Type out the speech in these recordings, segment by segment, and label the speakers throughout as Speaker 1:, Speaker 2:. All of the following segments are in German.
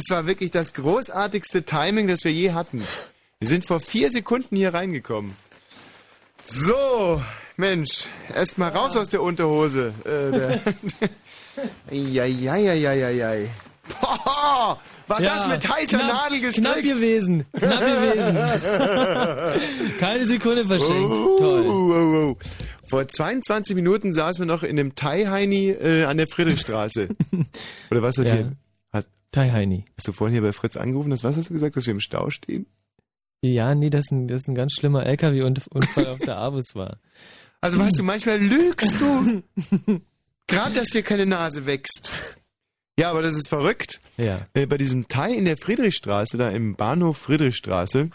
Speaker 1: das war wirklich das großartigste Timing, das wir je hatten. Wir sind vor vier Sekunden hier reingekommen. So, Mensch, erst mal raus aus der Unterhose. Äh, Eieieiei. Boah, war ja, das mit heißer knapp, Nadel gestrickt?
Speaker 2: Knapp gewesen, knapp gewesen. Keine Sekunde verschenkt. Uh, Toll. Uh, uh,
Speaker 1: Vor 22 Minuten saßen wir noch in dem Thai-Heini äh, an der Friedrichstraße. Oder was ist das ja. hier?
Speaker 2: Hast, Thai-Heini.
Speaker 1: Hast du vorhin hier bei Fritz angerufen? Das, was hast du gesagt, dass wir im Stau stehen?
Speaker 2: Ja, nee, das ist ein, das ist ein ganz schlimmer LKW-Unfall auf der Abus war.
Speaker 1: Also weißt du, manchmal lügst du. Gerade, dass dir keine Nase wächst. Ja, aber das ist verrückt.
Speaker 2: Ja.
Speaker 1: Äh, bei diesem Teil in der Friedrichstraße, da im Bahnhof Friedrichstraße,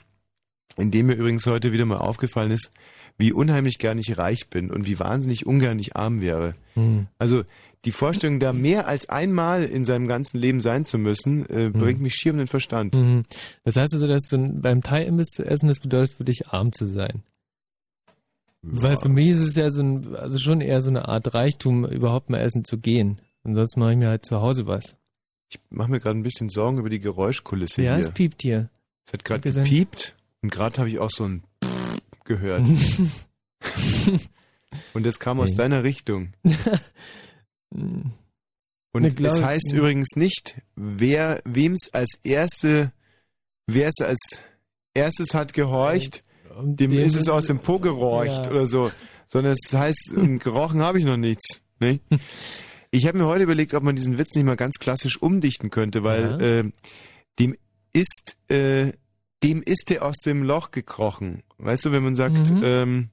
Speaker 1: in dem mir übrigens heute wieder mal aufgefallen ist, wie unheimlich gern ich reich bin und wie wahnsinnig ungern ich arm wäre. Hm. Also die Vorstellung, da mehr als einmal in seinem ganzen Leben sein zu müssen, äh, hm. bringt mich schier um den Verstand. Mhm.
Speaker 2: Das heißt also, dass beim Thai-Imbiss zu essen, das bedeutet für dich arm zu sein. Ja. Weil für mich ist es ja so ein, also schon eher so eine Art Reichtum, überhaupt mal essen zu gehen. Ansonsten mache ich mir halt zu Hause was.
Speaker 1: Ich mache mir gerade ein bisschen Sorgen über die Geräuschkulisse
Speaker 2: ja,
Speaker 1: hier.
Speaker 2: Ja, es piept hier.
Speaker 1: Es hat gerade gepiept und gerade habe ich auch so ein gehört. und das kam aus hey. deiner Richtung. und es heißt ja. übrigens nicht, wer wem es als erste, wer es als erstes hat gehorcht, dem, dem ist es aus dem Po gerorcht ja. oder so. Sondern es heißt, gerochen habe ich noch nichts. Nicht? Ich habe mir heute überlegt, ob man diesen Witz nicht mal ganz klassisch umdichten könnte, weil ja. äh, dem ist äh, dem ist er aus dem Loch gekrochen. Weißt du, wenn man sagt, mhm. ähm,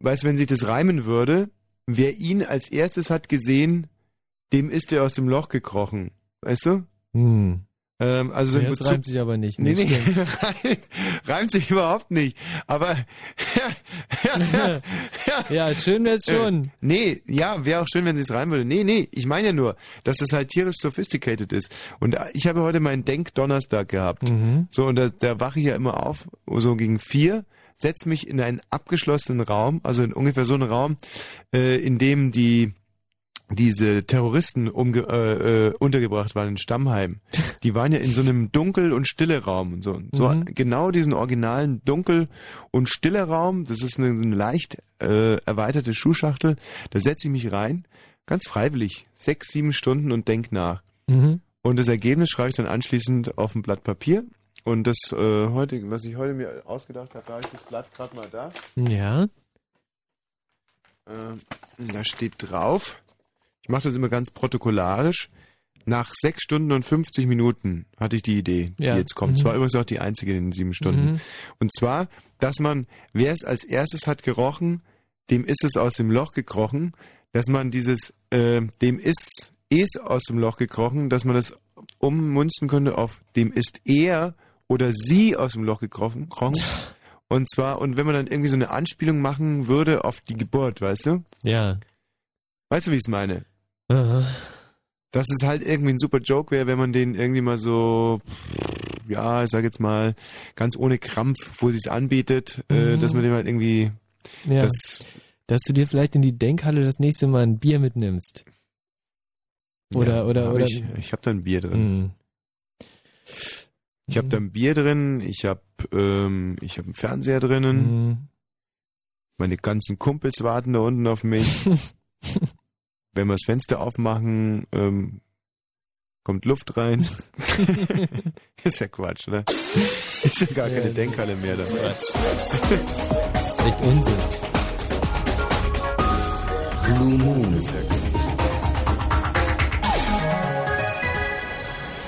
Speaker 1: weißt du, wenn sich das reimen würde, wer ihn als erstes hat gesehen, dem ist er aus dem Loch gekrochen. Weißt du?
Speaker 2: Mhm.
Speaker 1: Ähm, also
Speaker 2: ja, das reimt sich aber nicht. Nee,
Speaker 1: nee, reimt sich überhaupt nicht. Aber
Speaker 2: ja, ja, schön wäre es äh, schon. Äh,
Speaker 1: nee, ja, wäre auch schön, wenn sie es reimen würde. Nee, nee, ich meine ja nur, dass das halt tierisch sophisticated ist. Und ich habe heute meinen Denk-Donnerstag gehabt. Mhm. So, und da, da wache ich ja immer auf, so gegen vier, setze mich in einen abgeschlossenen Raum, also in ungefähr so einen Raum, äh, in dem die diese Terroristen umge äh, äh, untergebracht waren in Stammheim, die waren ja in so einem dunkel und stille Raum und so. So mhm. genau diesen originalen dunkel und stille Raum, das ist eine, eine leicht äh, erweiterte Schuhschachtel, da setze ich mich rein, ganz freiwillig, sechs, sieben Stunden und denk nach. Mhm. Und das Ergebnis schreibe ich dann anschließend auf ein Blatt Papier. Und das äh, heute, was ich heute mir ausgedacht habe, da ich das Blatt gerade mal da.
Speaker 2: Ja.
Speaker 1: Äh, da steht drauf. Ich mache das immer ganz protokollarisch. Nach sechs Stunden und 50 Minuten hatte ich die Idee, die ja. jetzt kommt. Mhm. Zwar übrigens auch die einzige in den sieben Stunden. Mhm. Und zwar, dass man, wer es als erstes hat gerochen, dem ist es aus dem Loch gekrochen, dass man dieses, äh, dem ist es aus dem Loch gekrochen, dass man das ummunzen könnte auf dem ist er oder sie aus dem Loch gekrochen. Und zwar, und wenn man dann irgendwie so eine Anspielung machen würde auf die Geburt, weißt du?
Speaker 2: Ja.
Speaker 1: Weißt du, wie ich es meine? Aha. Dass es halt irgendwie ein super Joke wäre, wenn man den irgendwie mal so, ja, ich sag jetzt mal, ganz ohne Krampf, wo sie es anbietet, äh, mhm. äh, dass man dem halt irgendwie
Speaker 2: ja. das. Dass du dir vielleicht in die Denkhalle das nächste Mal ein Bier mitnimmst. Oder, ja, oder, oder.
Speaker 1: Ich, ich habe da ein Bier drin. Mhm. Ich habe da ein Bier drin, ich habe ähm, ich hab einen Fernseher drinnen. Mhm. Meine ganzen Kumpels warten da unten auf mich. Wenn wir das Fenster aufmachen, ähm, kommt Luft rein. ist ja Quatsch, oder? Ist ja gar keine Denkhalle mehr dabei.
Speaker 2: Echt Unsinn.
Speaker 3: Blue Moon.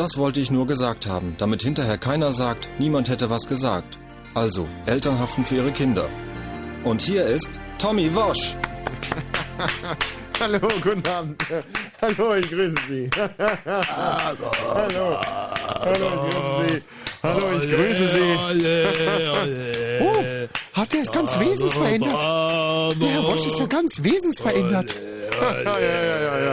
Speaker 3: Das wollte ich nur gesagt haben, damit hinterher keiner sagt, niemand hätte was gesagt. Also, Eltern haften für ihre Kinder. Und hier ist Tommy Wosch.
Speaker 1: Hallo, guten Abend. Hallo, ich grüße Sie. Hallo. Hallo, ich grüße Sie. Hallo, ich grüße Sie.
Speaker 4: oh, hat er es ganz wesensverändert? Der Herr Wosch ist ja ganz wesensverändert.
Speaker 1: ja, ja, ja, ja,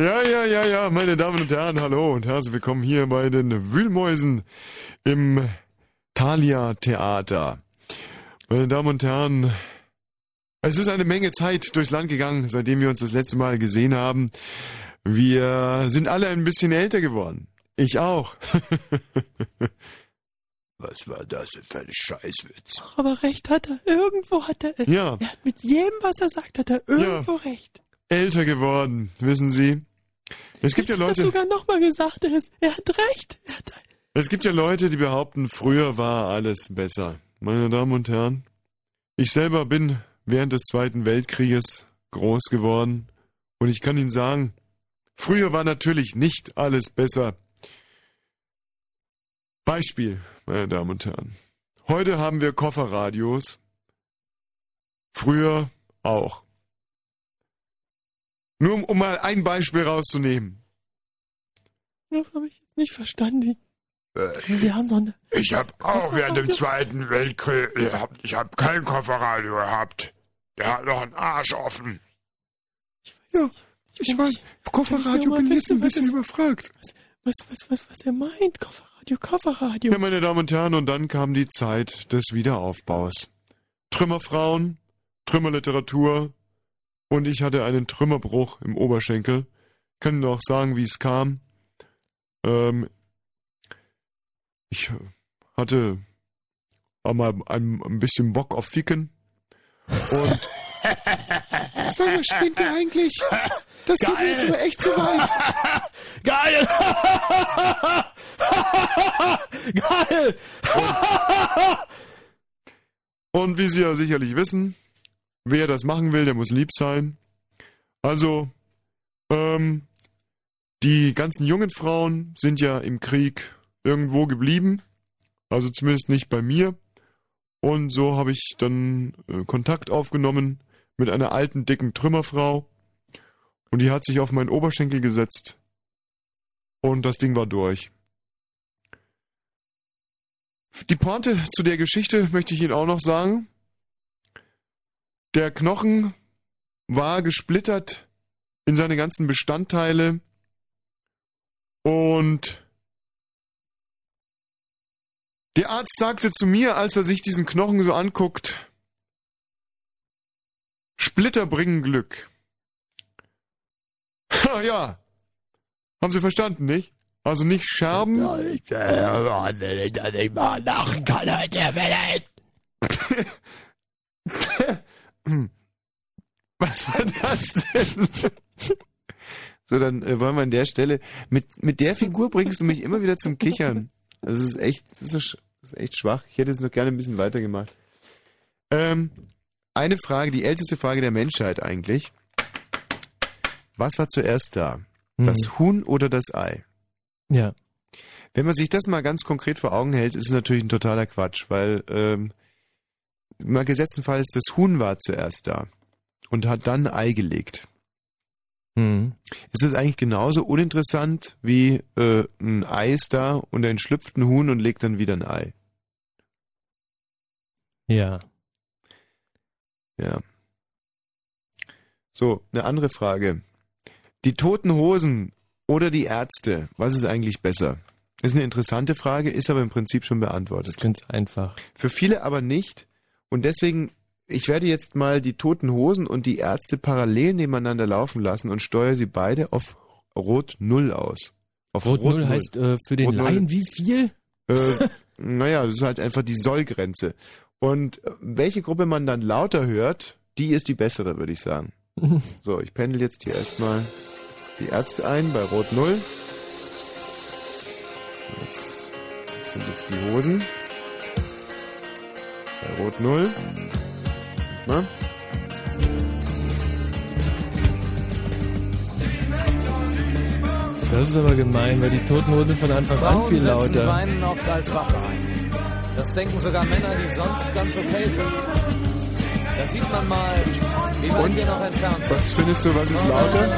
Speaker 1: ja. Ja, ja, ja, meine Damen und Herren, hallo und herzlich willkommen hier bei den Wühlmäusen im Thalia Theater. Meine Damen und Herren, es ist eine Menge Zeit durchs Land gegangen, seitdem wir uns das letzte Mal gesehen haben. Wir sind alle ein bisschen älter geworden. Ich auch.
Speaker 4: Was war das denn für ein Scheißwitz?
Speaker 2: Aber recht hat er. Irgendwo hat er.
Speaker 1: Ja.
Speaker 2: Er hat mit jedem, was er sagt, hat er irgendwo ja. recht.
Speaker 1: Älter geworden, wissen Sie. Es gibt
Speaker 2: Jetzt
Speaker 1: ja Leute.
Speaker 2: Hat sogar nochmal gesagt, er, ist, er hat recht. Er hat
Speaker 1: es gibt ja Leute, die behaupten, früher war alles besser. Meine Damen und Herren, ich selber bin während des Zweiten Weltkrieges groß geworden und ich kann Ihnen sagen, früher war natürlich nicht alles besser. Beispiel, meine Damen und Herren. Heute haben wir Kofferradios. Früher auch. Nur um, um mal ein Beispiel rauszunehmen.
Speaker 2: Das habe ich nicht verstanden. Wir haben doch eine
Speaker 4: ich habe auch während dem Zweiten Weltkrieg, ich habe kein Kofferradio gehabt. Der hat noch einen Arsch offen.
Speaker 1: Ja, ich meine, Kofferradio bin jetzt ein bisschen überfragt.
Speaker 2: Was, was, was, was er meint, Kofferradio, Kofferradio.
Speaker 1: Ja, meine Damen und Herren, und dann kam die Zeit des Wiederaufbaus. Trümmerfrauen, Trümmerliteratur, und ich hatte einen Trümmerbruch im Oberschenkel. Können auch sagen, wie es kam. Ähm, ich hatte einmal ein, ein bisschen Bock auf Ficken. Und.
Speaker 4: Sag mal, spinnt ihr eigentlich? Das Geil. geht mir jetzt aber echt zu weit.
Speaker 2: Geil! Geil!
Speaker 1: Und, und wie Sie ja sicherlich wissen, wer das machen will, der muss lieb sein. Also, ähm, die ganzen jungen Frauen sind ja im Krieg irgendwo geblieben. Also zumindest nicht bei mir. Und so habe ich dann äh, Kontakt aufgenommen mit einer alten, dicken Trümmerfrau. Und die hat sich auf meinen Oberschenkel gesetzt. Und das Ding war durch. Die Pointe zu der Geschichte möchte ich Ihnen auch noch sagen. Der Knochen war gesplittert in seine ganzen Bestandteile und der Arzt sagte zu mir, als er sich diesen Knochen so anguckt, Splitter bringen Glück. ja, haben Sie verstanden, nicht? Also nicht Scherben.
Speaker 4: Ich, wenn ich das nicht mal lachen kann, der Welt.
Speaker 1: Was war das denn? so, dann äh, wollen wir an der Stelle. Mit, mit der Figur bringst du mich immer wieder zum Kichern. Das ist echt, das ist, das ist echt schwach. Ich hätte es noch gerne ein bisschen weiter gemacht. Ähm, eine Frage, die älteste Frage der Menschheit eigentlich. Was war zuerst da? Das hm. Huhn oder das Ei?
Speaker 2: Ja.
Speaker 1: Wenn man sich das mal ganz konkret vor Augen hält, ist es natürlich ein totaler Quatsch, weil ähm, im gesetzten Fall ist das Huhn war zuerst da und hat dann ein Ei gelegt. Mhm. Ist das eigentlich genauso uninteressant wie äh, ein Ei ist da und ein schlüpft ein Huhn und legt dann wieder ein Ei?
Speaker 2: Ja.
Speaker 1: Ja. So, eine andere Frage. Die toten Hosen oder die Ärzte, was ist eigentlich besser? Ist eine interessante Frage, ist aber im Prinzip schon beantwortet. Das
Speaker 2: ist ganz einfach.
Speaker 1: Für viele aber nicht. Und deswegen ich werde jetzt mal die Toten Hosen und die Ärzte parallel nebeneinander laufen lassen und steuere sie beide auf Rot Null aus.
Speaker 2: Auf Rot, Rot Null heißt äh, für den Rot Laien wie viel?
Speaker 1: Äh, naja, das ist halt einfach die Sollgrenze. Und äh, welche Gruppe man dann lauter hört, die ist die bessere, würde ich sagen. so, ich pendel jetzt hier erstmal die Ärzte ein bei Rot Null. Jetzt sind jetzt die Hosen. Bei Rot Null. Ne?
Speaker 2: Das ist aber gemein, weil die Toten wurden von Anfang
Speaker 5: Frauen
Speaker 2: an viel lauter.
Speaker 5: weinen oft als Waffe ein. Das denken sogar Männer, die sonst ganz okay sind. Da sieht man mal, wie weit wir noch entfernt sind.
Speaker 1: Was findest du, was ist lauter?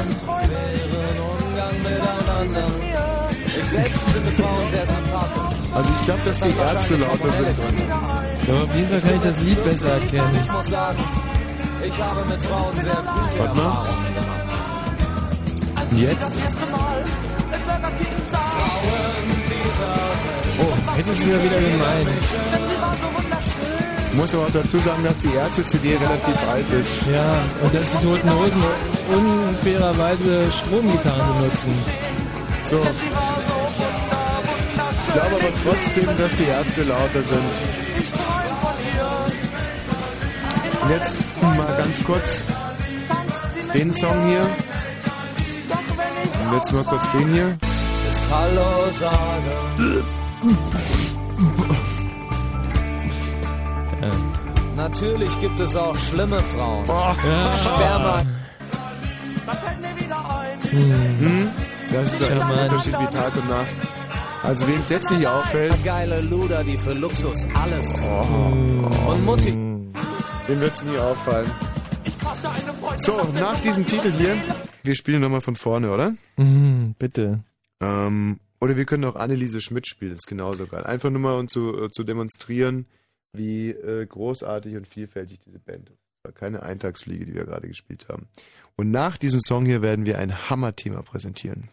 Speaker 5: Umgang miteinander. Ich selbst finde Frauen sehr sympathisch.
Speaker 6: Also ich glaube, dass die Ärzte lauter sind.
Speaker 2: Aber auf jeden Fall kann ich das Lied besser erkennen.
Speaker 5: Ich muss sagen, ich habe mit Frauen sehr gute
Speaker 6: Warte mal. Jetzt?
Speaker 2: Oh, jetzt ist es mir wieder gemein.
Speaker 6: Ich muss aber auch dazu sagen, dass die Ärzte-CD relativ alt ist.
Speaker 2: Ja, und dass die Toten Hosen unfairerweise Stromgitarren benutzen.
Speaker 6: So. Ich glaube aber trotzdem, dass die Ärzte lauter sind. Und jetzt mal ganz kurz den Song hier. Und jetzt mal kurz den hier.
Speaker 5: Ist Hallo sagen. Natürlich gibt es auch schlimme Frauen. Sperma.
Speaker 6: Das ist ein. Unterschied wie Tag und Nacht. Also wem es jetzt nicht auffällt,
Speaker 5: Geile Luder, die für Luxus alles tun. Und Mutti.
Speaker 6: Dem wird es nie auffallen. So, nach diesem Titel hier, wir spielen nochmal von vorne, oder?
Speaker 2: Mhm, bitte.
Speaker 6: Ähm, oder wir können auch Anneliese Schmidt spielen, das ist genauso geil. Einfach nur mal um zu, äh, zu demonstrieren, wie äh, großartig und vielfältig diese Band ist. War keine Eintagsfliege, die wir gerade gespielt haben. Und nach diesem Song hier werden wir ein Hammerthema präsentieren.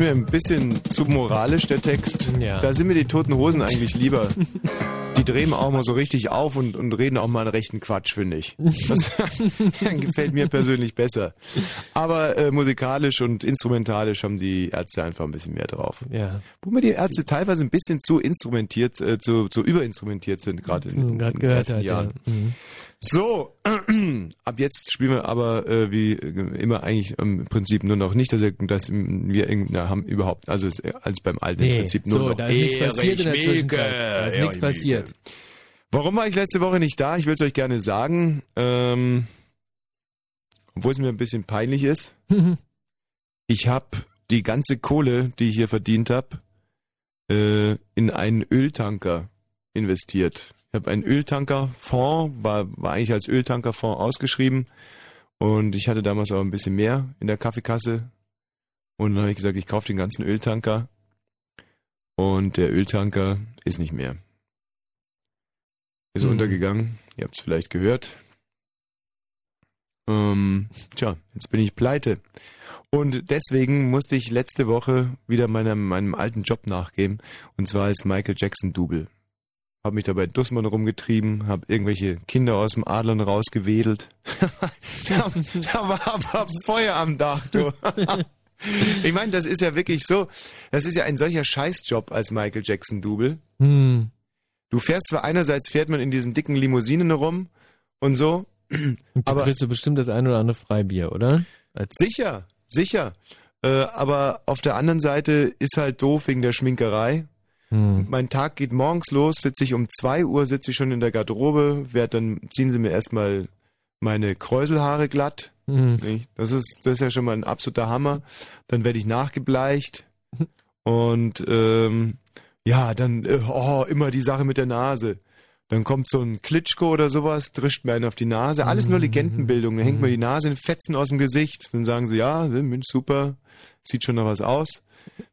Speaker 1: Mir
Speaker 6: ein bisschen zu moralisch, der Text.
Speaker 2: Ja.
Speaker 6: Da sind mir die toten Hosen eigentlich lieber. Die drehen auch mal so richtig auf und, und reden auch mal einen rechten Quatsch, finde ich. Das gefällt mir persönlich besser. Aber äh, musikalisch und instrumentalisch haben die Ärzte einfach ein bisschen mehr drauf.
Speaker 2: Ja.
Speaker 6: Wo mir die Ärzte teilweise ein bisschen zu instrumentiert, äh, zu, zu überinstrumentiert sind, gerade in, in
Speaker 2: Gerade
Speaker 6: den
Speaker 2: gehört
Speaker 6: ersten
Speaker 2: hat, ja.
Speaker 6: Jahren.
Speaker 2: Mhm.
Speaker 1: So, ab jetzt spielen wir aber äh, wie äh, immer eigentlich im Prinzip nur noch nicht, dass, wir- dass wir irgendeine haben überhaupt, also es ist als beim alten im Prinzip nur
Speaker 2: so,
Speaker 1: noch
Speaker 2: da ist nichts passiert in der Zwischenzeit. Da ist nichts passiert.
Speaker 1: Warum war ich letzte Woche nicht da? Ich will es euch gerne sagen. Ähm, obwohl es mir ein bisschen peinlich ist. Ich habe die ganze Kohle, die ich hier verdient habe, äh, in einen Öltanker investiert. Ich habe einen Öltankerfonds, war, war eigentlich als Öltankerfonds ausgeschrieben und ich hatte damals aber ein bisschen mehr in der Kaffeekasse und dann habe ich gesagt, ich kaufe den ganzen Öltanker und der Öltanker ist nicht mehr. Ist
Speaker 2: Mhm.
Speaker 1: untergegangen, ihr habt es vielleicht gehört. Ähm, tja, jetzt bin ich pleite. Und deswegen musste ich letzte Woche wieder meinem, meinem alten Job nachgehen. Und zwar als Michael Jackson Double. Hab mich da bei Dussmann rumgetrieben, hab irgendwelche Kinder aus dem Adlern rausgewedelt. da, da war aber Feuer am Dach, du. ich meine, das ist ja wirklich so. Das ist ja ein solcher Scheißjob als Michael Jackson Double.
Speaker 2: Hm.
Speaker 1: Du fährst zwar einerseits fährt man in diesen dicken Limousinen rum und so,
Speaker 2: du
Speaker 1: Aber-
Speaker 2: kriegst du bestimmt das ein oder andere Freibier, oder? Als
Speaker 1: Sicher, sicher. Äh, aber auf der anderen Seite ist halt doof wegen der Schminkerei.
Speaker 2: Hm.
Speaker 1: Mein Tag geht morgens los, sitze ich um 2 Uhr, sitze ich schon in der Garderobe, werd dann ziehen sie mir erstmal meine Kräuselhaare glatt.
Speaker 2: Hm.
Speaker 1: Das ist, das ist ja schon mal ein absoluter Hammer. Dann werde ich nachgebleicht und ähm, ja, dann äh, oh, immer die Sache mit der Nase. Dann kommt so ein Klitschko oder sowas, drischt mir einen auf die Nase. Alles nur Legendenbildung. Dann hängt mir die Nase in Fetzen aus dem Gesicht. Dann sagen sie, ja, Mensch, super, sieht schon noch was aus.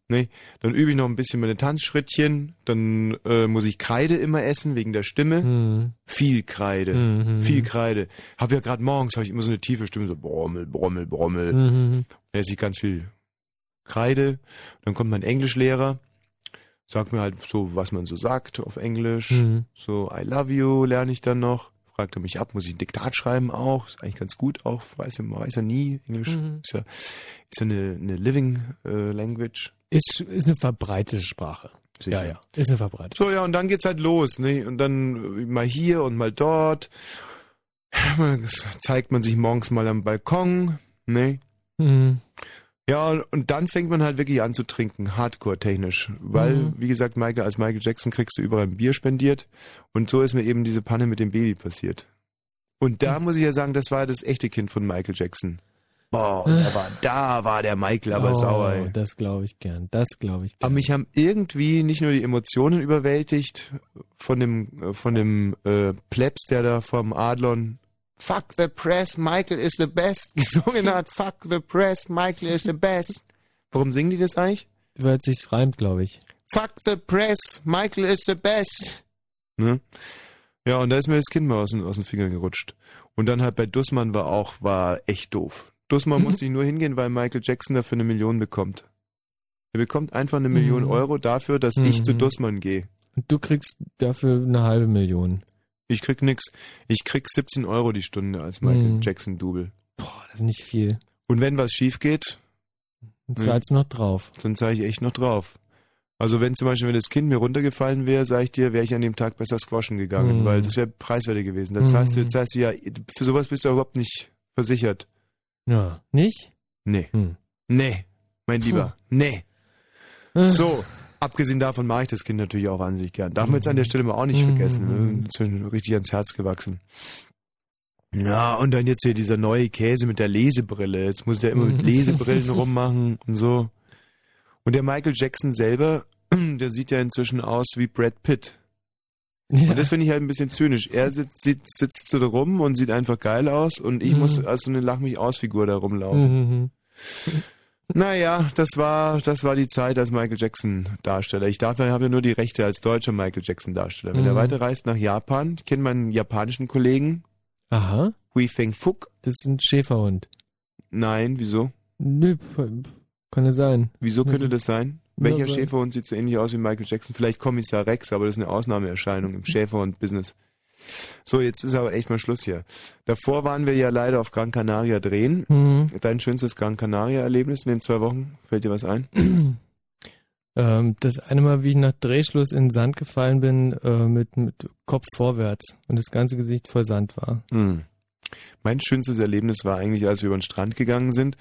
Speaker 1: Nee, dann übe ich noch ein bisschen meine Tanzschrittchen. Dann äh, muss ich Kreide immer essen wegen der Stimme.
Speaker 2: Hm.
Speaker 1: Viel Kreide,
Speaker 2: Mhm.
Speaker 1: viel Kreide. Hab ja gerade morgens habe ich immer so eine tiefe Stimme, so Brommel, Brommel, Brommel.
Speaker 2: Mhm.
Speaker 1: Dann esse ich ganz viel Kreide. Dann kommt mein Englischlehrer, sagt mir halt so, was man so sagt auf Englisch.
Speaker 2: Mhm.
Speaker 1: So, I love you lerne ich dann noch. Fragt er mich ab, muss ich ein Diktat schreiben auch? Ist eigentlich ganz gut auch, weiß man weiß ja nie. Englisch
Speaker 2: Mhm.
Speaker 1: ist ja, ist ja eine, eine Living äh, Language.
Speaker 2: Ist, ist eine verbreitete Sprache.
Speaker 1: Sicher.
Speaker 2: Ja, ja. Ist eine verbreitete.
Speaker 1: So, ja, und dann geht's halt los, ne? Und dann äh, mal hier und mal dort. Zeigt man sich morgens mal am Balkon, ne?
Speaker 2: Mhm.
Speaker 1: Ja, und- dann fängt man halt wirklich an zu trinken, hardcore-technisch. Weil,
Speaker 2: Mhm.
Speaker 1: wie gesagt, Michael, als Michael Jackson kriegst du überall ein Bier spendiert. Und so ist mir eben diese Panne mit dem Baby passiert. Und da muss ich ja sagen, das war das echte Kind von Michael Jackson. Boah, da war, da war der Michael aber
Speaker 2: oh,
Speaker 1: sauer, ey.
Speaker 2: Das glaube ich gern. Das glaube ich gern.
Speaker 1: Aber mich haben irgendwie nicht nur die Emotionen überwältigt von dem, äh, von dem äh, Plebs, der da vom Adlon Fuck the press, Michael is the best gesungen hat. Fuck the press, Michael is the best. Warum singen die das eigentlich?
Speaker 2: Weil es sich reimt, glaube ich.
Speaker 1: Fuck the press, Michael is the best. Ne? Ja, und da ist mir das Kind mal aus den, aus den Fingern gerutscht. Und dann halt bei Dussmann war auch, war echt doof. Dussmann musste ich nur hingehen, weil Michael Jackson dafür eine Million bekommt. Er bekommt einfach eine Million
Speaker 2: Mhm.
Speaker 1: Euro dafür, dass ich
Speaker 2: Mhm.
Speaker 1: zu Dussmann gehe.
Speaker 2: Und du kriegst dafür eine halbe Million.
Speaker 1: Ich krieg nix. Ich krieg 17 Euro die Stunde als Michael
Speaker 2: Mhm.
Speaker 1: Jackson Double.
Speaker 2: Boah, das ist nicht viel.
Speaker 1: Und wenn was schief geht, Mhm.
Speaker 2: zahlst noch drauf.
Speaker 1: dann zahle ich echt noch drauf. Also wenn zum Beispiel, wenn das Kind mir runtergefallen wäre, sage ich dir, wäre ich an dem Tag besser squashen gegangen,
Speaker 2: Mhm.
Speaker 1: weil das wäre preiswerter gewesen. Da zahlst du,
Speaker 2: Mhm.
Speaker 1: zahlst du ja, für sowas bist du überhaupt nicht versichert.
Speaker 2: Ja. Nicht?
Speaker 1: Nee.
Speaker 2: Hm.
Speaker 1: Nee. Mein Lieber. Nee.
Speaker 2: Äh,
Speaker 1: So. Abgesehen davon mache ich das Kind natürlich auch an sich gern. Darf man jetzt an der Stelle mal auch nicht
Speaker 2: Mhm.
Speaker 1: vergessen. Ne? Inzwischen richtig ans Herz gewachsen. Ja, und dann jetzt hier dieser neue Käse mit der Lesebrille. Jetzt muss der immer mit
Speaker 2: Mhm.
Speaker 1: Lesebrillen rummachen und so. Und der Michael Jackson selber, der sieht ja inzwischen aus wie Brad Pitt.
Speaker 2: Ja.
Speaker 1: Und das finde ich halt ein bisschen zynisch. Er sitzt, sitzt, sitzt so da rum und sieht einfach geil aus und ich
Speaker 2: Mhm.
Speaker 1: muss als so eine Lach mich aus Figur da rumlaufen.
Speaker 2: Mhm.
Speaker 1: Naja, das war, das war die Zeit als Michael Jackson Darsteller. Ich darf, ich habe ja nur die Rechte als deutscher Michael Jackson Darsteller. Wenn er
Speaker 2: Mhm.
Speaker 1: weiterreist nach Japan, ich kenne meinen japanischen Kollegen,
Speaker 2: Aha.
Speaker 1: Hui Feng Fuk.
Speaker 2: Das ist ein Schäferhund.
Speaker 1: Nein, wieso?
Speaker 2: Nö, kann ja sein.
Speaker 1: Wieso könnte das sein? Welcher Schäferhund sieht so ähnlich aus wie Michael Jackson? Vielleicht Kommissar Rex, aber das ist eine Ausnahmeerscheinung im Schäferhund-Business. So, jetzt ist aber echt mal Schluss hier. Davor waren wir ja leider auf Gran Canaria drehen.
Speaker 2: Mhm.
Speaker 1: Dein schönstes Gran Canaria-Erlebnis in den zwei Wochen? Fällt dir was ein?
Speaker 2: Ähm, das eine Mal, wie ich nach Drehschluss in den Sand gefallen bin, äh, mit, mit Kopf vorwärts und das ganze Gesicht voll Sand war.
Speaker 1: Hm. Mein schönstes Erlebnis war eigentlich, als wir über den Strand gegangen sind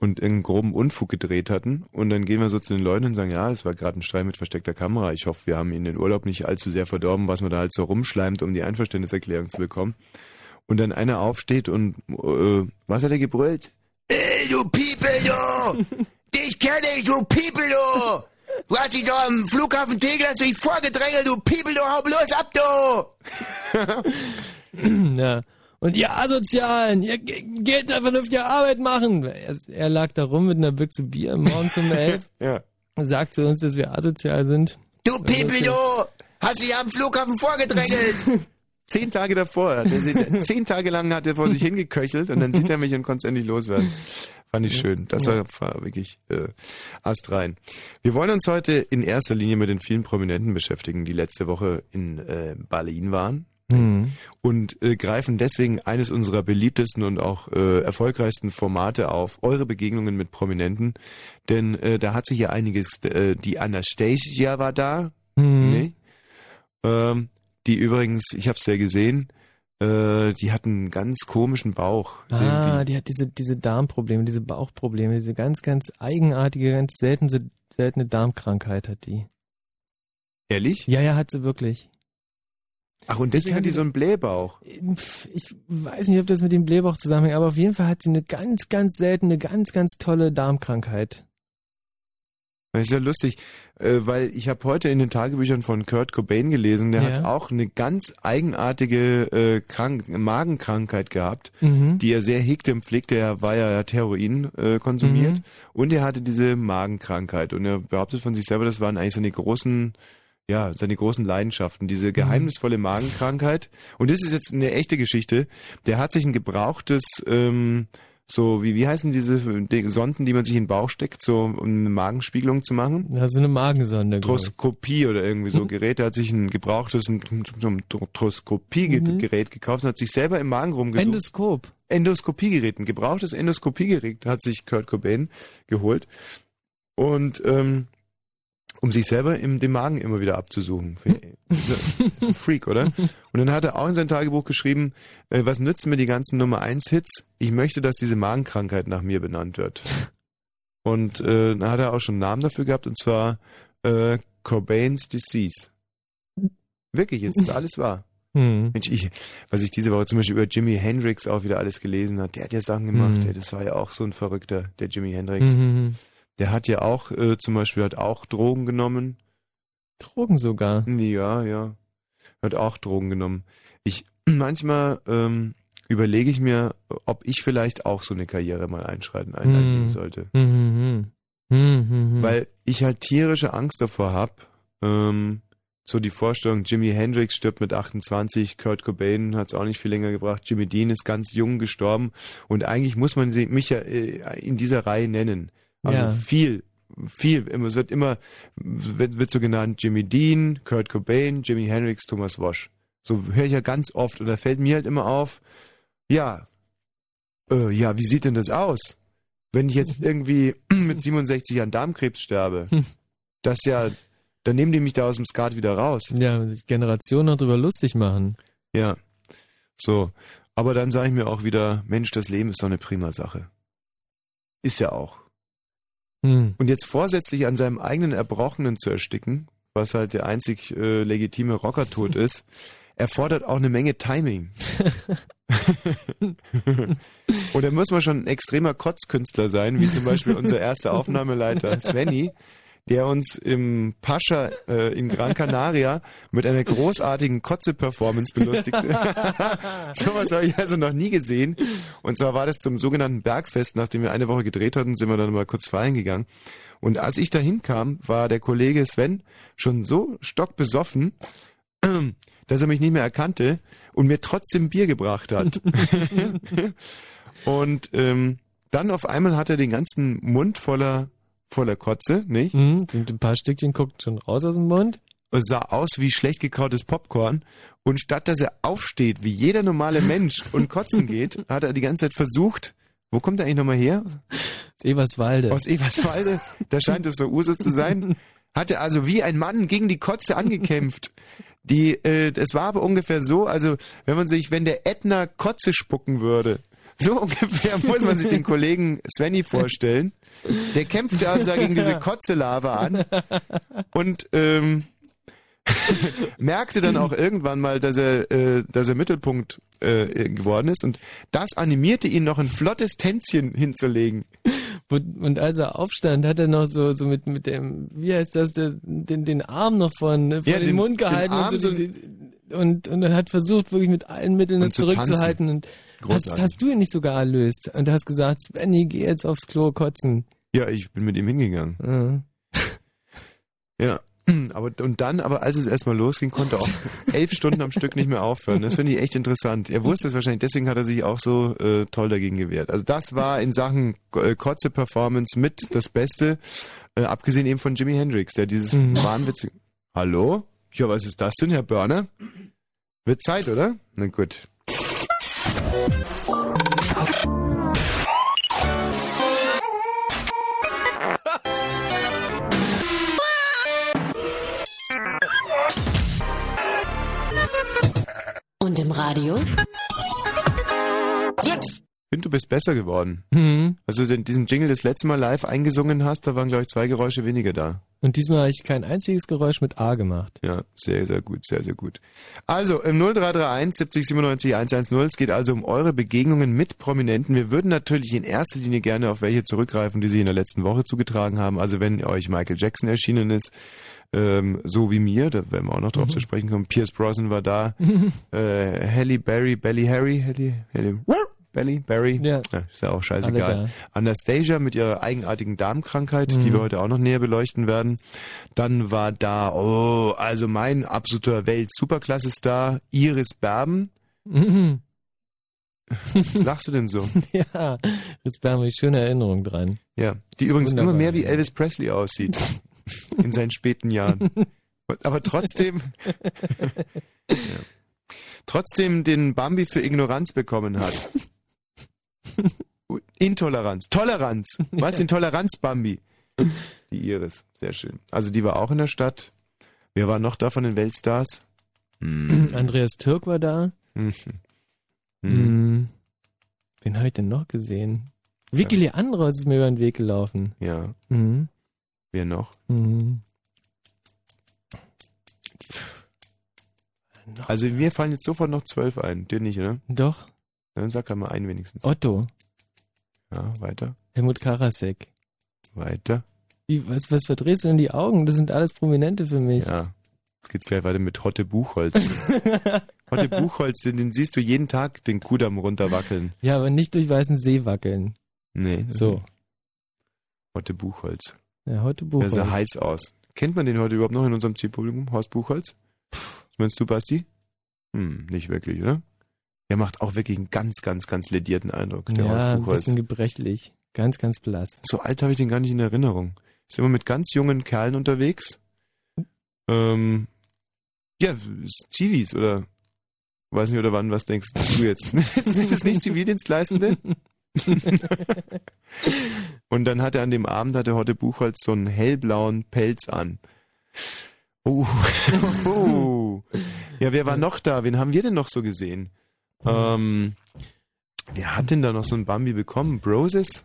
Speaker 1: und einen groben Unfug gedreht hatten. Und dann gehen wir so zu den Leuten und sagen, ja, es war gerade ein Streit mit versteckter Kamera. Ich hoffe, wir haben Ihnen den Urlaub nicht allzu sehr verdorben, was man da halt so rumschleimt, um die Einverständniserklärung zu bekommen. Und dann einer aufsteht und, äh, was hat er gebrüllt? Ey, du People, du! Dich kenne ich, du People, du! Du hast dich doch am Flughafen Tegel hast dich vorgedrängelt, du People, du, hau bloß ab, du!
Speaker 2: ja. Und ihr Asozialen, ihr ge- geht da vernünftige Arbeit machen. Er, er lag da rum mit einer Büchse Bier morgens um elf,
Speaker 1: Ja.
Speaker 2: sagt zu uns, dass wir asozial sind.
Speaker 1: Du People, du! Hast dich am Flughafen vorgedrängelt! Zehn Tage davor, hat er sich- zehn Tage lang hat er vor sich hingeköchelt und dann sieht er mich und konnte es endlich loswerden. Fand ich schön. Das war, war wirklich äh, astrein. Wir wollen uns heute in erster Linie mit den vielen Prominenten beschäftigen, die letzte Woche in äh, Berlin waren.
Speaker 2: Hm.
Speaker 1: Und äh, greifen deswegen eines unserer beliebtesten und auch äh, erfolgreichsten Formate auf, eure Begegnungen mit Prominenten. Denn äh, da hat sich ja einiges, äh, die Anastasia war da,
Speaker 2: Hm.
Speaker 1: Nee. Ähm, die übrigens, ich habe es ja gesehen, äh, die hatten einen ganz komischen Bauch.
Speaker 2: Ah,
Speaker 1: irgendwie.
Speaker 2: die hat diese, diese Darmprobleme, diese Bauchprobleme, diese ganz, ganz eigenartige, ganz seltene, seltene Darmkrankheit hat die.
Speaker 1: Ehrlich?
Speaker 2: Ja, ja, hat sie wirklich.
Speaker 1: Ach, und deswegen hat die so einen Blähbauch.
Speaker 2: Ich weiß nicht, ob das mit dem Blähbauch zusammenhängt, aber auf jeden Fall hat sie eine ganz, ganz seltene, ganz, ganz tolle Darmkrankheit.
Speaker 1: Das ist ja lustig, äh, weil ich habe heute in den Tagebüchern von Kurt Cobain gelesen, der
Speaker 2: Ja.
Speaker 1: hat auch eine ganz eigenartige äh, Krank Magenkrankheit gehabt,
Speaker 2: Mhm.
Speaker 1: die er sehr hegte und pflegte. Er war ja, er hat Heroin äh, konsumiert
Speaker 2: Mhm.
Speaker 1: und er hatte diese Magenkrankheit und er behauptet von sich selber, das waren eigentlich seine großen ja, seine großen Leidenschaften,
Speaker 2: Mhm.
Speaker 1: diese geheimnisvolle Magenkrankheit. Und das ist jetzt eine echte Geschichte. Der hat sich ein gebrauchtes, ähm, so, wie, wie heißen diese Sonden, die man sich in den Bauch steckt, so um eine Magenspiegelung zu machen?
Speaker 2: Ja, so eine Magensonde.
Speaker 1: Troskopie oder irgendwie so Gerät. Er hat sich ein gebrauchtes ein, so ein Troskopiegerät gekauft und hat sich selber im Magen rumgesucht.
Speaker 2: Endoskop.
Speaker 1: Endoskopiegerät, ein gebrauchtes Endoskopiegerät hat sich Kurt Cobain geholt. Und ähm, um sich selber im, den Magen immer wieder abzusuchen. Ist ein Freak, oder? Und dann hat er auch in sein Tagebuch geschrieben, äh, was nützen mir die ganzen Nummer 1 Hits? Ich möchte, dass diese Magenkrankheit nach mir benannt wird. Und äh, dann hat er auch schon einen Namen dafür gehabt, und zwar äh, Cobain's Disease. Wirklich, jetzt ist alles wahr.
Speaker 2: Hm.
Speaker 1: Mensch, ich, was ich diese Woche zum Beispiel über Jimi Hendrix auch wieder alles gelesen hat, der hat ja Sachen gemacht,
Speaker 2: Mhm.
Speaker 1: der, das war ja auch so ein Verrückter, der Jimi Hendrix.
Speaker 2: Mhm.
Speaker 1: Der hat ja auch, äh, zum Beispiel hat auch Drogen genommen.
Speaker 2: Drogen sogar.
Speaker 1: Ja, ja. Hat auch Drogen genommen. Ich, manchmal ähm, überlege ich mir, ob ich vielleicht auch so eine Karriere mal einschreiten, einleiten
Speaker 2: Mhm.
Speaker 1: sollte.
Speaker 2: Mhm. Mhm. Mhm.
Speaker 1: Weil ich halt tierische Angst davor hab. Ähm, so die Vorstellung, Jimi Hendrix stirbt mit 28, Kurt Cobain hat es auch nicht viel länger gebracht, Jimmy Dean ist ganz jung gestorben und eigentlich muss man sie, mich ja äh, in dieser Reihe nennen. Also
Speaker 2: Ja.
Speaker 1: viel, viel, immer- es wird immer, wird, wird so genannt Jimmy Dean, Kurt Cobain, Jimi Hendrix, Thomas Wosch. So höre ich ja ganz oft und da fällt mir halt immer auf, ja, äh, ja, wie sieht denn das aus? Wenn ich jetzt irgendwie mit 67 an Darmkrebs sterbe, das ja, dann nehmen die mich da aus dem Skat wieder raus.
Speaker 2: ja, sich Generationen noch drüber lustig machen.
Speaker 1: Ja. So. Aber dann sage ich mir auch wieder, Mensch, das Leben ist doch eine prima Sache. Ist ja auch.
Speaker 2: Hm.
Speaker 1: Und jetzt vorsätzlich an seinem eigenen Erbrochenen zu ersticken, was halt der einzig äh, legitime Rockertod ist, erfordert auch eine Menge Timing. Und da muss man schon ein extremer Kotzkünstler sein, wie zum Beispiel unser erster Aufnahmeleiter Svenny, der uns im Pascha äh, in Gran Canaria mit einer großartigen Kotze-Performance belustigte. Sowas habe ich also noch nie gesehen. Und zwar war das zum sogenannten Bergfest, nachdem wir eine Woche gedreht hatten, sind wir dann mal kurz feiern gegangen. Und als ich da hinkam, war der Kollege Sven schon so stockbesoffen, dass er mich nicht mehr erkannte und mir trotzdem Bier gebracht hat. und ähm, dann auf einmal hat er den ganzen Mund voller voller Kotze, nicht?
Speaker 2: Hm. Und ein paar Stückchen guckt schon raus aus dem Mund.
Speaker 1: Es sah aus wie schlecht gekautes Popcorn. Und statt dass er aufsteht, wie jeder normale Mensch und kotzen geht, hat er die ganze Zeit versucht, wo kommt er eigentlich nochmal her?
Speaker 2: Das Eberswalde.
Speaker 1: Aus Eberswalde, da scheint es so Usus zu sein, Hatte also wie ein Mann gegen die Kotze angekämpft. Die, äh, es war aber ungefähr so, also wenn man sich, wenn der Ätna Kotze spucken würde, so ungefähr muss man sich den Kollegen Svenny vorstellen. Der kämpfte also da gegen diese Kotzelava an und ähm, merkte dann auch irgendwann mal, dass er, äh, dass er Mittelpunkt äh, geworden ist und das animierte ihn noch ein flottes Tänzchen hinzulegen.
Speaker 2: Und und als er aufstand, hat er noch so, so mit, mit dem, wie heißt das, den, den Arm noch von, vor
Speaker 1: Ja,
Speaker 2: den,
Speaker 1: den-
Speaker 2: Mund
Speaker 1: den
Speaker 2: gehalten
Speaker 1: Arm
Speaker 2: und, so, und, und er hat versucht, wirklich mit allen Mitteln
Speaker 1: Und
Speaker 2: das
Speaker 1: zu
Speaker 2: zurückzuhalten. Und hast,
Speaker 1: Großartig.
Speaker 2: hast du ihn nicht sogar erlöst? Und hast gesagt, Svenny, geh jetzt aufs Klo kotzen.
Speaker 1: Ja, ich bin mit ihm hingegangen.
Speaker 2: Ja.
Speaker 1: Ja. Aber, und dann, aber als es erstmal losging, konnte er auch elf Stunden am Stück nicht mehr aufhören. Das finde ich echt interessant. Er wusste es wahrscheinlich, deswegen hat er sich auch so äh, toll dagegen gewehrt. Also das war in Sachen äh, Kotze-Performance mit das Beste, äh, abgesehen eben von Jimi Hendrix, der dieses
Speaker 2: Mhm.
Speaker 1: wahnwitzige... Hallo? Ja, was ist das denn, Herr Börner? Wird Zeit, oder? Na gut.
Speaker 7: Und im Radio?
Speaker 4: Fritz!
Speaker 1: Ich finde, du bist besser geworden.
Speaker 2: Mhm.
Speaker 1: Also den, diesen Jingle das letzte Mal live eingesungen hast, da waren, glaube ich, zwei Geräusche weniger da.
Speaker 2: Und diesmal habe ich kein einziges Geräusch mit A gemacht.
Speaker 1: Ja, sehr, sehr gut, sehr, sehr gut. Also im 0331 70 97 110, es geht also um eure Begegnungen mit Prominenten. Wir würden natürlich in erster Linie gerne auf welche zurückgreifen, die sich in der letzten Woche zugetragen haben. Also wenn euch Michael Jackson erschienen ist, ähm, so wie mir, da werden wir auch noch drauf zu sprechen kommen. Pierce Brosnan war da, äh, Halle Berry, Belly Harry, Halle, Halle, Belly, Barry,
Speaker 2: Ja.
Speaker 1: ist ja auch scheißegal. Anastasia mit ihrer eigenartigen Darmkrankheit,
Speaker 2: Mhm.
Speaker 1: die wir heute auch noch näher beleuchten werden. Dann war da, oh, also mein absoluter Welt-Superklasse-Star, Iris Berben.
Speaker 2: Mhm.
Speaker 1: Was lachst du denn so?
Speaker 2: Ja, jetzt haben wir schöne Erinnerung dran.
Speaker 1: Ja, die übrigens
Speaker 2: Wunderbar.
Speaker 1: immer mehr wie Elvis Presley aussieht. In seinen späten Jahren. Aber trotzdem, ja. trotzdem den Bambi für Ignoranz bekommen hat. Intoleranz, Toleranz. Was? Den Toleranz-Bambi. Die Iris, sehr schön. Also die war auch in der Stadt. Wer war noch da von den Weltstars? Hm.
Speaker 2: Andreas Türk war da.
Speaker 1: Mhm. Mhm.
Speaker 2: Mhm. Wen habe ich denn noch gesehen? Vicky Leandros ist mir über den Weg gelaufen.
Speaker 1: Ja,
Speaker 2: Mhm.
Speaker 1: wer noch?
Speaker 2: Mhm.
Speaker 1: Also mir fallen jetzt sofort noch zwölf ein. Dir nicht, oder?
Speaker 2: Doch,
Speaker 1: Dann sag halt mal einen wenigstens.
Speaker 2: Otto,
Speaker 1: Ja, weiter,
Speaker 2: Helmut Karasek.
Speaker 1: weiter.
Speaker 2: Wie, was, was verdrehst du denn die Augen? Das sind alles Prominente für mich.
Speaker 1: Ja. Jetzt geht's gleich weiter mit Hotte Buchholz. Hotte Buchholz, den, den siehst du jeden Tag den Kudamm runterwackeln.
Speaker 2: Ja, aber nicht durch weißen See wackeln.
Speaker 1: Nee.
Speaker 2: So.
Speaker 1: Hotte Buchholz.
Speaker 2: Ja,
Speaker 1: Der
Speaker 2: Buchholz.
Speaker 1: sah heiß aus. Kennt man den heute überhaupt noch in unserem Zielpublikum? Horst Buchholz? Was meinst du, Basti? Hm, nicht wirklich, oder? Der macht auch wirklich einen ganz, ganz, ganz ledierten Eindruck, der
Speaker 2: ja, ein bisschen gebrechlich. Ganz, ganz blass.
Speaker 1: So alt habe ich den gar nicht in Erinnerung. Ist immer mit ganz jungen Kerlen unterwegs. Ähm, ja, Zivis oder weiß nicht oder wann, was denkst du jetzt? Sind das nicht Zivildienstleistende? Und dann hat er an dem Abend, hatte Hotte Buchholz so einen hellblauen Pelz an. Oh. oh. Ja, wer war noch da? Wen haben wir denn noch so gesehen? Ähm, wer hat denn da noch so ein Bambi bekommen? Broses?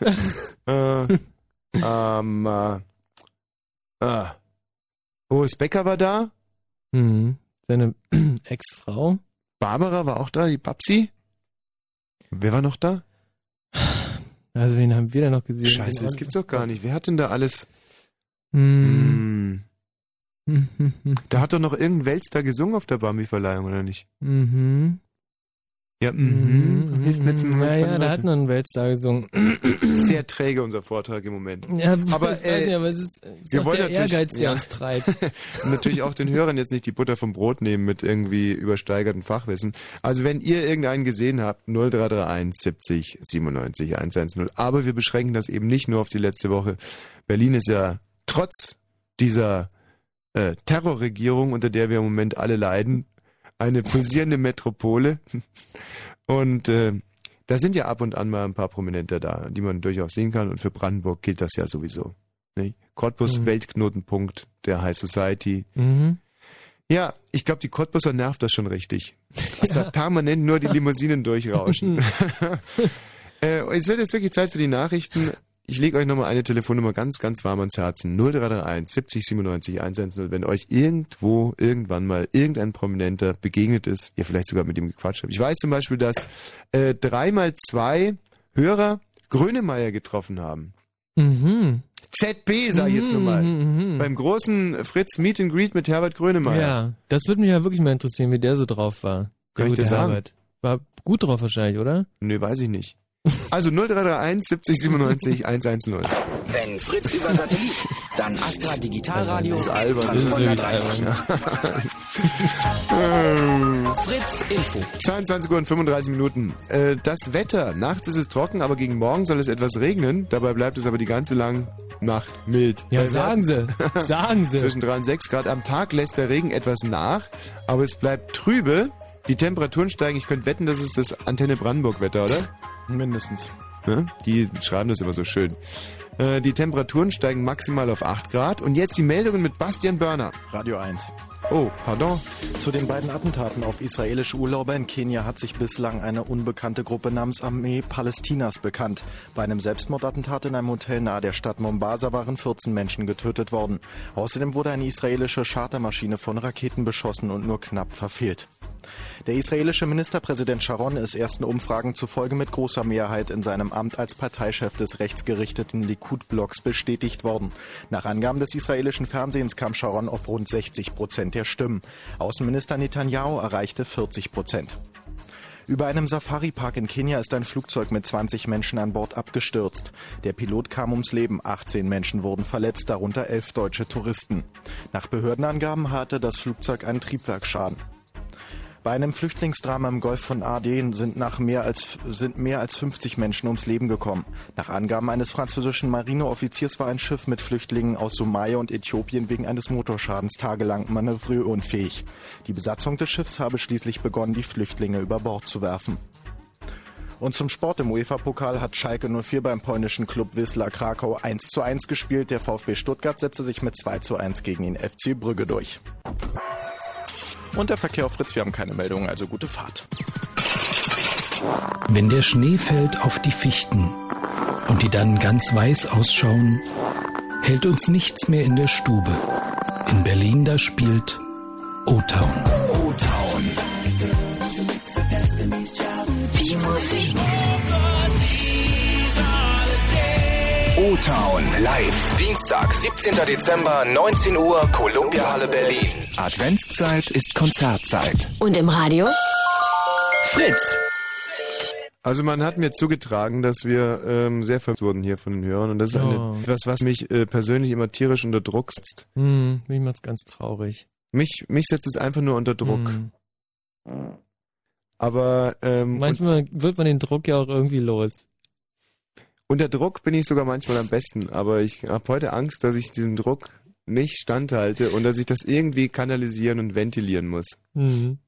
Speaker 1: äh, ähm, äh, äh. Oh, Specker war da.
Speaker 2: Mhm. Seine Ex-Frau.
Speaker 1: Barbara war auch da, die Babsi. Wer war noch da?
Speaker 2: Also wen haben wir da noch gesehen?
Speaker 1: Scheiße, das gibt's doch gar nicht. Wer hat denn da alles?
Speaker 2: Mhm.
Speaker 1: Hm,
Speaker 2: Mhm.
Speaker 1: da hat doch noch irgendein Weltstar gesungen auf der Bambi-Verleihung, oder nicht?
Speaker 2: Mhm.
Speaker 1: Ja, mhm. Hilft mir zum
Speaker 2: Ja, ja, da hat noch ein Weltstar gesungen.
Speaker 1: Sehr träge unser Vortrag im Moment.
Speaker 2: Ja,
Speaker 1: Aber,
Speaker 2: ich weiß
Speaker 1: äh,
Speaker 2: nicht, aber es ist, es ist
Speaker 1: wir
Speaker 2: auch
Speaker 1: wollen
Speaker 2: der
Speaker 1: natürlich-
Speaker 2: Ehrgeiz, der
Speaker 1: ja.
Speaker 2: uns treibt.
Speaker 1: Und natürlich auch den Hörern jetzt nicht die Butter vom Brot nehmen mit irgendwie übersteigertem Fachwissen. Also wenn ihr irgendeinen gesehen habt, 0331 70 97 110. Aber wir beschränken das eben nicht nur auf die letzte Woche. Berlin ist ja trotz dieser äh, Terrorregierung, unter der wir im Moment alle leiden, eine pulsierende Metropole. Und äh, da sind ja ab und an mal ein paar Prominente da, die man durchaus sehen kann. Und für Brandenburg gilt das ja sowieso. Nicht? Cottbus
Speaker 2: Mhm.
Speaker 1: Weltknotenpunkt der High Society.
Speaker 2: Mhm.
Speaker 1: Ja, ich glaube, die Cottbuser nervt das schon richtig. Dass da permanent nur die Limousinen durchrauschen. äh, es wird jetzt wirklich Zeit für die Nachrichten. Ich lege euch nochmal eine Telefonnummer ganz, ganz warm ans Herzen. 0331 70 97 110. Wenn euch irgendwo, irgendwann mal irgendein Prominenter begegnet ist, ihr vielleicht sogar mit ihm gequatscht habt. Ich weiß zum Beispiel, dass äh, dreimal zwei Hörer Grönemeyer getroffen haben.
Speaker 2: Mhm.
Speaker 1: ZB, sag ich jetzt nur mal.
Speaker 2: Mhm, mhm.
Speaker 1: Beim großen Fritz Meet and Greet mit Herbert Grönemeyer.
Speaker 2: Ja, das würde mich ja wirklich mal interessieren, wie der so drauf war.
Speaker 1: Kann
Speaker 2: Der
Speaker 1: ich dir sagen?
Speaker 2: Herbert. War gut drauf wahrscheinlich, oder?
Speaker 1: Nö, weiß ich nicht. Also 0331 70 97 110.
Speaker 7: Wenn Fritz über Satellit, dann Astra Digitalradio,
Speaker 1: Das ist albern.
Speaker 7: Transponder
Speaker 2: Das ist
Speaker 7: 30. Fritz Info.
Speaker 1: 22 Uhr und 35 Minuten. Äh, das Wetter. Nachts ist es trocken, aber gegen morgen soll es etwas regnen. Dabei bleibt es aber die ganze lang Nacht mild.
Speaker 2: Ja,
Speaker 1: Weil
Speaker 2: sagen Sie. Sagen Sie.
Speaker 1: Zwischen 3 und 6 Grad am Tag lässt der Regen etwas nach, aber es bleibt trübe. Die Temperaturen steigen. Ich könnte wetten, das ist das Antenne Brandenburg-Wetter, oder?
Speaker 8: Mindestens.
Speaker 1: Ne? Die schreiben das immer so schön. Äh, die Temperaturen steigen maximal auf 8 Grad. Und jetzt die Meldungen mit Bastian Börner.
Speaker 8: Radio 1.
Speaker 1: Oh, pardon.
Speaker 8: Zu den beiden Attentaten auf israelische Urlauber in Kenia hat sich bislang eine unbekannte Gruppe namens Armee Palästinas bekannt. Bei einem Selbstmordattentat in einem Hotel nahe der Stadt Mombasa waren 14 Menschen getötet worden. Außerdem wurde eine israelische Chartermaschine von Raketen beschossen und nur knapp verfehlt. Der israelische Ministerpräsident Sharon ist ersten Umfragen zufolge mit großer Mehrheit in seinem Amt als Parteichef des rechtsgerichteten Likud-Blocks bestätigt worden. Nach Angaben des israelischen Fernsehens kam Sharon auf rund 60 Prozent der Stimmen. Außenminister Netanyahu erreichte 40 Prozent. Über einem Safari-Park in Kenia ist ein Flugzeug mit 20 Menschen an Bord abgestürzt. Der Pilot kam ums Leben, 18 Menschen wurden verletzt, darunter elf deutsche Touristen. Nach Behördenangaben hatte das Flugzeug einen Triebwerksschaden. Bei einem Flüchtlingsdrama im Golf von Aden sind, nach mehr als, sind mehr als 50 Menschen ums Leben gekommen. Nach Angaben eines französischen Marineoffiziers war ein Schiff mit Flüchtlingen aus Somalia und Äthiopien wegen eines Motorschadens tagelang manövrierunfähig. Die Besatzung des Schiffs habe schließlich begonnen, die Flüchtlinge über Bord zu werfen. Und zum Sport im UEFA-Pokal hat Schalke 04 beim polnischen Club Wisla Krakau 1 zu 1 gespielt. Der VfB Stuttgart setzte sich mit 2 zu 1 gegen den FC Brügge durch. Und der Verkehr auf Fritz, wir haben keine Meldungen, also gute Fahrt.
Speaker 9: Wenn der Schnee fällt auf die Fichten und die dann ganz weiß ausschauen, hält uns nichts mehr in der Stube. In Berlin da spielt O-Town.
Speaker 7: O-Town. Die Musik. O-Town live. Dienstag, 17. Dezember, 19 Uhr, Columbia Halle Berlin. Adventszeit ist Konzertzeit.
Speaker 10: Und im Radio?
Speaker 7: Fritz.
Speaker 1: Also man hat mir zugetragen, dass wir ähm, sehr verwirrt wurden hier von den Hörern und das ist
Speaker 2: Oh.
Speaker 1: etwas, was mich äh, persönlich immer tierisch unter Druck setzt.
Speaker 2: Hm, mich macht's ganz traurig.
Speaker 1: Mich, mich setzt es einfach nur unter Druck.
Speaker 2: Hm.
Speaker 1: Aber ähm,
Speaker 2: Manchmal wird man den Druck ja auch irgendwie los.
Speaker 1: Unter Druck bin ich sogar manchmal am besten, aber ich habe heute Angst, dass ich diesem Druck nicht standhalte und dass ich das irgendwie kanalisieren und ventilieren muss.
Speaker 2: Mhm.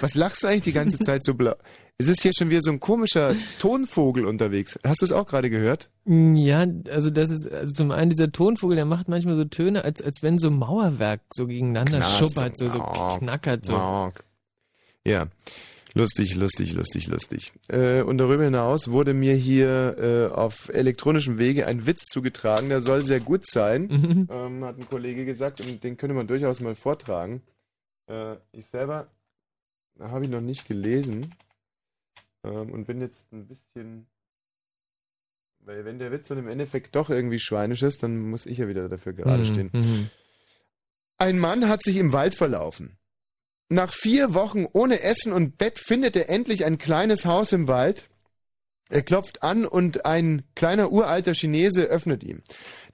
Speaker 1: Was lachst du eigentlich die ganze Zeit so blau? Es ist hier schon wieder so ein komischer Tonvogel unterwegs. Hast du es auch gerade gehört?
Speaker 2: Mm, Ja, also das ist also zum einen dieser Tonvogel, der macht manchmal so Töne, als, als wenn so Mauerwerk so gegeneinander
Speaker 1: Knarzt,
Speaker 2: schuppert, so, so knackert so.
Speaker 1: Ja, lustig, lustig, lustig, lustig. Äh, und darüber hinaus wurde mir hier äh, auf elektronischem Wege ein Witz zugetragen, der soll sehr gut sein,
Speaker 2: Mhm.
Speaker 1: ähm, hat ein Kollege gesagt, und den könnte man durchaus mal vortragen. Äh, ich selber habe ich noch nicht gelesen ähm, und bin jetzt ein bisschen... Weil wenn der Witz dann im Endeffekt doch irgendwie schweinisch ist, dann muss ich ja wieder dafür gerade
Speaker 2: Mhm,
Speaker 1: stehen.
Speaker 2: mhm.
Speaker 1: Ein Mann hat sich im Wald verlaufen. Nach vier Wochen ohne Essen und Bett findet er endlich ein kleines Haus im Wald. Er klopft an und ein kleiner uralter Chinese öffnet ihm.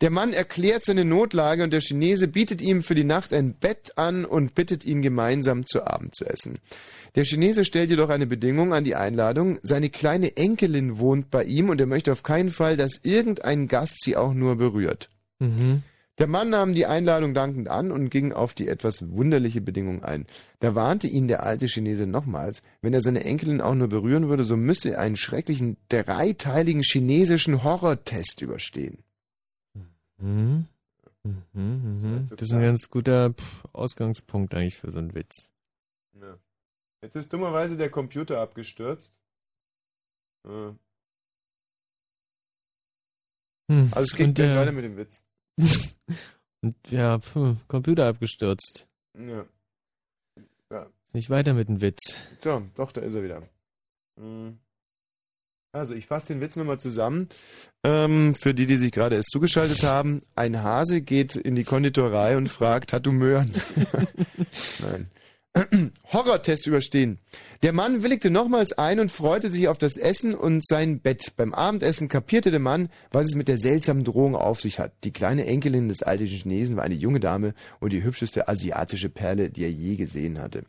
Speaker 1: Der Mann erklärt seine Notlage und der Chinese bietet ihm für die Nacht ein Bett an und bittet ihn gemeinsam zu Abend zu essen. Der Chinese stellt jedoch eine Bedingung an die Einladung. Seine kleine Enkelin wohnt bei ihm und er möchte auf keinen Fall, dass irgendein Gast sie auch nur berührt.
Speaker 2: Mhm.
Speaker 1: Der Mann nahm die Einladung dankend an und ging auf die etwas wunderliche Bedingung ein. Da warnte ihn der alte Chinese nochmals, wenn er seine Enkelin auch nur berühren würde, so müsse er einen schrecklichen dreiteiligen chinesischen Horrortest überstehen.
Speaker 2: Mhm. Mhm, mhm. Das ist ein ganz guter Ausgangspunkt eigentlich für so einen Witz.
Speaker 1: Ja. Jetzt ist dummerweise der Computer abgestürzt. Äh,
Speaker 2: Hm.
Speaker 1: Also es geht
Speaker 2: und,
Speaker 1: gleich
Speaker 2: äh,
Speaker 1: weiter mit dem Witz.
Speaker 2: Und ja, pf, Computer abgestürzt.
Speaker 1: Ja. ja.
Speaker 2: Ist nicht weiter mit dem Witz.
Speaker 1: So, doch, da ist er wieder. Hm. Also, ich fasse den Witz nochmal zusammen. Ähm, für die, die sich gerade erst zugeschaltet haben. Ein Hase geht in die Konditorei und fragt, hat du Möhren? Nein. Horrortest überstehen. Der Mann willigte nochmals ein und freute sich auf das Essen und sein Bett. Beim Abendessen kapierte der Mann, was es mit der seltsamen Drohung auf sich hat. Die kleine Enkelin des alten Chinesen war eine junge Dame und die hübscheste asiatische Perle, die er je gesehen hatte.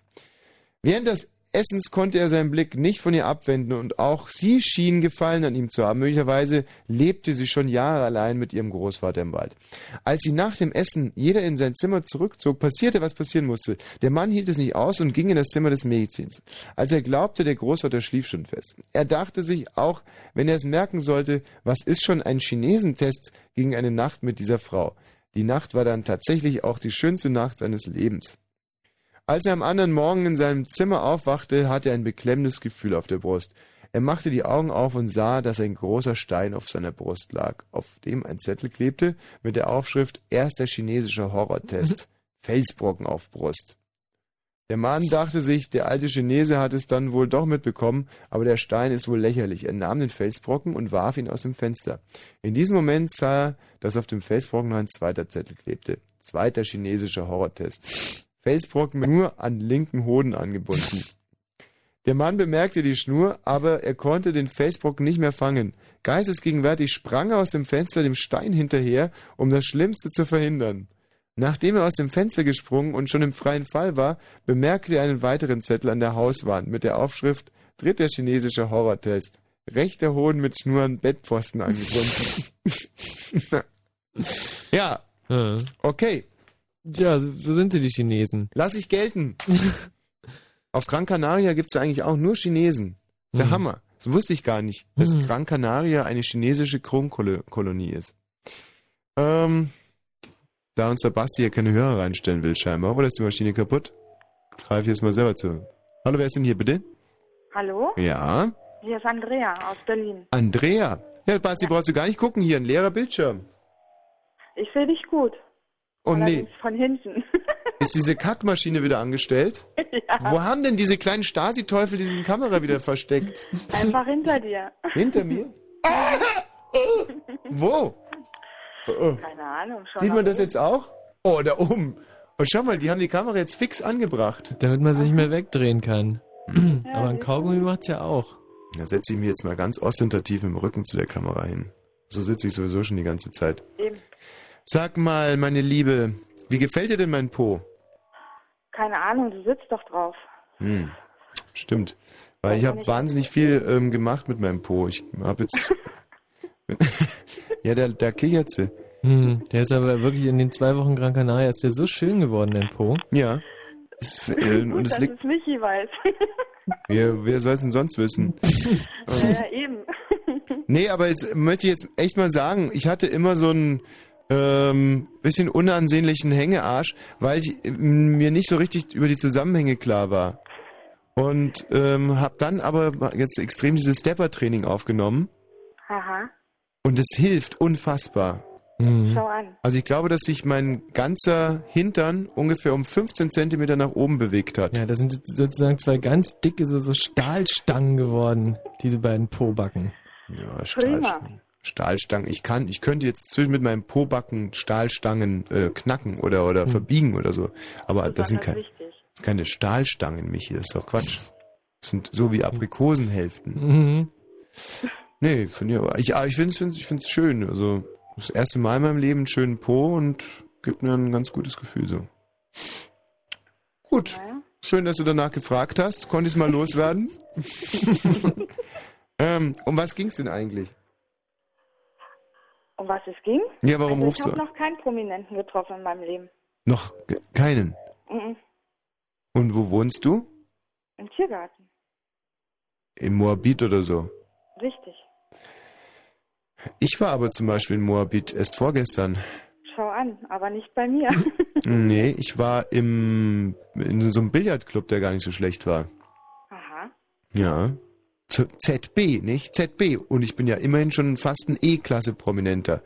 Speaker 1: Während des Essens konnte er seinen Blick nicht von ihr abwenden und auch sie schien Gefallen an ihm zu haben. Möglicherweise lebte sie schon Jahre allein mit ihrem Großvater im Wald. Als sie nach dem Essen jeder in sein Zimmer zurückzog, passierte, was passieren musste. Der Mann hielt es nicht aus und ging in das Zimmer des Mädchens. Als er glaubte, der Großvater schlief schon fest. Er dachte sich, auch wenn er es merken sollte, was ist schon ein Chinesentest gegen eine Nacht mit dieser Frau. Die Nacht war dann tatsächlich auch die schönste Nacht seines Lebens. Als er am anderen Morgen in seinem Zimmer aufwachte, hatte er ein beklemmendes Gefühl auf der Brust. Er machte die Augen auf und sah, dass ein großer Stein auf seiner Brust lag, auf dem ein Zettel klebte mit der Aufschrift Erster chinesischer Horrortest. Felsbrocken auf Brust. Der Mann dachte sich, der alte Chinese hat es dann wohl doch mitbekommen, aber der Stein ist wohl lächerlich. Er nahm den Felsbrocken und warf ihn aus dem Fenster. In diesem Moment sah er, dass auf dem Felsbrocken noch ein zweiter Zettel klebte. Zweiter chinesischer Horrortest. Felsbrocken nur an linken Hoden angebunden. Der Mann bemerkte die Schnur, aber er konnte den Felsbrocken nicht mehr fangen. Geistesgegenwärtig sprang er aus dem Fenster dem Stein hinterher, um das Schlimmste zu verhindern. Nachdem er aus dem Fenster gesprungen und schon im freien Fall war, bemerkte er einen weiteren Zettel an der Hauswand mit der Aufschrift Dritter chinesischer Horrortest. Rechter Hoden mit Schnur an Bettpfosten angebunden. ja,
Speaker 2: Ja.
Speaker 1: okay.
Speaker 2: Tja, so sind sie, die Chinesen.
Speaker 1: Lass ich gelten. Auf Gran Canaria gibt es ja eigentlich auch nur Chinesen. Das ist der
Speaker 2: Mhm.
Speaker 1: Hammer. Das wusste ich gar nicht, dass
Speaker 2: Mhm.
Speaker 1: Gran Canaria eine chinesische Kronkolonie ist. Ähm, da uns der Basti hier keine Hörer reinstellen will, scheinbar, oder ist die Maschine kaputt? Greife ich jetzt mal selber zu. Hallo, wer ist denn hier bitte?
Speaker 10: Hallo?
Speaker 1: Ja,
Speaker 10: Hier ist Andrea aus Berlin.
Speaker 1: Andrea. Ja, Basti, brauchst du gar nicht gucken hier, ein leerer Bildschirm.
Speaker 10: Ich sehe dich gut.
Speaker 1: Oh nee,
Speaker 10: von hinten.
Speaker 1: ist diese Kackmaschine wieder angestellt?
Speaker 10: ja,
Speaker 1: Wo haben denn diese kleinen Stasi-Teufel diese Kamera wieder versteckt?
Speaker 10: einfach hinter dir.
Speaker 1: Hinter mir? Wo? Oh.
Speaker 10: Keine Ahnung. Schon
Speaker 1: Sieht man das jetzt auch? Oh, da oben. Und schau mal, die haben die Kamera jetzt fix angebracht.
Speaker 2: Damit man sich nicht mehr wegdrehen kann. Aber ein Kaugummi macht's ja auch.
Speaker 1: Da setze ich mich jetzt mal ganz ostentativ im Rücken zu der Kamera hin. So sitze ich sowieso schon die ganze Zeit.
Speaker 10: Eben.
Speaker 1: Sag mal, meine Liebe, wie gefällt dir denn mein Po?
Speaker 10: Keine Ahnung, du sitzt doch drauf.
Speaker 1: Hm, stimmt. Weil ich habe wahnsinnig viel ähm, gemacht mit meinem Po. Ich habe jetzt... ja, da, da kichert sie.
Speaker 2: Hm, der ist aber wirklich in den zwei Wochen Gran Canaria ist der so schön geworden, dein Po.
Speaker 1: Ja. Es, äh, und
Speaker 10: Gut,
Speaker 1: es
Speaker 10: dass
Speaker 1: liegt...
Speaker 10: es Michi weiß.
Speaker 1: Wer, wer soll es denn sonst wissen?
Speaker 10: ja, ja, eben.
Speaker 1: Nee, aber jetzt möchte ich jetzt echt mal sagen, ich hatte immer so einen ähm, bisschen unansehnlichen Hängearsch, weil ich äh, mir nicht so richtig über die Zusammenhänge klar war. Und ähm, habe dann aber jetzt extrem dieses Stepper-Training aufgenommen
Speaker 10: Haha.
Speaker 1: und es hilft unfassbar.
Speaker 2: Mhm.
Speaker 10: Schau an.
Speaker 1: Also ich glaube, dass sich mein ganzer Hintern ungefähr um 15 Zentimeter nach oben bewegt hat.
Speaker 2: Ja, das sind sozusagen zwei ganz dicke so, so Stahlstangen geworden, diese beiden Po-Backen.
Speaker 1: Ja,
Speaker 10: Prima.
Speaker 1: Stahlstangen. Stahlstangen. Ich kann, ich könnte jetzt zwischen mit meinem Pobacken Stahlstangen äh, knacken oder oder
Speaker 2: Hm.
Speaker 1: verbiegen oder so. Aber das sind,
Speaker 10: Besonders
Speaker 1: kein,
Speaker 10: wichtig.
Speaker 1: das sind keine Stahlstangen, Michi. Das ist doch Quatsch. Das sind so wie Aprikosenhälften.
Speaker 2: Mhm.
Speaker 1: Nee, finde ich aber. Ich, aber ich finde es ich find's schön. Also das erste Mal in meinem Leben einen schönen Po und gibt mir ein ganz gutes Gefühl so. Gut. Schön, dass du danach gefragt hast. Konnte ich es mal loswerden? ähm, um was ging's denn eigentlich?
Speaker 10: Um was es ging?
Speaker 1: Ja, warum
Speaker 10: also
Speaker 1: rufst
Speaker 10: ich
Speaker 1: du
Speaker 10: habe
Speaker 1: an?
Speaker 10: noch keinen Prominenten getroffen in meinem Leben.
Speaker 1: Noch keinen.
Speaker 10: Mhm.
Speaker 1: Und wo wohnst du?
Speaker 10: Im Tiergarten.
Speaker 1: In Moabit oder so?
Speaker 10: Richtig.
Speaker 1: Ich war aber zum Beispiel in Moabit erst vorgestern.
Speaker 10: schau an, aber nicht bei mir.
Speaker 1: Nee, ich war im, in so einem Billardclub, der gar nicht so schlecht war.
Speaker 10: Aha.
Speaker 1: Ja. ZB, nicht? ZB. Und ich bin ja immerhin schon fast ein E-Klasse-Prominenter.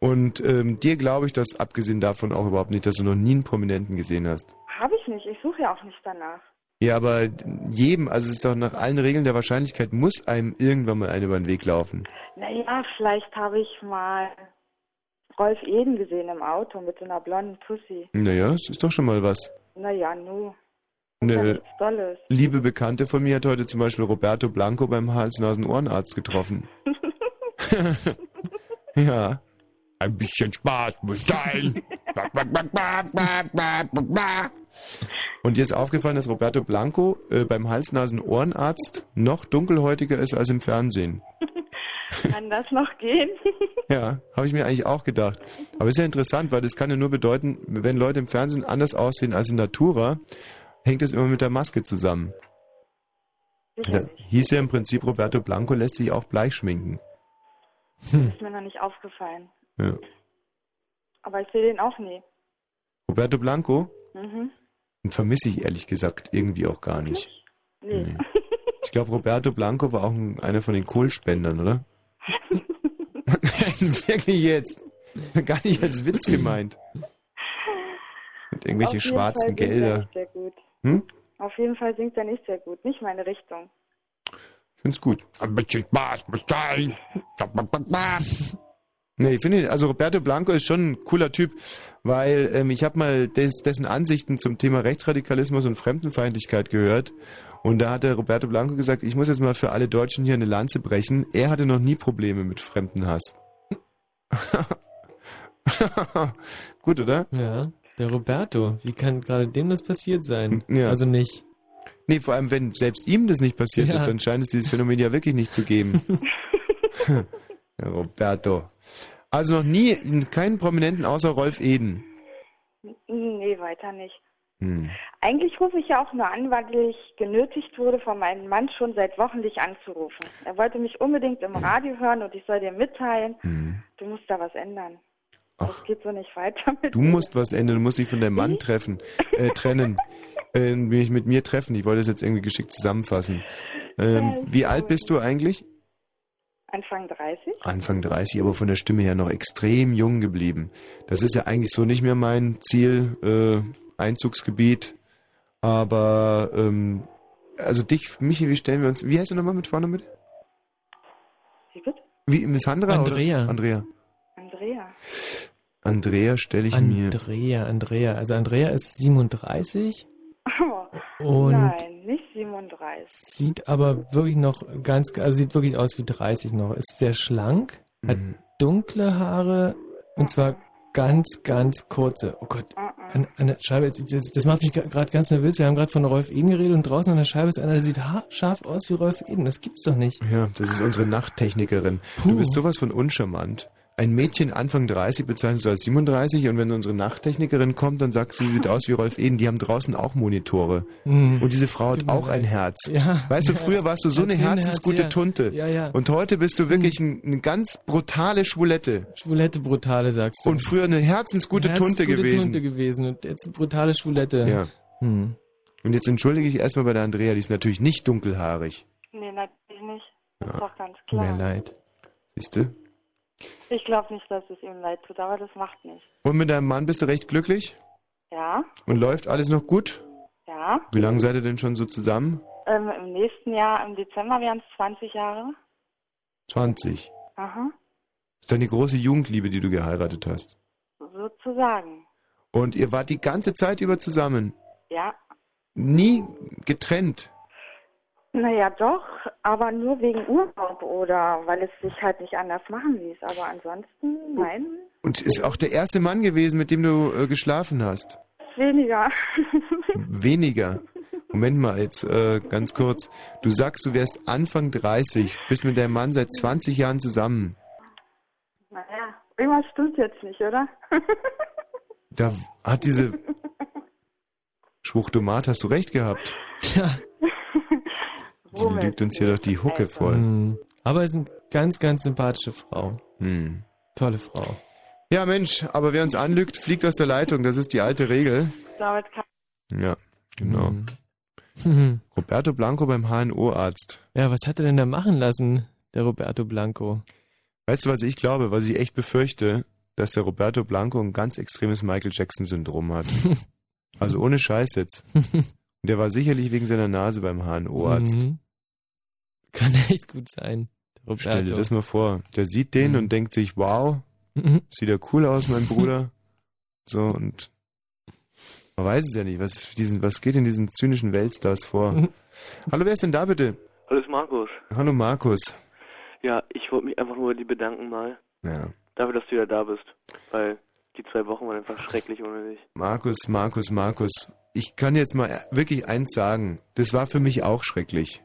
Speaker 1: Und ähm, dir glaube ich das abgesehen davon auch überhaupt nicht, dass du noch nie einen Prominenten gesehen hast.
Speaker 10: Habe ich nicht, ich suche ja auch nicht danach.
Speaker 1: Ja, aber jedem, also es ist doch nach allen Regeln der Wahrscheinlichkeit, muss einem irgendwann mal einer über den Weg laufen.
Speaker 10: Naja, vielleicht habe ich mal Rolf Eden gesehen im Auto mit so einer blonden Tussi.
Speaker 1: Naja, es ist doch schon mal was.
Speaker 10: Naja, nu.
Speaker 1: Eine liebe Bekannte von mir hat heute zum Beispiel Roberto Blanco beim Hals-Nasen-Ohrenarzt getroffen. ja.
Speaker 4: Ein bisschen Spaß muss sein.
Speaker 1: Und ist aufgefallen, dass Roberto Blanco äh, beim Hals-Nasen-Ohrenarzt noch dunkelhäutiger ist als im Fernsehen.
Speaker 10: Kann das noch gehen?
Speaker 1: Ja, habe ich mir eigentlich auch gedacht. Aber ist ja interessant, weil das kann ja nur bedeuten, wenn Leute im Fernsehen anders aussehen als in Natura, hängt das immer mit der Maske zusammen. Da hieß ja im Prinzip, Roberto Blanco lässt sich auch bleich schminken.
Speaker 10: Ist mir noch nicht aufgefallen.
Speaker 1: Ja.
Speaker 10: Aber ich sehe den auch nie.
Speaker 1: Roberto Blanco?
Speaker 10: Mhm.
Speaker 1: Den vermisse ich ehrlich gesagt irgendwie auch gar nicht.
Speaker 10: Nee.
Speaker 1: Ich glaube, Roberto Blanco war auch ein, einer von den Kohlspendern, oder? Wirklich jetzt. Gar nicht als Witz gemeint. Und irgendwelche schwarzen
Speaker 10: Fall er
Speaker 1: Gelder.
Speaker 10: sehr gut.
Speaker 1: Hm?
Speaker 10: Auf jeden Fall singt er nicht sehr gut. Nicht meine Richtung.
Speaker 1: Ich find's gut.
Speaker 4: Ein bisschen Spaß muss sein.
Speaker 1: Nee, ich finde, also Roberto Blanco ist schon ein cooler Typ, weil ähm, ich habe mal des, dessen Ansichten zum Thema Rechtsradikalismus und Fremdenfeindlichkeit gehört. Und da hat der Roberto Blanco gesagt, ich muss jetzt mal für alle Deutschen hier eine Lanze brechen. Er hatte noch nie Probleme mit Fremdenhass. Gut, oder?
Speaker 2: Ja, der Roberto. Wie kann gerade dem das passiert sein?
Speaker 1: Ja.
Speaker 2: Also nicht.
Speaker 1: Nee, vor allem, wenn selbst ihm das nicht passiert
Speaker 2: Ja.
Speaker 1: ist, dann scheint es dieses Phänomen ja wirklich nicht zu geben. Roberto. Also noch nie keinen Prominenten außer Rolf Eden.
Speaker 10: Nee, weiter nicht.
Speaker 1: Hm.
Speaker 10: Eigentlich rufe ich ja auch nur an, weil ich genötigt wurde, von meinem Mann schon seit Wochen dich anzurufen. Er wollte mich unbedingt im Radio hören und ich soll dir mitteilen,
Speaker 1: Hm.
Speaker 10: du musst da was ändern. Das geht so nicht weiter mit
Speaker 1: Du musst was ändern, du musst dich von deinem Mann treffen, äh, trennen, äh, mich mit mir treffen. Ich wollte das jetzt irgendwie geschickt zusammenfassen. Ähm,
Speaker 10: Ja,
Speaker 1: wie alt bist du eigentlich?
Speaker 10: Anfang 30?
Speaker 1: Anfang 30, aber von der Stimme her noch extrem jung geblieben. Das ist ja eigentlich so nicht mehr mein Ziel, äh, Einzugsgebiet. Aber, ähm, also dich, Michi, wie stellen wir uns, wie heißt du nochmal mit vorne mit?
Speaker 10: Wie bitte?
Speaker 1: Wie, Miss Sandra?
Speaker 2: Andrea.
Speaker 1: Oder? Andrea.
Speaker 10: Andrea.
Speaker 1: Andrea stelle ich mir.
Speaker 2: Andrea, Andrea. Also Andrea ist 37
Speaker 10: Oh,
Speaker 2: und
Speaker 10: nein, nicht 37.
Speaker 2: sieht aber wirklich noch ganz, also sieht wirklich aus wie 30 noch. Ist sehr schlank, hat
Speaker 1: Mhm.
Speaker 2: dunkle Haare und zwar ganz, ganz kurze. Oh Gott, an, an der Scheibe, das, das macht mich gerade ganz nervös. Wir haben gerade von Rolf Eden geredet und draußen an der Scheibe ist einer, der sieht haarscharf aus wie Rolf Eden. Das gibt's doch nicht.
Speaker 1: Ja, das ist unsere Nachttechnikerin.
Speaker 2: Puh.
Speaker 1: Du bist sowas von uncharmant. Ein Mädchen Anfang 30 bezeichnest du als 37 und wenn unsere Nachttechnikerin kommt, dann sagst du, sie sieht aus wie Rolf Eden. Die haben draußen auch Monitore.
Speaker 2: Hm.
Speaker 1: Und diese Frau hat
Speaker 2: mir
Speaker 1: auch ein. Herz.
Speaker 2: Ja,
Speaker 1: weißt du, früher warst du so eine herzensgute
Speaker 2: Herz, ja.
Speaker 1: Tunte.
Speaker 2: Ja, ja.
Speaker 1: Und heute bist du wirklich ein, eine ganz brutale Schwulette.
Speaker 2: Schwulette brutale, sagst du.
Speaker 1: Und früher eine herzensgute Tunte
Speaker 2: Herzgute
Speaker 1: gewesen.
Speaker 2: Tunte gewesen und jetzt eine brutale Schwulette.
Speaker 1: Ja.
Speaker 2: Hm.
Speaker 1: Und jetzt entschuldige ich erstmal bei der Andrea, die ist natürlich nicht dunkelhaarig.
Speaker 10: Nee, natürlich nicht. Das
Speaker 1: Ja.
Speaker 10: ist doch ganz
Speaker 2: Mir
Speaker 10: klar.
Speaker 2: leid.
Speaker 1: Siehst du?
Speaker 10: Ich glaube nicht, dass es ihm leid tut, aber das macht nicht.
Speaker 1: Und mit deinem Mann bist du recht glücklich?
Speaker 10: Ja,
Speaker 1: Und läuft alles noch gut?
Speaker 10: ja.
Speaker 1: Wie lange seid ihr denn schon so zusammen?
Speaker 10: Ähm, Im nächsten Jahr, im Dezember, wären es 20 Jahre.
Speaker 1: 20.
Speaker 10: Aha,
Speaker 1: ist deine große Jugendliebe, die du geheiratet hast.
Speaker 10: sozusagen.
Speaker 1: Und ihr wart die ganze Zeit über zusammen.
Speaker 10: Ja.
Speaker 1: Nie getrennt.
Speaker 10: Naja, doch, aber nur wegen Urlaub oder weil es sich halt nicht anders machen ließ. Aber ansonsten, nein,
Speaker 1: Und ist auch der erste Mann gewesen, mit dem du äh, geschlafen hast.
Speaker 10: weniger.
Speaker 1: Weniger. Moment mal, jetzt äh, ganz kurz. Du sagst, du wärst Anfang 30, bist mit deinem Mann seit 20 Jahren zusammen.
Speaker 10: naja, irgendwas stimmt jetzt nicht, oder?
Speaker 1: Da hat diese Schwuchtomat, hast du recht gehabt. Die
Speaker 10: Womit?
Speaker 1: lügt uns hier doch die Hucke voll.
Speaker 2: Hm. Aber ist eine ganz, ganz sympathische Frau.
Speaker 1: Hm.
Speaker 2: Tolle Frau.
Speaker 1: Ja, Mensch, aber wer uns anlügt, fliegt aus der Leitung. Das ist die alte Regel. Ja, genau.
Speaker 2: Mhm.
Speaker 1: Roberto Blanco beim HNO-Arzt.
Speaker 2: Ja, was hat er denn da machen lassen, der Roberto Blanco?
Speaker 1: Weißt du, was ich glaube, was ich echt befürchte, dass der Roberto Blanco ein ganz extremes Michael Jackson-Syndrom hat. also ohne Scheiß jetzt. Und der war sicherlich wegen seiner Nase beim HNO-Arzt.
Speaker 2: Mhm. Kann echt gut sein. Roberto.
Speaker 1: Stell dir das mal vor. Der sieht den
Speaker 2: Mhm.
Speaker 1: und denkt sich, wow,
Speaker 2: Mhm.
Speaker 1: sieht er cool aus, mein Bruder. So und man weiß es ja nicht, was, diesen, was geht in diesen zynischen Weltstars vor.
Speaker 2: Mhm.
Speaker 1: Hallo, wer ist denn da bitte?
Speaker 11: Hallo, ist Markus.
Speaker 1: Hallo Markus.
Speaker 11: Ja, ich wollte mich einfach nur dir bedanken mal
Speaker 1: Ja.
Speaker 11: dafür, dass du ja da bist. Weil die zwei Wochen waren einfach schrecklich ohne dich.
Speaker 1: Markus, Markus, Markus. Ich kann jetzt mal wirklich eins sagen. Das war für mich auch schrecklich.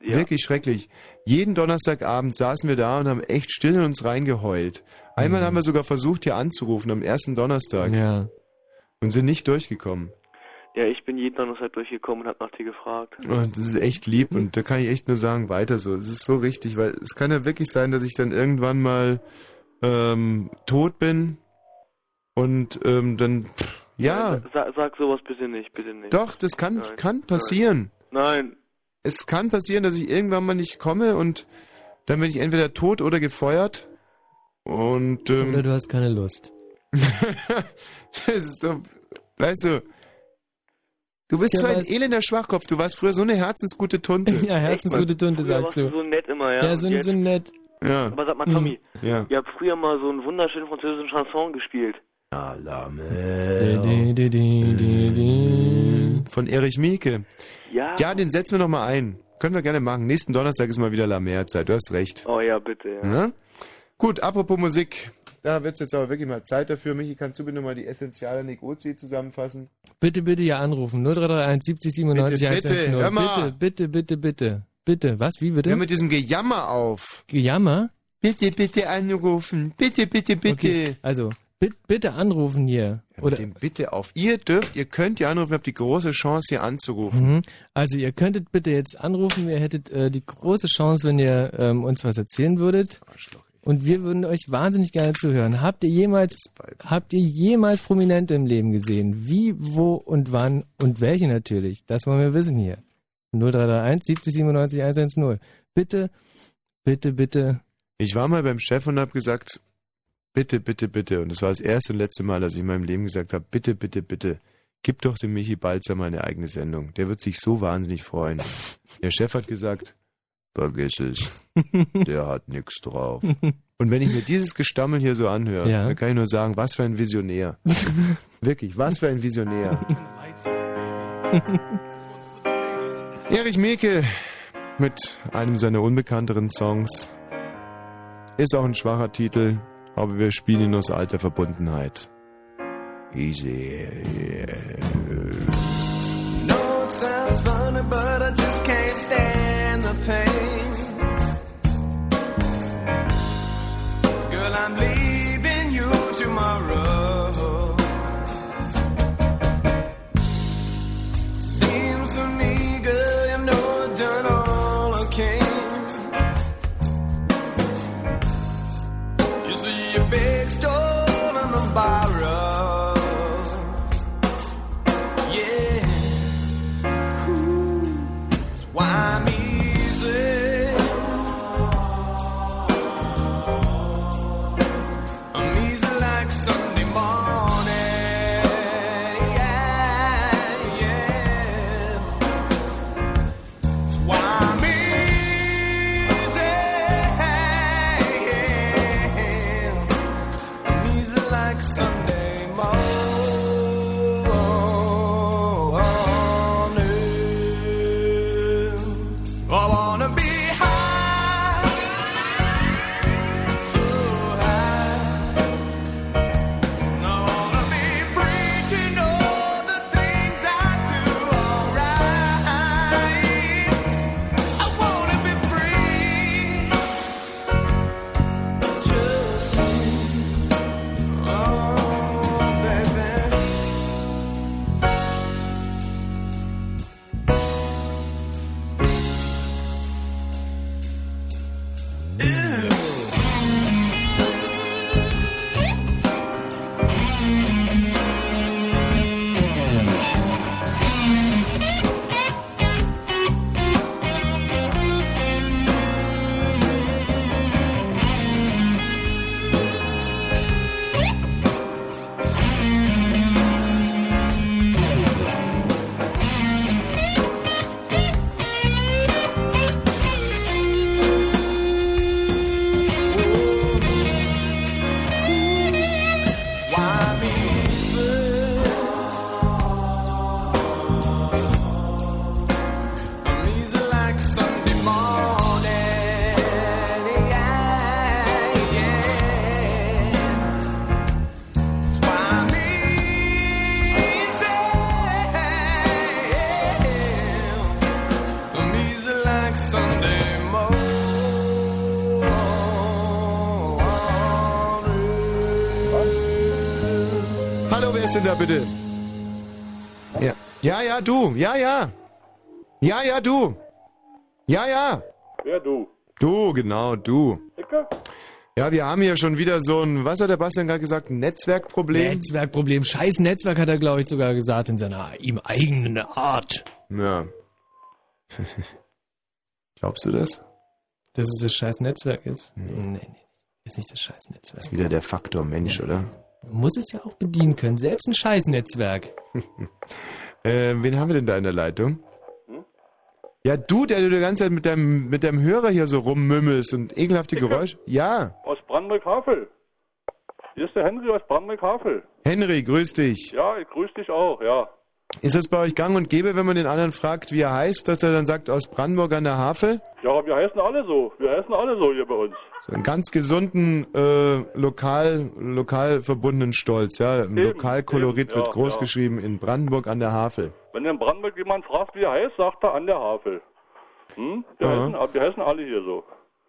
Speaker 11: Ja.
Speaker 1: Wirklich schrecklich. Jeden Donnerstagabend saßen wir da und haben echt still in uns reingeheult. Einmal haben wir sogar versucht, hier anzurufen am ersten Donnerstag.
Speaker 2: Ja.
Speaker 1: Und sind nicht durchgekommen.
Speaker 11: Ja, ich bin jeden Donnerstag durchgekommen und hab nach dir gefragt.
Speaker 1: Und das ist echt lieb und da kann ich echt nur sagen, weiter so. Es ist so wichtig, weil es kann ja wirklich sein, dass ich dann irgendwann mal ähm, tot bin und ähm, dann, pff, ja,
Speaker 11: Sa sag sowas bitte nicht, bitte nicht.
Speaker 1: doch, das kann,
Speaker 11: Nein.
Speaker 1: kann passieren.
Speaker 11: Nein.
Speaker 1: Es kann passieren, dass ich irgendwann mal nicht komme und dann bin ich entweder tot oder gefeuert. Und ähm,
Speaker 2: Oder du hast keine Lust.
Speaker 1: das ist so, weißt du, du bist
Speaker 2: Ja,
Speaker 1: so ein elender Schwachkopf. Du warst früher so eine herzensgute Tunte.
Speaker 2: Ja, herzensgute Tunte,
Speaker 11: Früher
Speaker 2: sagst
Speaker 11: du so nett immer, ja.
Speaker 2: Ja, so, so nett.
Speaker 1: Ja.
Speaker 11: Aber sag mal, Tommy,
Speaker 1: Ja.
Speaker 11: ihr habt früher mal so einen wunderschönen französischen Chanson gespielt.
Speaker 2: Di.
Speaker 1: Von Erich Mielke.
Speaker 11: Ja.
Speaker 1: Ja, den setzen wir nochmal ein. Können wir gerne machen. Nächsten Donnerstag ist mal wieder La Mer-Zeit. Du hast recht.
Speaker 11: Oh ja, bitte, ja.
Speaker 1: Ne? Gut, apropos Musik. Da wird es jetzt aber wirklich mal Zeit dafür. Michi, kannst du bitte nochmal die Essentiale Negozi zusammenfassen?
Speaker 2: Bitte, bitte hier anrufen. 0331 70 97
Speaker 1: Bitte, bitte,
Speaker 2: 110.
Speaker 1: hör mal.
Speaker 2: Bitte, bitte, bitte, bitte. Bitte, was? Wie bitte?
Speaker 1: Hör mit diesem Gejammer auf.
Speaker 2: Gejammer?
Speaker 1: Bitte, bitte anrufen. Bitte, bitte, bitte.
Speaker 2: Okay, also, bitte, anrufen hier.
Speaker 1: Hör
Speaker 2: Oder,
Speaker 1: bitte auf. Ihr dürft, ihr könnt hier anrufen. Ihr habt die große Chance, hier anzurufen.
Speaker 2: Mhm. Also ihr könntet bitte jetzt anrufen, ihr hättet äh, die große Chance, wenn ihr ähm, uns was erzählen würdet. Und wir würden euch wahnsinnig gerne zuhören. Habt ihr jemals, habt ihr jemals Prominente im Leben gesehen? Wie, wo und wann und welche natürlich? Das wollen wir wissen hier. 0331 70 97 110. Bitte, bitte, bitte.
Speaker 1: Ich war mal beim Chef und habe gesagt, bitte, bitte, bitte. Und das war das erste und letzte Mal, dass ich in meinem Leben gesagt habe, bitte, bitte, bitte. Gib doch dem Michi Balzer mal eine eigene Sendung. Der wird sich so wahnsinnig freuen. Der Chef hat gesagt, vergiss es. Der hat nix drauf. Und wenn ich mir dieses Gestammel hier so anhöre,
Speaker 2: Ja.
Speaker 1: dann kann ich nur sagen, was für ein Visionär. Wirklich, was für ein Visionär. Erich Mielke mit einem seiner unbekannteren Songs. Ist auch ein schwacher Titel, aber wir spielen ihn aus alter Verbundenheit. Easy.
Speaker 12: No, it sounds funny, but I just can't stand the pain. Girl, I'm leaving
Speaker 1: denn da bitte? Ja. Ja, ja, du. Ja, ja. Ja, ja, du. Ja, ja.
Speaker 13: Wer du?
Speaker 1: Du, genau, du.
Speaker 13: Ecke?
Speaker 1: Ja, wir haben hier schon wieder so ein, was hat der Bastian gerade gesagt, ein Netzwerkproblem?
Speaker 2: Netzwerkproblem. Scheiß Netzwerk hat er, glaube ich, sogar gesagt in seiner ihm eigenen Art.
Speaker 1: Ja. Glaubst du das?
Speaker 2: Dass es das scheiß Netzwerk ist? Nee, nee, nee. Ist nicht das scheiß Netzwerk.
Speaker 1: Das ist wieder der Faktor Mensch, oder?
Speaker 2: Muss es ja auch bedienen können. Selbst ein scheiß Netzwerk.
Speaker 1: Äh, wen haben wir denn da in der Leitung? Ja, du, der du die ganze Zeit mit deinem, mit deinem Hörer hier so rummümmelst und ekelhafte Geräusche. Ja.
Speaker 13: Aus Brandenburg-Havel. Hier ist der Henry aus Brandenburg-Havel.
Speaker 1: Henry, grüß dich.
Speaker 13: Ja, ich grüße dich auch, ja.
Speaker 1: Ist das bei euch gang und gäbe, wenn man den anderen fragt, wie er heißt, dass er dann sagt, aus Brandenburg an der Havel?
Speaker 13: Ja, wir heißen alle so. Wir heißen alle so hier bei uns.
Speaker 1: So einen ganz gesunden, äh, lokal, lokal verbundenen Stolz, ja. Im Lokalkolorit
Speaker 13: eben,
Speaker 1: wird
Speaker 13: ja,
Speaker 1: groß
Speaker 13: ja.
Speaker 1: geschrieben in Brandenburg an der Havel.
Speaker 13: Wenn in Brandenburg jemand fragt, wie er heißt, sagt er an der Havel. Hm? Wir,
Speaker 1: Ja.
Speaker 13: heißen, wir heißen alle hier so.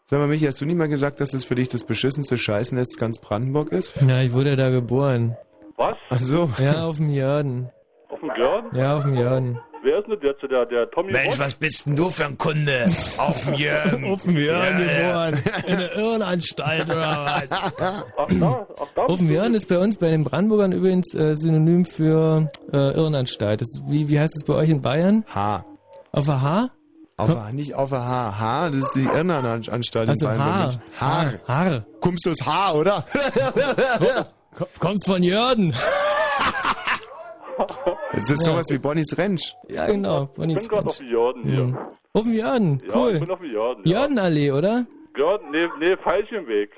Speaker 1: Sag mal, Michi, hast du nicht mal gesagt, dass das für dich das beschissenste Scheißnetz ganz Brandenburg ist?
Speaker 2: Na, ich wurde da geboren.
Speaker 13: Was?
Speaker 1: Ach so.
Speaker 2: Ja, auf dem Jörden.
Speaker 13: Auf dem Görn?
Speaker 2: Ja, auf dem Jörden.
Speaker 13: Wer ist denn jetzt der, der Tommy
Speaker 4: Mensch,
Speaker 13: Bosch?
Speaker 4: was bist denn du für ein Kunde? Auf dem Jürgen.
Speaker 2: Auf dem Jörden
Speaker 4: Ja, ja.
Speaker 2: geboren. In der Irrenanstalt oder was?
Speaker 13: Ach da, ach da.
Speaker 2: Auf dem Jörden ist bei uns, bei den Brandenburgern übrigens äh, synonym für äh, Irrenanstalt. Das wie, wie heißt es bei euch in Bayern?
Speaker 1: H.
Speaker 2: Auf der H?
Speaker 1: Auf der, nicht auf der H. H, das ist die Irrenanstalt
Speaker 2: Also
Speaker 1: in Bayern.
Speaker 2: Haar.
Speaker 1: Haar.
Speaker 2: Haar.
Speaker 1: Kommst du aus Haar, oder?
Speaker 2: Komm- Kommst von Jörden.
Speaker 1: Es ist
Speaker 2: Ja.
Speaker 1: sowas wie Bonnie's Rentsch.
Speaker 2: Ja, genau.
Speaker 13: Ich
Speaker 2: Bonnie's
Speaker 13: bin gerade auf dem Jorden hier.
Speaker 2: Mhm. Auf dem Jörden.
Speaker 13: Ja, ich
Speaker 2: Cool.
Speaker 13: bin auf dem Jorden. Ja.
Speaker 2: Jördenallee, oder?
Speaker 13: Jorden, nee, nee, Veilchenweg.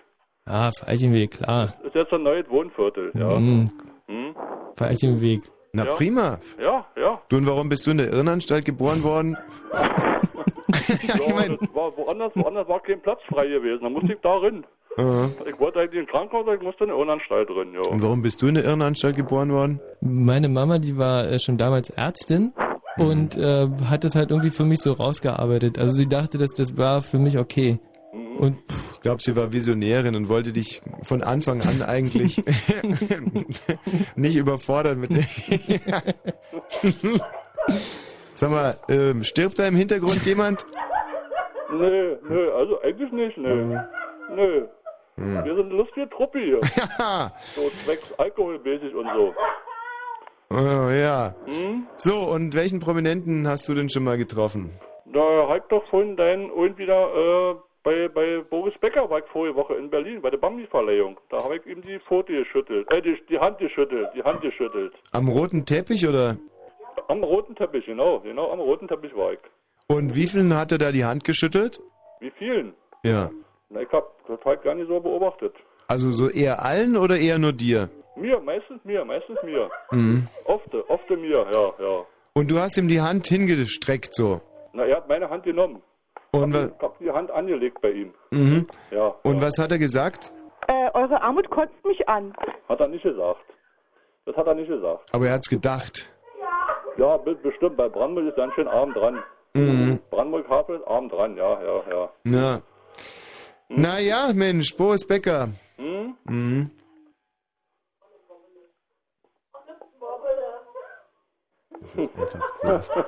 Speaker 2: Ah, Veilchenweg, klar.
Speaker 13: Das ist jetzt ein neues Wohnviertel, ja.
Speaker 2: Mhm.
Speaker 13: Hm?
Speaker 2: Veilchenweg.
Speaker 1: Na
Speaker 13: Ja.
Speaker 1: prima.
Speaker 13: Ja, ja.
Speaker 1: Du, und warum bist du in der Irrenanstalt geboren worden?
Speaker 13: ja das war woanders, woanders war kein Platz frei gewesen. Da musste ich da rein.
Speaker 1: Aha.
Speaker 13: Ich wollte eigentlich in Krankenhaus, aber ich musste in eine Irrenanstalt drin, ja.
Speaker 1: Und warum bist du in der Irrenanstalt geboren worden?
Speaker 2: Meine Mama, die war äh, schon damals Ärztin und äh, hat das halt irgendwie für mich so rausgearbeitet. Also sie dachte, dass das war für mich okay. Und
Speaker 1: Ich glaube, sie war Visionärin und wollte dich von Anfang an eigentlich nicht überfordern mit der. Sag mal, ähm, stirbt da im Hintergrund jemand?
Speaker 13: Nö, nö, also eigentlich nicht, nö. Nö.
Speaker 1: Hm.
Speaker 13: Wir sind eine lustige Truppe hier.
Speaker 1: Ja.
Speaker 13: so zwecks alkoholmäßig und so.
Speaker 1: Oh, ja.
Speaker 13: Hm?
Speaker 1: So, und welchen Prominenten hast du denn schon mal getroffen?
Speaker 13: Da hat doch vorhin dein und wieder äh, bei, bei Boris Becker war ich vorige Woche in Berlin bei der Bambi-Verleihung. Da habe ich ihm die Pfote geschüttelt, äh, die, die Hand geschüttelt, die Hand geschüttelt.
Speaker 1: Am roten Teppich oder?
Speaker 13: Am roten Teppich, genau, genau am roten Teppich war ich.
Speaker 1: Und wie vielen hat er da die Hand geschüttelt?
Speaker 13: Wie vielen?
Speaker 1: Ja.
Speaker 13: Na, ich habe das halt gar nicht so beobachtet.
Speaker 1: Also so eher allen oder eher nur dir?
Speaker 13: Mir, meistens mir, meistens mir.
Speaker 1: Mhm.
Speaker 13: Oft, oft mir, ja, ja.
Speaker 1: Und du hast ihm die Hand hingestreckt so.
Speaker 13: Na, er hat meine Hand genommen.
Speaker 1: Und,
Speaker 13: Ich habe die Hand angelegt bei ihm.
Speaker 1: mhm.
Speaker 13: Ja,
Speaker 1: Und was hat er gesagt?
Speaker 14: Äh, eure Armut kotzt mich an.
Speaker 13: hat er nicht gesagt. Das hat er nicht gesagt.
Speaker 1: Aber er hat's gedacht.
Speaker 13: Ja, be- bestimmt, bei Brandenburg ist ganz schön arm dran.
Speaker 1: Mhm.
Speaker 13: Brandenburg-Havel ist arm dran, ja, ja, ja.
Speaker 1: Na. Na ja, Mensch, Boris Becker.
Speaker 13: Hm?
Speaker 1: Mhm. Das ist einfach krass.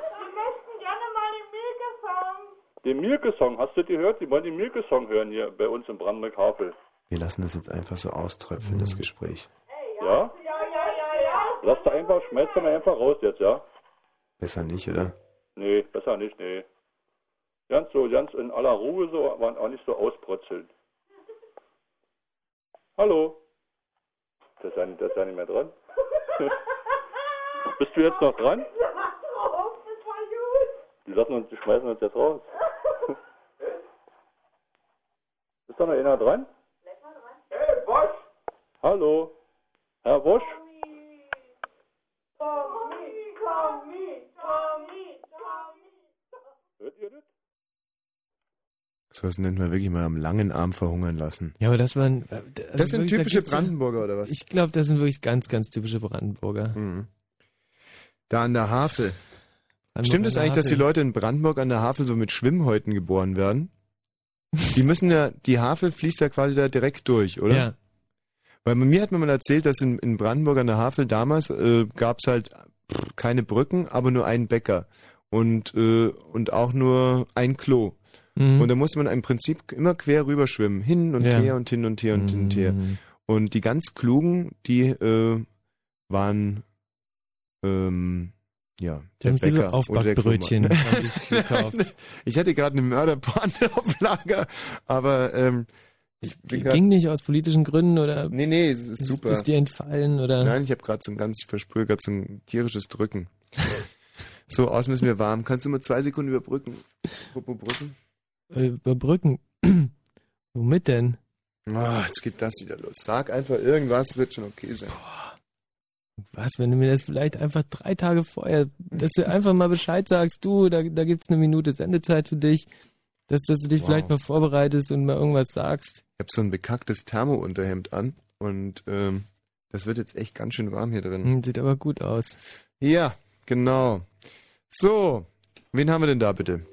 Speaker 13: Den Mirke-Song, hast du die gehört? Die wollen den Mirke-Song hören hier bei uns in Brandenburg-Havel.
Speaker 1: Wir lassen das jetzt einfach so auströpfeln, das Gespräch.
Speaker 13: Ja? Lass da einfach, schmeiß da mal einfach raus jetzt, ja?
Speaker 1: Besser nicht, oder?
Speaker 13: Nee, besser nicht, nee. Ganz so, ganz in aller Ruhe so, aber auch nicht so ausbrutzeln. Hallo? Das ist ja nicht, das ist ja nicht mehr dran. Bist du jetzt noch dran? Die lassen uns, die schmeißen uns jetzt raus. Ist da noch einer dran? Hey, Bosch! Hallo? Herr Bosch? Hört ihr das?
Speaker 1: Sowas nennt man wirklich mal am langen Arm verhungern lassen.
Speaker 2: Ja, aber das waren. äh, also
Speaker 1: Das sind
Speaker 2: wirklich, da
Speaker 1: typische
Speaker 2: ja-
Speaker 1: Brandenburger, oder was?
Speaker 2: Ich glaube, das sind wirklich ganz, ganz typische Brandenburger.
Speaker 1: Mhm. Da an der Havel.
Speaker 2: Brandenburg
Speaker 1: Stimmt es
Speaker 2: der
Speaker 1: eigentlich, dass die
Speaker 2: Havel.
Speaker 1: Leute in Brandenburg an der Havel so mit Schwimmhäuten geboren werden? Die müssen ja, die Havel fließt ja quasi da direkt durch, oder?
Speaker 2: Ja.
Speaker 1: Weil mir hat man mal erzählt, dass in, in Brandenburg an der Havel damals äh, gab es halt keine Brücken, aber nur einen Bäcker und, äh, und auch nur ein Klo.
Speaker 2: Mhm.
Speaker 1: Und da musste man im Prinzip immer quer rüber schwimmen, hin und
Speaker 2: Ja.
Speaker 1: her und hin und her und hin und her.
Speaker 2: Mhm.
Speaker 1: Und die ganz Klugen, die äh, waren ähm, ja,
Speaker 2: Die haben diese Aufbackbrötchen ich gekauft.
Speaker 1: ich hatte gerade eine Mörderporte auf Lager, aber ähm, ich bin
Speaker 2: Ging nicht aus politischen Gründen oder
Speaker 1: Nee, nee, es ist super.
Speaker 2: ist dir entfallen oder
Speaker 1: Nein, ich habe gerade so ein ganz, ich verspüre gerade so ein tierisches Drücken. so, aus müssen wir warm. Kannst du mal zwei Sekunden überbrücken? Brücken?
Speaker 2: Überbrücken? Womit denn?
Speaker 1: Ah, jetzt geht das wieder los. Sag einfach irgendwas, wird schon okay sein.
Speaker 2: Was, wenn du mir das vielleicht einfach drei Tage vorher, dass du einfach mal Bescheid sagst, du, da, da gibt's eine Minute Sendezeit für dich, dass, dass du dich
Speaker 1: Wow.
Speaker 2: vielleicht mal vorbereitest und mal irgendwas sagst.
Speaker 1: Ich habe so ein bekacktes Thermounterhemd an und ähm, das wird jetzt echt ganz schön warm hier drin.
Speaker 2: Hm, Sieht aber gut aus.
Speaker 1: Ja, genau. So, wen haben wir denn da bitte?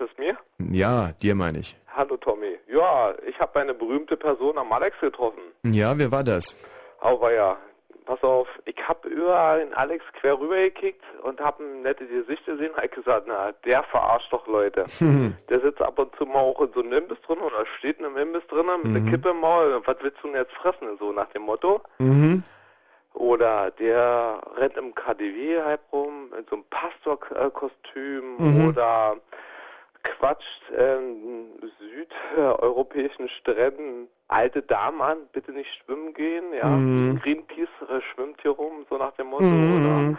Speaker 15: Du es mir?
Speaker 1: Ja, dir meine ich.
Speaker 15: Hallo Tommy. Ja, ich habe eine berühmte Person am Alex getroffen.
Speaker 1: Ja, wer war das?
Speaker 15: Aber ja, pass auf, ich habe überall in Alex quer rübergekickt und habe ein nettes Gesicht gesehen und gesagt, na, der verarscht doch Leute. Der sitzt ab und zu mal auch in so einem Imbiss drin oder steht in einem Imbiss drin mit einer
Speaker 1: Mhm.
Speaker 15: Kippe im Maul. Was willst du denn jetzt fressen? So nach dem Motto.
Speaker 1: Mhm.
Speaker 15: Oder der rennt im KDW halb rum, in so einem Pastorkostüm
Speaker 1: Mhm.
Speaker 15: oder quatscht in südeuropäischen Stränden alte Damen an, bitte nicht schwimmen gehen, ja.
Speaker 1: Mhm.
Speaker 15: Greenpeace äh, schwimmt hier rum, so nach dem Motto,
Speaker 1: Mhm.
Speaker 15: oder?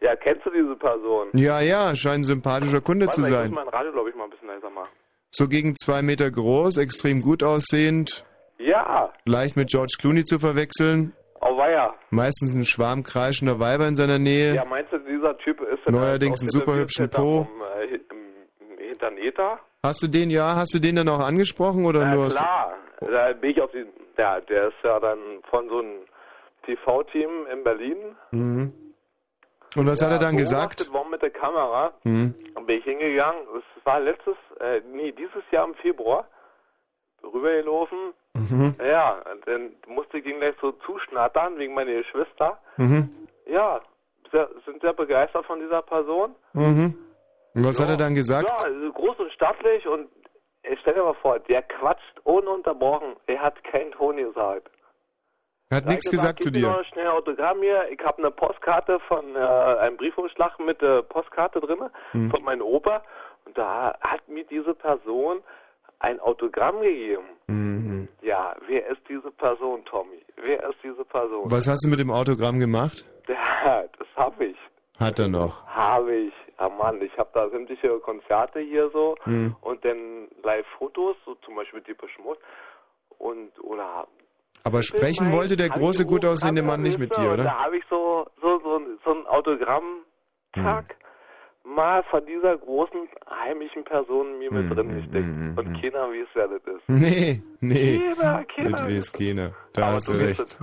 Speaker 15: Ja, kennst du diese Person?
Speaker 1: Ja, ja, scheint ein sympathischer Kunde
Speaker 15: Warte
Speaker 1: zu
Speaker 15: mal, ich
Speaker 1: sein.
Speaker 15: muss mein Radio, glaube ich, mal ein bisschen leiser machen.
Speaker 1: So gegen zwei Meter groß, extrem gut aussehend,
Speaker 15: Ja,
Speaker 1: leicht mit George Clooney zu verwechseln,
Speaker 15: auweia.
Speaker 1: meistens ein Schwarm kreischender Weiber in seiner Nähe.
Speaker 15: Ja, meinst du, dieser Typ ist
Speaker 1: Neuerdings einen super hübschen Po.
Speaker 15: vom, äh, Ether?
Speaker 1: Hast du den, ja, hast du den dann auch angesprochen oder
Speaker 15: Na
Speaker 1: nur? du-
Speaker 15: klar, da bin ich auf die, ja, der ist ja dann von so einem TV-Team in Berlin.
Speaker 1: Mhm. Und was hat er dann gesagt?
Speaker 15: worden mit der Kamera.
Speaker 1: Mhm.
Speaker 15: Bin ich hingegangen, es war letztes, äh, nee, dieses Jahr im Februar, rübergelaufen.
Speaker 1: Mhm.
Speaker 15: Ja, dann musste ich ihn gleich so zuschnattern wegen meiner Geschwister.
Speaker 1: Mhm.
Speaker 15: Ja, sehr, sind sehr begeistert von dieser Person.
Speaker 1: Mhm. Und was hat er dann gesagt?
Speaker 15: Ja, also groß und stattlich und äh, stell dir mal vor, der quatscht ununterbrochen. Er hat keinen Ton gesagt.
Speaker 1: Er hat nichts
Speaker 15: ich
Speaker 1: gesagt zu dir.
Speaker 15: noch schnell Autogramm hier. Ich habe eine Postkarte von äh, einem Briefumschlag mit der Postkarte drin
Speaker 1: Mhm.
Speaker 15: von meinem Opa und da hat mir diese Person ein Autogramm gegeben.
Speaker 1: Mhm.
Speaker 15: Ja, wer ist diese Person, Tommy? Wer ist diese Person?
Speaker 1: Was hast du mit dem Autogramm gemacht?
Speaker 15: Ja, das habe ich.
Speaker 1: Hat er noch.
Speaker 15: Habe ich. Ja Mann, ich habe da sämtliche Konzerte hier so
Speaker 1: Mhm.
Speaker 15: und dann Live-Fotos, so zum Beispiel die Beschmutz und oder
Speaker 1: Aber sprechen wollte der große, gut aussehende Mann nicht mit dir, oder?
Speaker 15: Da habe ich so so so, so ein Autogramm Tag
Speaker 1: Hm.
Speaker 15: mal von dieser großen heimlichen Person mir
Speaker 1: Hm,
Speaker 15: mit drin gesteckt und keiner weiß wer das ist.
Speaker 1: Nee, nee.
Speaker 15: Keiner, keiner.
Speaker 1: Das weiß keiner. Da
Speaker 15: Aber
Speaker 1: hast du
Speaker 15: du
Speaker 1: recht.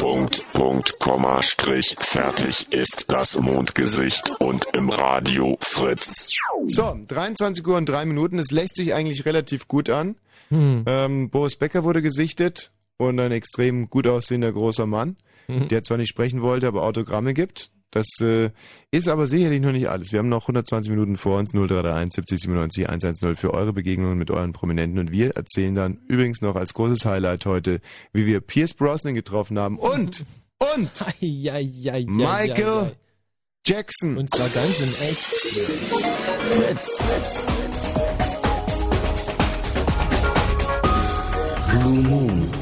Speaker 4: Punkt, Punkt, Komma, Strich, fertig ist das Mondgesicht und im Radio Fritz.
Speaker 1: So, 23 Uhr und drei Minuten. Es lässt sich eigentlich relativ gut an.
Speaker 2: Hm.
Speaker 1: Ähm, Boris Becker wurde gesichtet und ein extrem gut aussehender großer Mann,
Speaker 2: Mhm.
Speaker 1: der zwar nicht sprechen wollte, aber Autogramme gibt. Das äh, ist aber sicherlich noch nicht alles. Wir haben noch 120 Minuten vor uns, 0331 70 97 110 für eure Begegnungen mit euren Prominenten und wir erzählen dann übrigens noch als großes Highlight heute, wie wir Pierce Brosnan getroffen haben und, und Michael
Speaker 2: ja, ja.
Speaker 1: Jackson.
Speaker 2: Und zwar ganz in echt. Fritz.
Speaker 9: Blue Moon.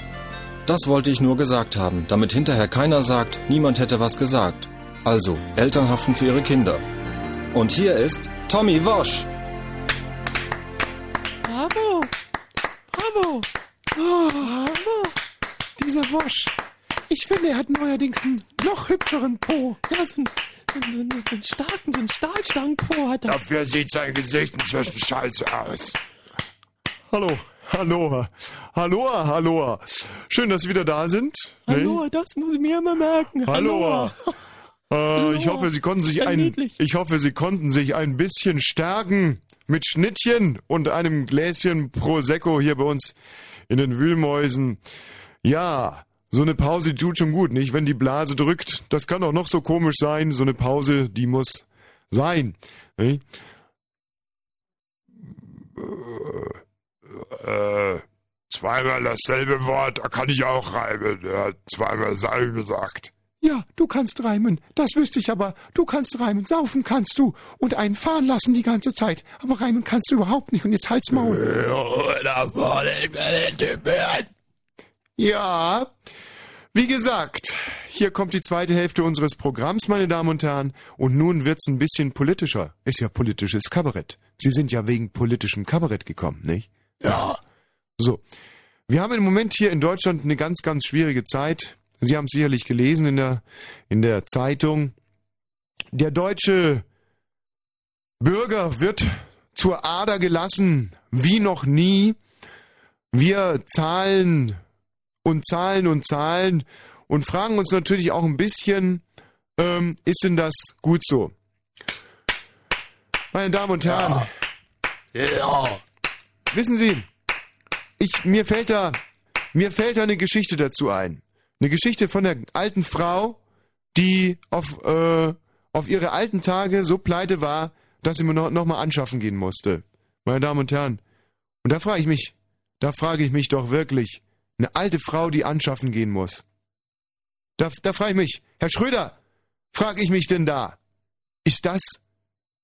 Speaker 3: Das wollte ich nur gesagt haben, damit hinterher keiner sagt, niemand hätte was gesagt. Also, Eltern haften für ihre Kinder. Und hier ist Tommy Wosch.
Speaker 2: Bravo! Bravo!
Speaker 1: Oh, Bravo! Dieser Wosch. Ich finde, er hat neuerdings einen noch hübscheren Po.
Speaker 2: Ja, so ein so einen, so einen starken, so einen Stahlstangenpo hat er.
Speaker 4: Dafür sieht sein Gesicht inzwischen scheiße aus.
Speaker 1: Hallo hallo, hallo, hallo. Schön, dass Sie wieder da sind.
Speaker 2: Hallo, das muss ich mir immer merken.
Speaker 1: Hallo. Äh, ich hoffe, Sie konnten sich ein, ich hoffe, Sie konnten sich ein bisschen stärken mit Schnittchen und einem Gläschen Prosecco hier bei uns in den Wühlmäusen. Ja, so eine Pause die tut schon gut, nicht? Wenn die Blase drückt, das kann doch noch so komisch sein. So eine Pause, die muss sein. Nicht?
Speaker 4: Äh, zweimal dasselbe Wort, da kann ich auch reimen. Er hat zweimal Seil gesagt.
Speaker 1: Ja, du kannst reimen. Das wüsste ich aber. Du kannst reimen. Saufen kannst du. Und einen fahren lassen die ganze Zeit. Aber reimen kannst du überhaupt nicht. Und jetzt halt's Maul. Ja, wie gesagt, hier kommt die zweite Hälfte unseres Programms, meine Damen und Herren. Und nun wird's ein bisschen politischer. Ist ja politisches Kabarett. Sie sind ja wegen politischem Kabarett gekommen, nicht? Ja. So. Wir haben im Moment hier in Deutschland eine ganz, ganz schwierige Zeit. Sie haben es sicherlich gelesen in der, in der Zeitung. Der deutsche Bürger wird zur Ader gelassen, wie noch nie. Wir zahlen und zahlen und zahlen und fragen uns natürlich auch ein bisschen, ähm, ist denn das gut so? Meine Damen und Herren.
Speaker 4: Ja.
Speaker 1: Wissen Sie, ich, mir fällt da, mir fällt da eine Geschichte dazu ein. Eine Geschichte von der alten Frau, die auf, äh, auf ihre alten Tage so pleite war, dass sie mir noch, noch mal anschaffen gehen musste. Meine Damen und Herren. Und da frage ich mich, da frage ich mich doch wirklich, eine alte Frau, die anschaffen gehen muss. Da, da frage ich mich, Herr Schröder, frage ich mich denn da, ist das,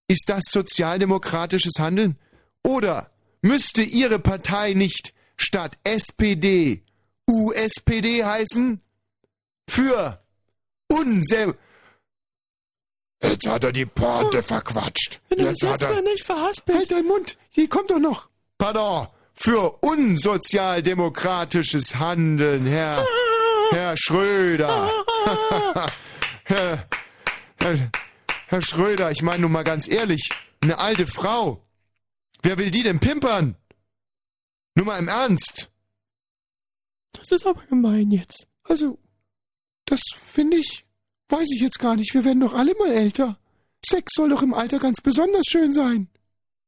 Speaker 1: ist das sozialdemokratisches Handeln? Oder müsste Ihre Partei nicht statt SPD USPD heißen? Für unsere...
Speaker 4: Jetzt hat er die Pointe verquatscht.
Speaker 2: Wenn du
Speaker 4: Jetzt
Speaker 2: das
Speaker 4: hat
Speaker 2: jetzt
Speaker 4: er...
Speaker 2: nicht verhaspelt.
Speaker 1: Halt deinen Mund, hier kommt doch noch. Pardon, für unsozialdemokratisches Handeln, Herr, Herr Schröder. Herr, Herr, Herr Schröder, ich meine nun mal ganz ehrlich, eine alte Frau. Wer will die denn pimpern? Nur mal im Ernst.
Speaker 2: Das ist aber gemein jetzt.
Speaker 1: Also, das finde ich, weiß ich jetzt gar nicht. Wir werden doch alle mal älter. Sex soll doch im Alter ganz besonders schön sein.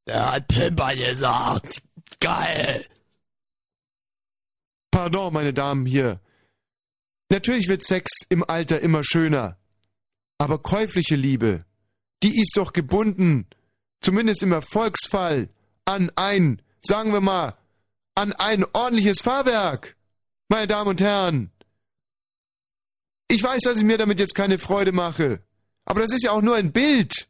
Speaker 16: Der hat Pimper gesagt. Geil.
Speaker 1: Pardon, meine Damen hier. Natürlich wird Sex im Alter immer schöner. Aber käufliche Liebe, die ist doch gebunden, zumindest im Erfolgsfall, an ein, sagen wir mal, an ein ordentliches Fahrwerk. Meine Damen und Herren. Ich weiß, dass ich mir damit jetzt keine Freude mache. Aber das ist ja auch nur ein Bild.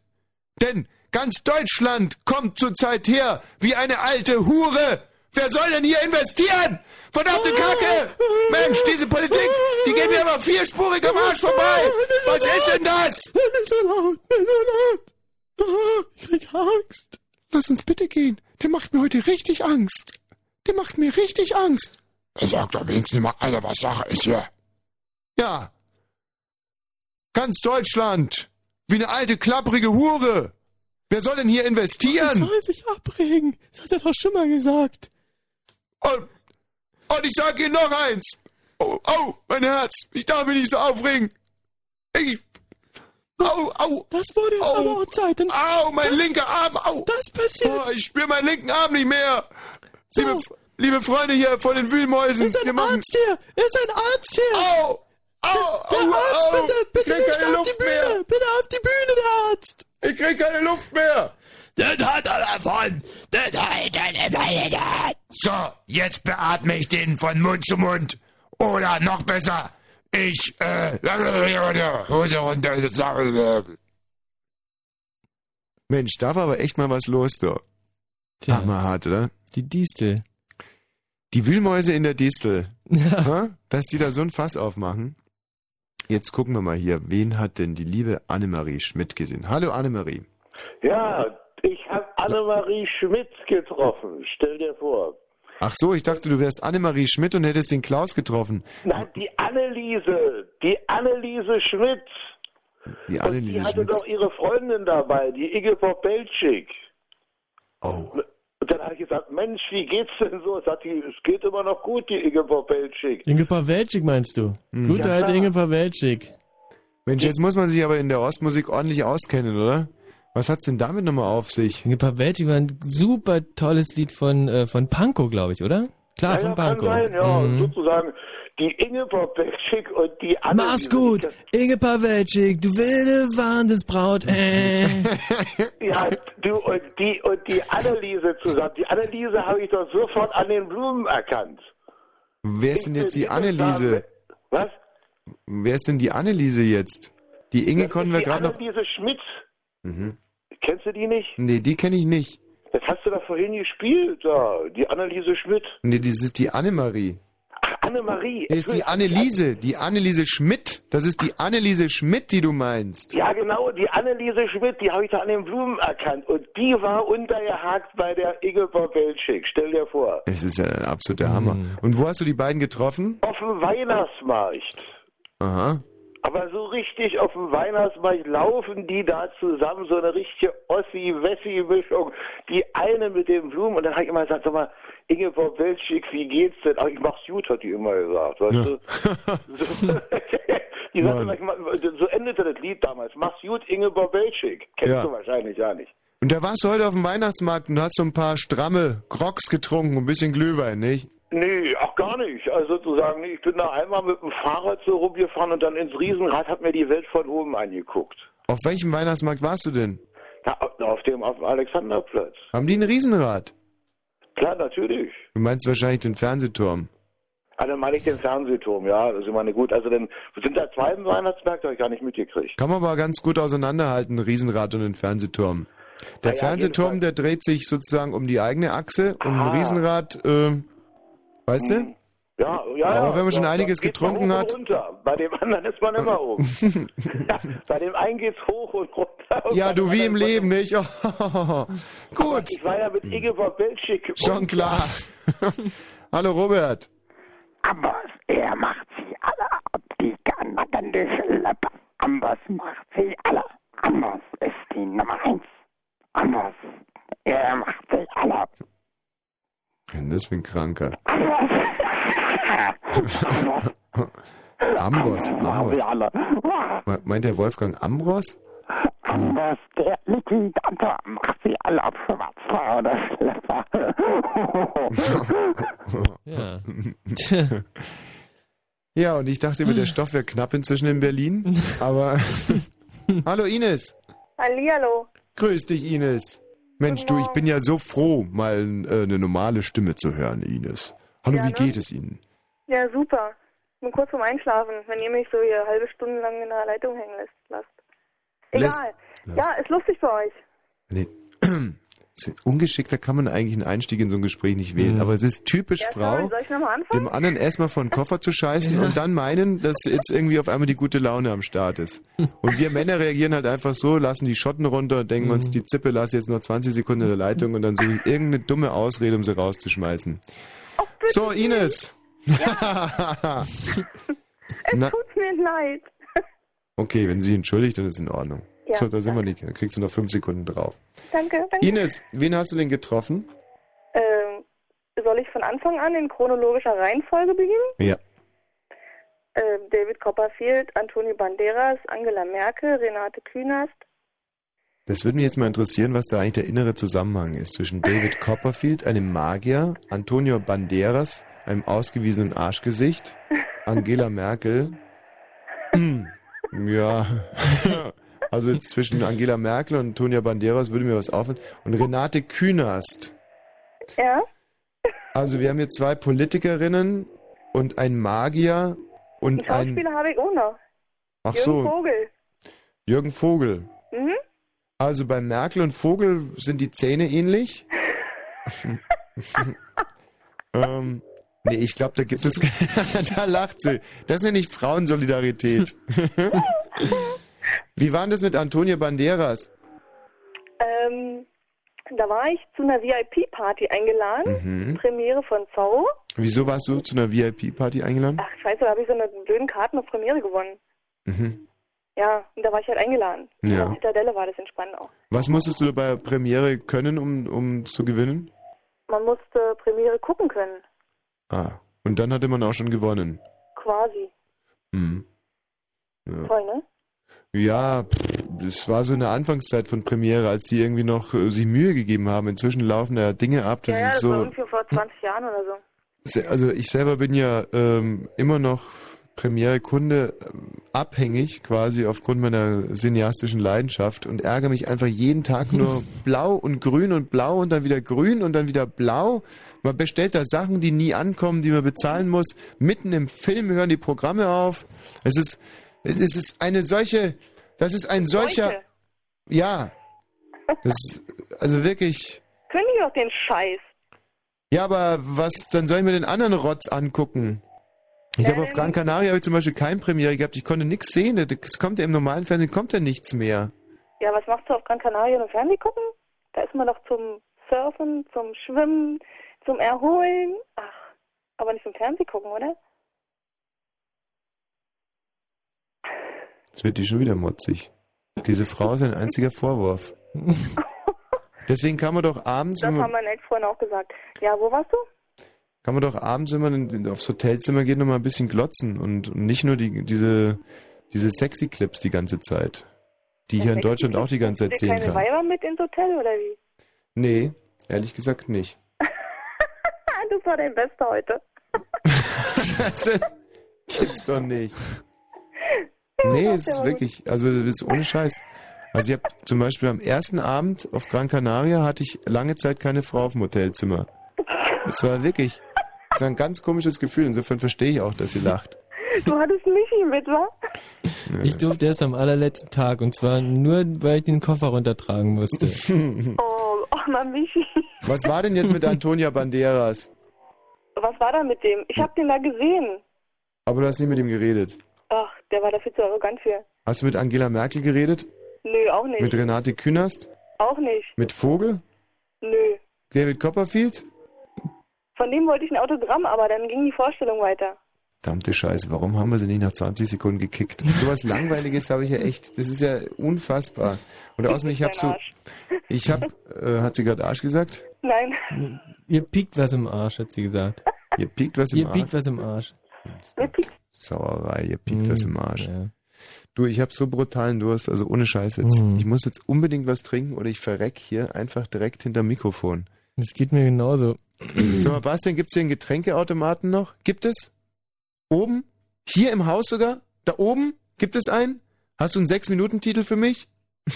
Speaker 1: Denn ganz Deutschland kommt zurzeit her wie eine alte Hure. Wer soll denn hier investieren? Verdammte Kacke! Mensch, diese Politik, die geht mir aber vierspurig am Arsch vorbei. Was ist denn das?
Speaker 2: Nicht so laut, nicht so laut. Ich krieg Angst.
Speaker 1: Lass uns bitte gehen. Der macht mir heute richtig Angst. Der macht mir richtig Angst.
Speaker 4: Er sagt doch wenigstens mal, Alter, was Sache ist hier.
Speaker 1: Ja. Ganz Deutschland. Wie eine alte, klapprige Hure. Wer soll denn hier
Speaker 2: Er
Speaker 1: investieren?
Speaker 2: soll sich abregen. Das hat er doch schon mal gesagt.
Speaker 1: Und, und ich sag Ihnen noch eins. Oh, oh, mein Herz. Ich darf mich nicht so aufregen. Ich. Au, au.
Speaker 2: Das wurde jetzt
Speaker 1: Au.
Speaker 2: aber auch Zeit. Denn
Speaker 1: Au, mein linker Arm. Au.
Speaker 2: das passiert.
Speaker 1: Oh, ich spüre meinen linken Arm nicht mehr.
Speaker 2: So.
Speaker 1: Liebe, liebe Freunde hier von den Wühlmäusen.
Speaker 2: Ist ein
Speaker 1: machen.
Speaker 2: Arzt hier. Ist ein Arzt hier.
Speaker 1: Au. Au,
Speaker 2: Der
Speaker 1: au,
Speaker 2: Arzt,
Speaker 1: au.
Speaker 2: bitte, bitte nicht auf die
Speaker 1: Luft
Speaker 2: Bühne.
Speaker 1: mehr.
Speaker 2: Bitte auf die Bühne, der Arzt.
Speaker 1: Ich krieg keine Luft mehr.
Speaker 16: Das hat er davon. Das hat er davon.
Speaker 4: So, jetzt beatme ich den von Mund zu Mund. Oder noch besser, ich, äh, Hose runter.
Speaker 1: Mensch, da war aber echt mal was los, da.
Speaker 2: Tja.
Speaker 1: Ach, mal hart, oder?
Speaker 2: Die Distel.
Speaker 1: Die Wühlmäuse in der Distel.
Speaker 2: Ja.
Speaker 1: Ha? Dass die da so ein Fass aufmachen. Jetzt gucken wir mal hier. Wen hat denn die liebe Annemarie Schmidt gesehen? Hallo Annemarie.
Speaker 17: Ja, ich habe Annemarie Schmidt getroffen. Stell dir vor.
Speaker 1: Ach so, ich dachte, du wärst Annemarie Schmidt und hättest den Klaus getroffen.
Speaker 17: Nein, die Anneliese, die Anneliese Schmidt.
Speaker 1: Die
Speaker 17: Die
Speaker 1: Anneliese
Speaker 17: hatte
Speaker 1: Schmidt.
Speaker 17: doch ihre Freundin dabei, die Ingeborg Belschik.
Speaker 1: Oh.
Speaker 17: Und dann habe ich gesagt, Mensch, wie geht's denn so? Sagt die, es geht immer noch gut, die Ingeborg Belschik.
Speaker 2: Inge Pawelczyk meinst du?
Speaker 1: Mhm.
Speaker 2: Gute
Speaker 17: Ja,
Speaker 2: alte
Speaker 17: klar.
Speaker 2: Inge Pawelczyk.
Speaker 1: Mensch, jetzt muss man sich aber in der Ostmusik ordentlich auskennen, oder? Was hat's denn damit nochmal auf sich?
Speaker 2: Inge Pawelczyk war ein super tolles Lied von, äh, von Pankow, glaube ich, oder? Klar,
Speaker 17: ja,
Speaker 2: von
Speaker 17: ja, kann
Speaker 2: Pankow.
Speaker 17: sein, ja,
Speaker 2: Mhm.
Speaker 17: sozusagen die Ingeborg Belschik und die Anneliese.
Speaker 2: Mach's gut, Inge Pawelczyk, du wilde Wahnsinnsbraut, äh.
Speaker 17: Ja, du und die und die Anneliese zusammen. Die Anneliese habe ich doch sofort an den Blumen erkannt.
Speaker 1: Wer ist denn jetzt die Anneliese?
Speaker 17: Was?
Speaker 1: Wer ist denn die Anneliese jetzt? Die Inge
Speaker 17: Das
Speaker 1: konnten wir gerade noch...
Speaker 17: Anneliese Schmidt.
Speaker 1: Mhm.
Speaker 17: Kennst du die nicht?
Speaker 1: Nee, die kenne ich nicht.
Speaker 17: Das hast du da vorhin gespielt, da. Die Anneliese Schmidt.
Speaker 1: Nee, das ist die Annemarie.
Speaker 17: Ach, Annemarie.
Speaker 1: Nee, ist die Anneliese. Die Anneliese Schmidt. Das ist die Anneliese Schmidt, die du meinst.
Speaker 17: Ja, genau, die Anneliese Schmidt, die habe ich da an den Blumen erkannt. Und die war untergehakt bei der Ingeborg Belschik. Stell dir vor.
Speaker 1: Es ist ja ein absoluter Hammer. Und wo hast du die beiden getroffen?
Speaker 17: Auf dem Weihnachtsmarkt.
Speaker 1: Aha.
Speaker 17: Aber so richtig auf dem Weihnachtsmarkt laufen die da zusammen, so eine richtige Ossi-Wessi-Mischung. Die eine mit den Blumen. Und dann habe ich immer gesagt, sag mal, Ingeborg Welschik, wie geht's denn? Ach, ich mach's gut, hat die immer gesagt, weißt du? So, die sagte
Speaker 1: Mann.
Speaker 17: manchmal, so endete das Lied damals. Mach's gut, Ingeborg Welschik. Kennst
Speaker 1: Ja.
Speaker 17: du wahrscheinlich gar nicht.
Speaker 1: Und da warst du heute auf dem Weihnachtsmarkt und hast so ein paar stramme Crocs getrunken und ein bisschen Glühwein, nicht?
Speaker 17: Nee, ach gar nicht. Also sozusagen, ich bin da einmal mit dem Fahrrad so rumgefahren und dann ins Riesenrad hat mir die Welt von oben angeguckt.
Speaker 1: Auf welchem Weihnachtsmarkt warst du denn?
Speaker 17: Da, auf dem, auf dem Alexanderplatz.
Speaker 1: Haben die ein Riesenrad?
Speaker 17: Klar, natürlich.
Speaker 1: Du meinst wahrscheinlich den Fernsehturm.
Speaker 17: Ah, dann meine ich den Fernsehturm, ja. Das ist immer eine gut. Also dann sind da zwei Weihnachtsmärkte, habe ich gar nicht mitgekriegt.
Speaker 1: Kann man aber ganz gut auseinanderhalten, ein Riesenrad und ein Fernsehturm. Der
Speaker 17: ja,
Speaker 1: Fernsehturm, der dreht sich sozusagen um die eigene Achse und ein. Riesenrad, äh, weißt du?
Speaker 17: Ja, ja,
Speaker 1: Aber
Speaker 17: ja.
Speaker 1: wenn man schon
Speaker 17: ja,
Speaker 1: einiges getrunken hat-
Speaker 17: runter. Bei dem anderen ist man immer oben. ja, bei dem einen geht's hoch und runter. und
Speaker 1: Ja, du wie im Leben, nicht? Gut.
Speaker 17: Ich war ja mit Ingeborg Belschik.
Speaker 1: Schon klar. Hallo Robert.
Speaker 18: Ambers, er macht sie alle ab, die kanadische Leppe. Ambers macht sie alle. Ambers ist die Nummer eins. Ambers, er macht sie alle ab.
Speaker 1: Denn das ein Kranker? Ambros, Ambros. Meint der Wolfgang Ambros?
Speaker 18: Ambers, der Liquidator, macht sie alle ab. Schwarzer oder Schlepper.
Speaker 2: Ja.
Speaker 1: ja, und ich dachte immer, der Stoff wäre knapp inzwischen in Berlin, aber... Hallo Ines.
Speaker 10: Hallihallo.
Speaker 1: Grüß dich, Ines. Mensch, du, ich bin ja so froh, mal äh, eine normale Stimme zu hören, Ines. Hallo,
Speaker 10: Ja,
Speaker 1: wie
Speaker 10: ne?
Speaker 1: geht es Ihnen?
Speaker 10: Ja, super. Ich bin kurz vorm Einschlafen, wenn ihr mich so hier halbe Stunde lang in der Leitung hängen lässt. lasst. Egal.
Speaker 1: Lässt-
Speaker 10: Ja, ist lustig für euch.
Speaker 1: Nee. Ungeschickter kann man eigentlich einen Einstieg in so ein Gespräch nicht wählen, aber es ist typisch
Speaker 10: Ja,
Speaker 1: Frau, dem anderen erstmal vor den Koffer zu scheißen und dann meinen, dass jetzt irgendwie auf einmal die gute Laune am Start ist. Und wir Männer reagieren halt einfach so, lassen die Schotten runter und denken uns, die Zippe lass jetzt nur 20 Sekunden in der Leitung und dann suche ich irgendeine dumme Ausrede, um sie rauszuschmeißen. so, Ines.
Speaker 10: Es
Speaker 1: Na,
Speaker 10: tut mir leid.
Speaker 1: okay, wenn sie entschuldigt, dann ist in Ordnung.
Speaker 10: Ja,
Speaker 1: so, da sind wir nicht. Dann kriegst du noch fünf Sekunden drauf.
Speaker 10: Danke, danke.
Speaker 1: Ines, wen hast du denn getroffen?
Speaker 10: Ähm, soll ich von Anfang an in chronologischer Reihenfolge beginnen?
Speaker 1: Ja.
Speaker 10: Ähm, David Copperfield, Antonio Banderas, Angela Merkel, Renate Künast.
Speaker 1: Das würde mich jetzt mal interessieren, was da eigentlich der innere Zusammenhang ist zwischen David Copperfield, einem Magier, Antonio Banderas, einem ausgewiesenen Arschgesicht, Angela Merkel. ja. Also jetzt zwischen Angela Merkel und Antonio Banderas würde mir was auffallen. Und Renate Künast.
Speaker 10: Ja?
Speaker 1: Also wir haben hier zwei Politikerinnen und einen Magier und
Speaker 10: Einen
Speaker 1: ein...
Speaker 10: Schauspieler habe ich auch noch.
Speaker 1: Ach
Speaker 10: Jürgen
Speaker 1: so,
Speaker 10: Vogel.
Speaker 1: Jürgen Vogel.
Speaker 10: Mhm.
Speaker 1: Also bei Merkel und Vogel sind die Zähne ähnlich. ähm, nee, ich glaube, da gibt es. da lacht sie. Das nenne ich Frauensolidarität. Wie war denn das mit Antonio Banderas?
Speaker 10: Ähm,
Speaker 14: Da war ich zu einer VIP-Party eingeladen.
Speaker 1: Mhm.
Speaker 14: Premiere von Zorro.
Speaker 1: Wieso warst du zu einer VIP-Party eingeladen?
Speaker 14: Ach, scheiße, da habe ich so eine blöden Karten auf Premiere gewonnen.
Speaker 1: Mhm.
Speaker 14: Ja, und da war ich halt eingeladen.
Speaker 1: Ja.
Speaker 14: In der Zitadelle war das entspannt auch.
Speaker 1: Was musstest du bei Premiere können, um, um zu gewinnen?
Speaker 14: Man musste Premiere gucken können.
Speaker 1: Ah, und dann hatte man auch schon gewonnen.
Speaker 14: Quasi.
Speaker 1: Hm. Ja.
Speaker 14: Toll, ne?
Speaker 1: Ja, das war so eine Anfangszeit von Premiere, als die irgendwie noch äh, sich Mühe gegeben haben. Inzwischen laufen da Dinge ab, das
Speaker 14: ja, ja,
Speaker 1: ist
Speaker 14: das war
Speaker 1: so.
Speaker 14: irgendwie vor 20 Jahren oder so.
Speaker 1: Also ich selber bin ja ähm, immer noch Premiere-Kunde ähm, abhängig, quasi aufgrund meiner cineastischen Leidenschaft und ärgere mich einfach jeden Tag nur blau und grün und blau und dann wieder grün und dann wieder blau. Man bestellt da Sachen, die nie ankommen, die man bezahlen muss. Mitten im Film hören die Programme auf. Es ist, es ist eine solche, das ist ein solcher,
Speaker 14: Seuche.
Speaker 1: ja, das ist, also wirklich,
Speaker 14: Können die doch den Scheiß.
Speaker 1: ja, aber was, dann soll ich mir den anderen Rotz angucken. Ich habe auf Gran Canaria habe ich zum Beispiel kein Premiere gehabt, ich konnte nichts sehen. Es kommt ja im normalen Fernsehen kommt ja nichts mehr.
Speaker 14: Ja, was machst du auf Gran Canaria und Fernsehen gucken? Da ist man doch zum Surfen, zum Schwimmen, zum Erholen. Ach, aber nicht zum Fernsehen gucken, oder?
Speaker 1: Jetzt wird die schon wieder motzig. Diese Frau ist ein einziger Vorwurf. Deswegen kann man doch abends,
Speaker 14: Das haben meine Ex-Freunde auch gesagt. Ja, wo warst du?
Speaker 1: kann man doch abends, wenn man aufs Hotelzimmer geht, noch mal ein bisschen glotzen und, und nicht nur die, diese, diese sexy Clips die ganze Zeit, die ja in Deutschland auch die ganze Zeit sehen
Speaker 14: dir keine
Speaker 1: kann.
Speaker 14: Weiber mit ins Hotel oder wie?
Speaker 1: Nee, ehrlich gesagt nicht.
Speaker 14: das war dein Bester heute.
Speaker 1: Das gibt's doch nicht. Nee, es ist wirklich, also das ist ohne Scheiß. Also ich habe zum Beispiel am ersten Abend auf Gran Canaria hatte ich lange Zeit keine Frau auf dem Hotelzimmer. Das war wirklich, das war ein ganz komisches Gefühl. Insofern verstehe ich auch, dass sie lacht.
Speaker 14: Du hattest Michi mit, wa?
Speaker 2: Ich durfte erst am allerletzten Tag und zwar nur, weil ich den Koffer runtertragen musste.
Speaker 14: Oh, ach na Michi.
Speaker 1: Was war denn jetzt mit Antonia Banderas?
Speaker 14: Was war da mit dem? Ich hab den da gesehen.
Speaker 1: Aber du hast nicht mit ihm geredet.
Speaker 14: Ach, der war da viel zu arrogant für.
Speaker 1: Hast du mit Angela Merkel geredet?
Speaker 14: Nö, auch nicht.
Speaker 1: Mit Renate Künast?
Speaker 14: Auch nicht.
Speaker 1: Mit Vogel?
Speaker 14: Nö.
Speaker 1: David Copperfield?
Speaker 14: Von dem wollte ich ein Autogramm, aber dann ging die Vorstellung weiter.
Speaker 1: Verdammte Scheiße, warum haben wir sie nicht nach 20 Sekunden gekickt? Sowas Langweiliges habe ich ja echt, das ist ja unfassbar. Und außerdem, ich habe so, ich habe, äh, hat sie gerade Arsch gesagt?
Speaker 14: Nein.
Speaker 2: Ihr piekt was im Arsch, hat sie gesagt.
Speaker 1: Ihr piekt was im
Speaker 2: Ihr
Speaker 1: Arsch?
Speaker 2: piekt was im Arsch.
Speaker 1: Sauerei, ihr piekt was im Arsch.
Speaker 2: Ja.
Speaker 1: Du, ich habe so brutalen Durst, also ohne Scheiß jetzt.
Speaker 2: Mhm.
Speaker 1: Ich muss jetzt unbedingt was trinken oder ich verreck hier einfach direkt hinter Mikrofon.
Speaker 2: Das geht mir genauso.
Speaker 1: Sag mal, Bastian, gibt's hier einen Getränkeautomaten noch? Gibt es? Oben? Hier im Haus sogar? Da oben? Gibt es einen? Hast du einen Sechs-Minuten-Titel für mich?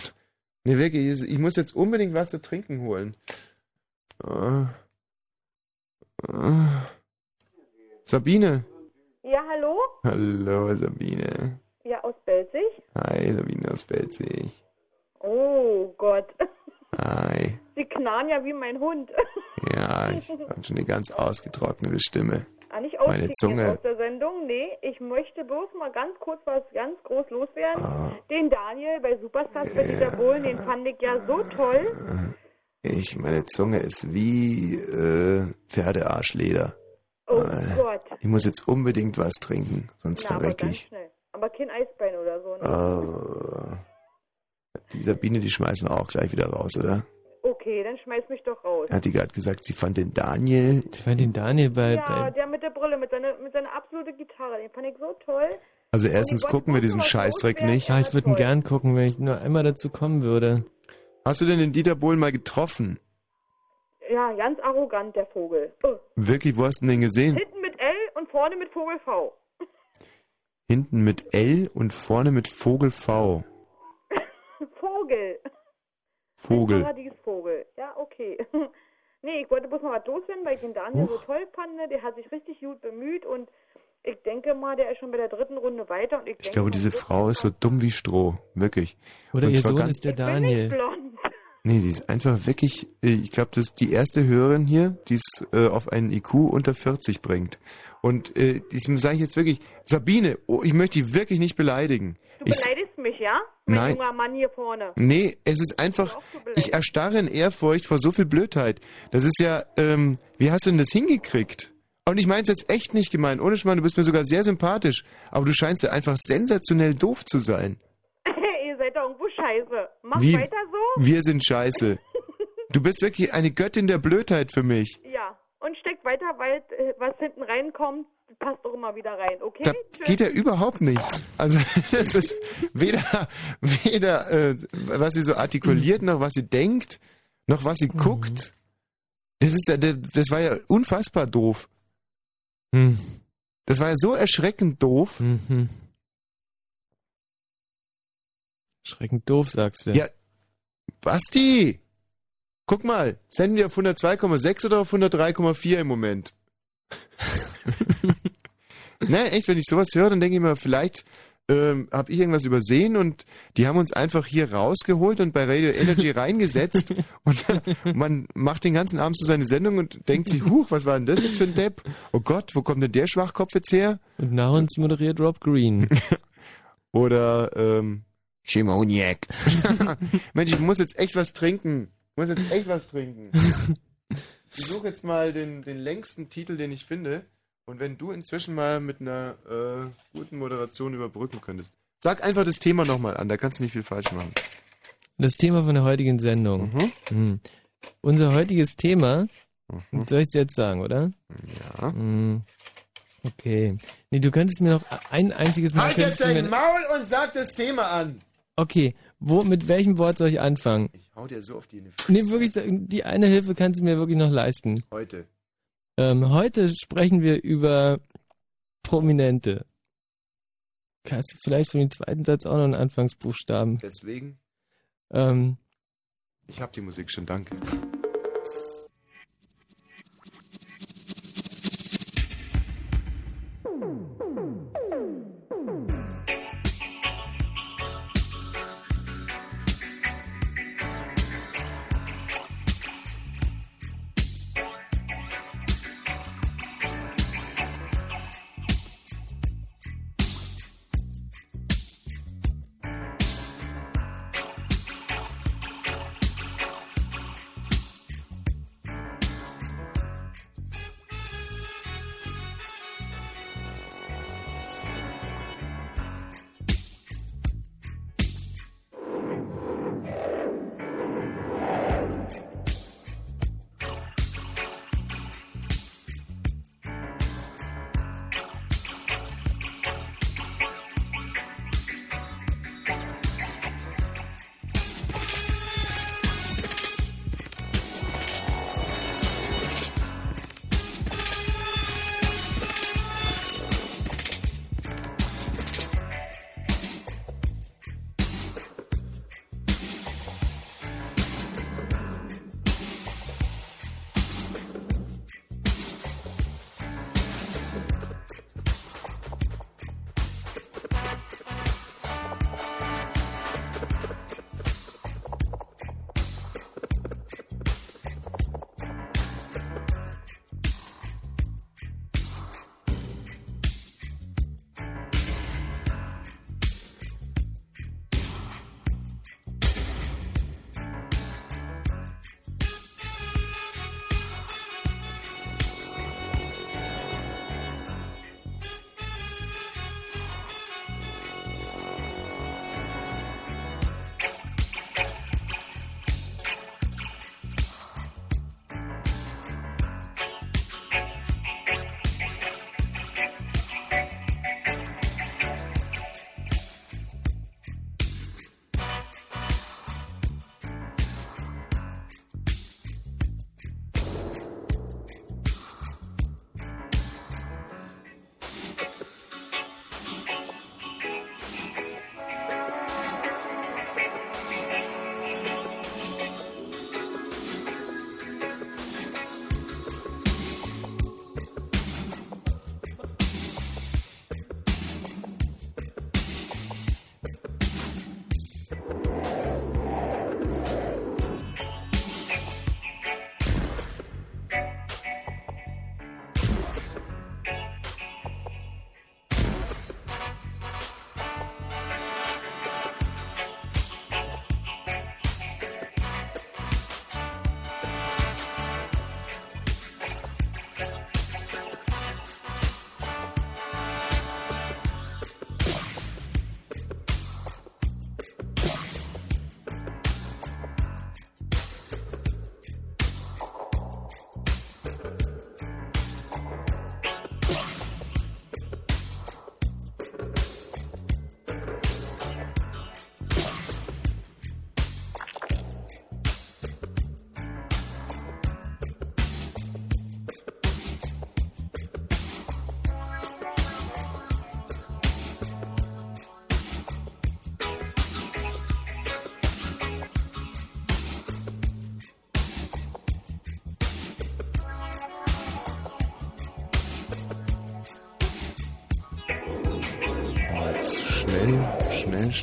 Speaker 1: nee, wirklich, ich muss jetzt unbedingt was zu trinken holen. Ah. Ah. Sabine.
Speaker 14: Ja, hallo?
Speaker 1: Hallo, Sabine.
Speaker 14: Ja, aus Belzig?
Speaker 1: Hi, Sabine aus Belzig.
Speaker 14: Oh Gott.
Speaker 1: Hi.
Speaker 14: Sie knarren ja wie mein Hund.
Speaker 1: Ja, ich habe schon eine ganz ausgetrocknete Stimme.
Speaker 14: Ah, nicht
Speaker 1: Meine Zunge.
Speaker 14: aus der Sendung. Nee, ich möchte bloß mal ganz kurz was ganz groß loswerden.
Speaker 1: Ah.
Speaker 14: Den Daniel bei Superstars bei Dieter Bohlen, den fand ich ja so toll.
Speaker 1: Ich, meine Zunge ist wie äh, Pferdearschleder.
Speaker 14: Oh
Speaker 1: Äh,
Speaker 14: Gott.
Speaker 1: Ich muss jetzt unbedingt was trinken, sonst
Speaker 14: Na, aber
Speaker 1: verreck
Speaker 14: ganz
Speaker 1: ich.
Speaker 14: schnell. Aber kein Eisbein oder so. Ne?
Speaker 1: Oh. Die Sabine, die schmeißen wir auch gleich wieder raus, oder?
Speaker 14: Okay, dann schmeiß mich doch raus.
Speaker 1: Hat die gerade gesagt, sie fand den Daniel.
Speaker 2: Ich fand den Daniel bei,
Speaker 14: Ja,
Speaker 2: bei
Speaker 14: der mit der Brille, mit seiner, mit seiner absoluten Gitarre, den fand ich so toll.
Speaker 1: Also erstens gucken wir diesen Scheißdreck nicht.
Speaker 2: Ja, ich würde ihn gern gucken, wenn ich nur einmal dazu kommen würde.
Speaker 1: Hast du denn den Dieter Bohlen mal getroffen?
Speaker 14: Ja, ganz arrogant, der Vogel. Oh.
Speaker 1: Wirklich, wo hast du denn den gesehen?
Speaker 14: Hinten mit L und vorne mit Vogel V.
Speaker 1: Hinten mit L und vorne mit Vogel V.
Speaker 14: Vogel.
Speaker 1: Vogel.
Speaker 14: Paradiesvogel. Ja, okay. nee, ich wollte bloß mal was loswerden, weil ich den Daniel so toll fand. ne? Der hat sich richtig gut bemüht und ich denke mal, der ist schon bei der dritten Runde weiter. Und ich,
Speaker 1: Ich glaube, diese Frau ist so dumm wie Stroh. Wirklich.
Speaker 2: Oder
Speaker 1: Und
Speaker 2: ihr
Speaker 1: zwar
Speaker 2: Sohn
Speaker 1: ganz-
Speaker 2: ist der Daniel.
Speaker 1: Nee, die ist einfach wirklich, äh, ich glaube, das ist die erste Hörerin hier, die es äh, auf einen IQ unter 40 bringt. Und äh, das sage ich jetzt wirklich, Sabine, oh, ich möchte dich wirklich nicht beleidigen.
Speaker 14: Du
Speaker 1: Ich,
Speaker 14: beleidigst mich, ja? Mein
Speaker 1: Nein.
Speaker 14: junger Mann hier vorne.
Speaker 1: Nee, es ist einfach, ich erstarre in Ehrfurcht vor so viel Blödheit. Das ist ja, ähm, wie hast du denn das hingekriegt? Und ich meine es jetzt echt nicht gemeint. Ohne Schmarrn, du bist mir sogar sehr sympathisch. Aber du scheinst ja einfach sensationell doof zu sein.
Speaker 14: Ihr seid doch irgendwo scheiße. Mach
Speaker 1: Wie-
Speaker 14: weiter so.
Speaker 1: Wir sind scheiße. Du bist wirklich eine Göttin der Blödheit für mich.
Speaker 14: Ja. Und steckt weiter, weil äh, was hinten reinkommt, passt doch immer wieder rein, okay?
Speaker 1: Da geht ja überhaupt nichts. Also das ist weder, weder äh, was sie so artikuliert, noch was sie denkt, noch was sie guckt. Das ist ja, das war ja unfassbar doof.
Speaker 2: Hm.
Speaker 1: Das war ja so erschreckend doof.
Speaker 2: Mhm. Schreckend doof, sagst du.
Speaker 1: Ja, Basti! Guck mal, senden wir auf 102,6 oder auf 103,4 im Moment? ne, echt, wenn ich sowas höre, dann denke ich mir, vielleicht ähm, habe ich irgendwas übersehen und die haben uns einfach hier rausgeholt und bei Radio Energy reingesetzt und man macht den ganzen Abend so seine Sendung und denkt sich, huch, was war denn das jetzt für ein Depp? Oh Gott, wo kommt denn der Schwachkopf jetzt her?
Speaker 2: Und nach uns moderiert Rob Green.
Speaker 1: Oder ähm, Schimoniak. Mensch, ich muss jetzt echt was trinken. Ich muss jetzt echt was trinken. Ich suche jetzt mal den, den längsten Titel, den ich finde. Und wenn du inzwischen mal mit einer äh, guten Moderation überbrücken könntest. Sag einfach das Thema nochmal an, da kannst du nicht viel falsch machen.
Speaker 2: Das Thema von der heutigen Sendung. Mhm. Unser heutiges Thema, soll ich es jetzt sagen, oder?
Speaker 1: Ja.
Speaker 2: Mhm. Okay. Nee, du könntest mir noch ein einziges Mal.
Speaker 1: Halt jetzt dein Maul und sag das Thema an!
Speaker 2: Okay, wo, mit welchem Wort soll ich anfangen?
Speaker 1: Ich hau dir so auf die
Speaker 2: Nee, wirklich, die eine Hilfe kannst du mir wirklich noch leisten.
Speaker 1: Heute.
Speaker 2: Ähm, heute sprechen wir über Prominente. Kannst du vielleicht für den zweiten Satz auch noch einen Anfangsbuchstaben?
Speaker 1: Deswegen,
Speaker 2: Ähm,
Speaker 1: ich hab die Musik schon, danke.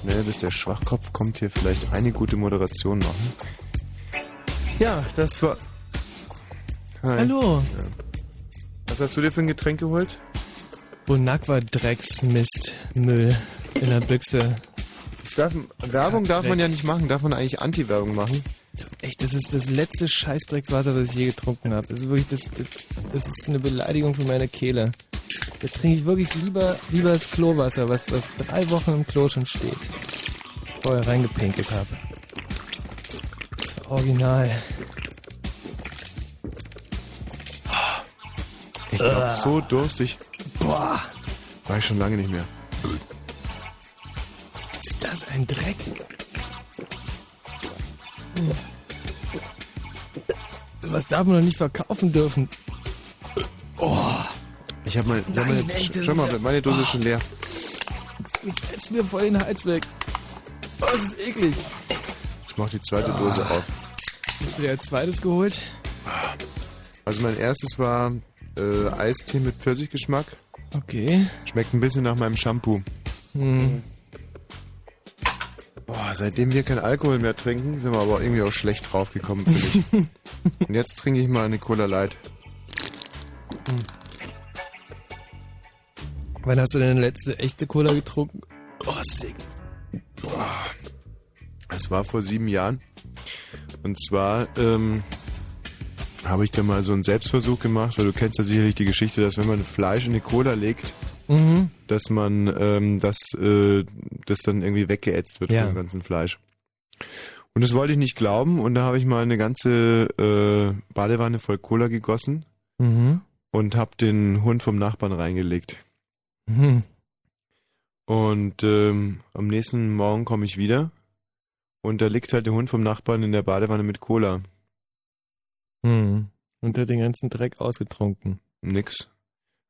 Speaker 1: Schnell, bis der Schwachkopf kommt, hier vielleicht eine gute Moderation machen. Ja, das war. Hi.
Speaker 2: Hallo.
Speaker 1: Ja. Was hast du dir für ein Getränk geholt?
Speaker 2: Bonacqua Drecksmist Müll in der Büchse.
Speaker 1: Darf, Werbung darf man ja nicht machen, darf man eigentlich Anti-Werbung machen.
Speaker 2: Echt, das ist das letzte Scheißdreckswasser, was ich je getrunken habe. Das ist wirklich das, das, das ist eine Beleidigung für meine Kehle. Da trinke ich wirklich lieber, lieber das Klowasser, was, was drei Wochen im Klo schon steht. Vorher reingepinkelt habe. Das war original.
Speaker 1: Ich glaube,
Speaker 2: Ah.
Speaker 1: so durstig
Speaker 2: Boah,
Speaker 1: war ich schon lange nicht mehr.
Speaker 2: ist das ein Dreck? Hm. Was darf man doch nicht verkaufen dürfen? Oh,
Speaker 1: Ich habe mal, ich
Speaker 2: Nein,
Speaker 1: meine, schau mal, meine Dose ist schon leer.
Speaker 2: jetzt ätzt mir voll den Hals weg. Oh, das ist eklig.
Speaker 1: Ich mach die zweite Dose auf.
Speaker 2: Hast du dir als zweites geholt?
Speaker 1: Also mein erstes war äh, Eistee mit Pfirsichgeschmack.
Speaker 2: Okay.
Speaker 1: Schmeckt ein bisschen nach meinem Shampoo.
Speaker 2: Hm.
Speaker 1: Boah, seitdem wir kein Alkohol mehr trinken, sind wir aber irgendwie auch schlecht draufgekommen, finde ich. Und jetzt trinke ich mal eine Cola Light.
Speaker 2: Wann hast du denn die letzte echte Cola getrunken? Oh, sick.
Speaker 1: Es war vor sieben Jahren. Und zwar ähm, habe ich da mal so einen Selbstversuch gemacht, weil du kennst ja sicherlich die Geschichte, dass wenn man Fleisch in eine Cola legt,
Speaker 2: Mhm.
Speaker 1: dass man ähm, das, äh, das dann irgendwie weggeätzt wird
Speaker 2: Ja.
Speaker 1: vom ganzen Fleisch. Und das wollte ich nicht glauben und da habe ich mal eine ganze äh, Badewanne voll Cola gegossen
Speaker 2: Mhm.
Speaker 1: und habe den Hund vom Nachbarn reingelegt.
Speaker 2: Mhm.
Speaker 1: Und ähm, am nächsten Morgen komme ich wieder und da liegt halt der Hund vom Nachbarn in der Badewanne mit Cola.
Speaker 2: Mhm. Und hat den ganzen Dreck ausgetrunken.
Speaker 1: Nix.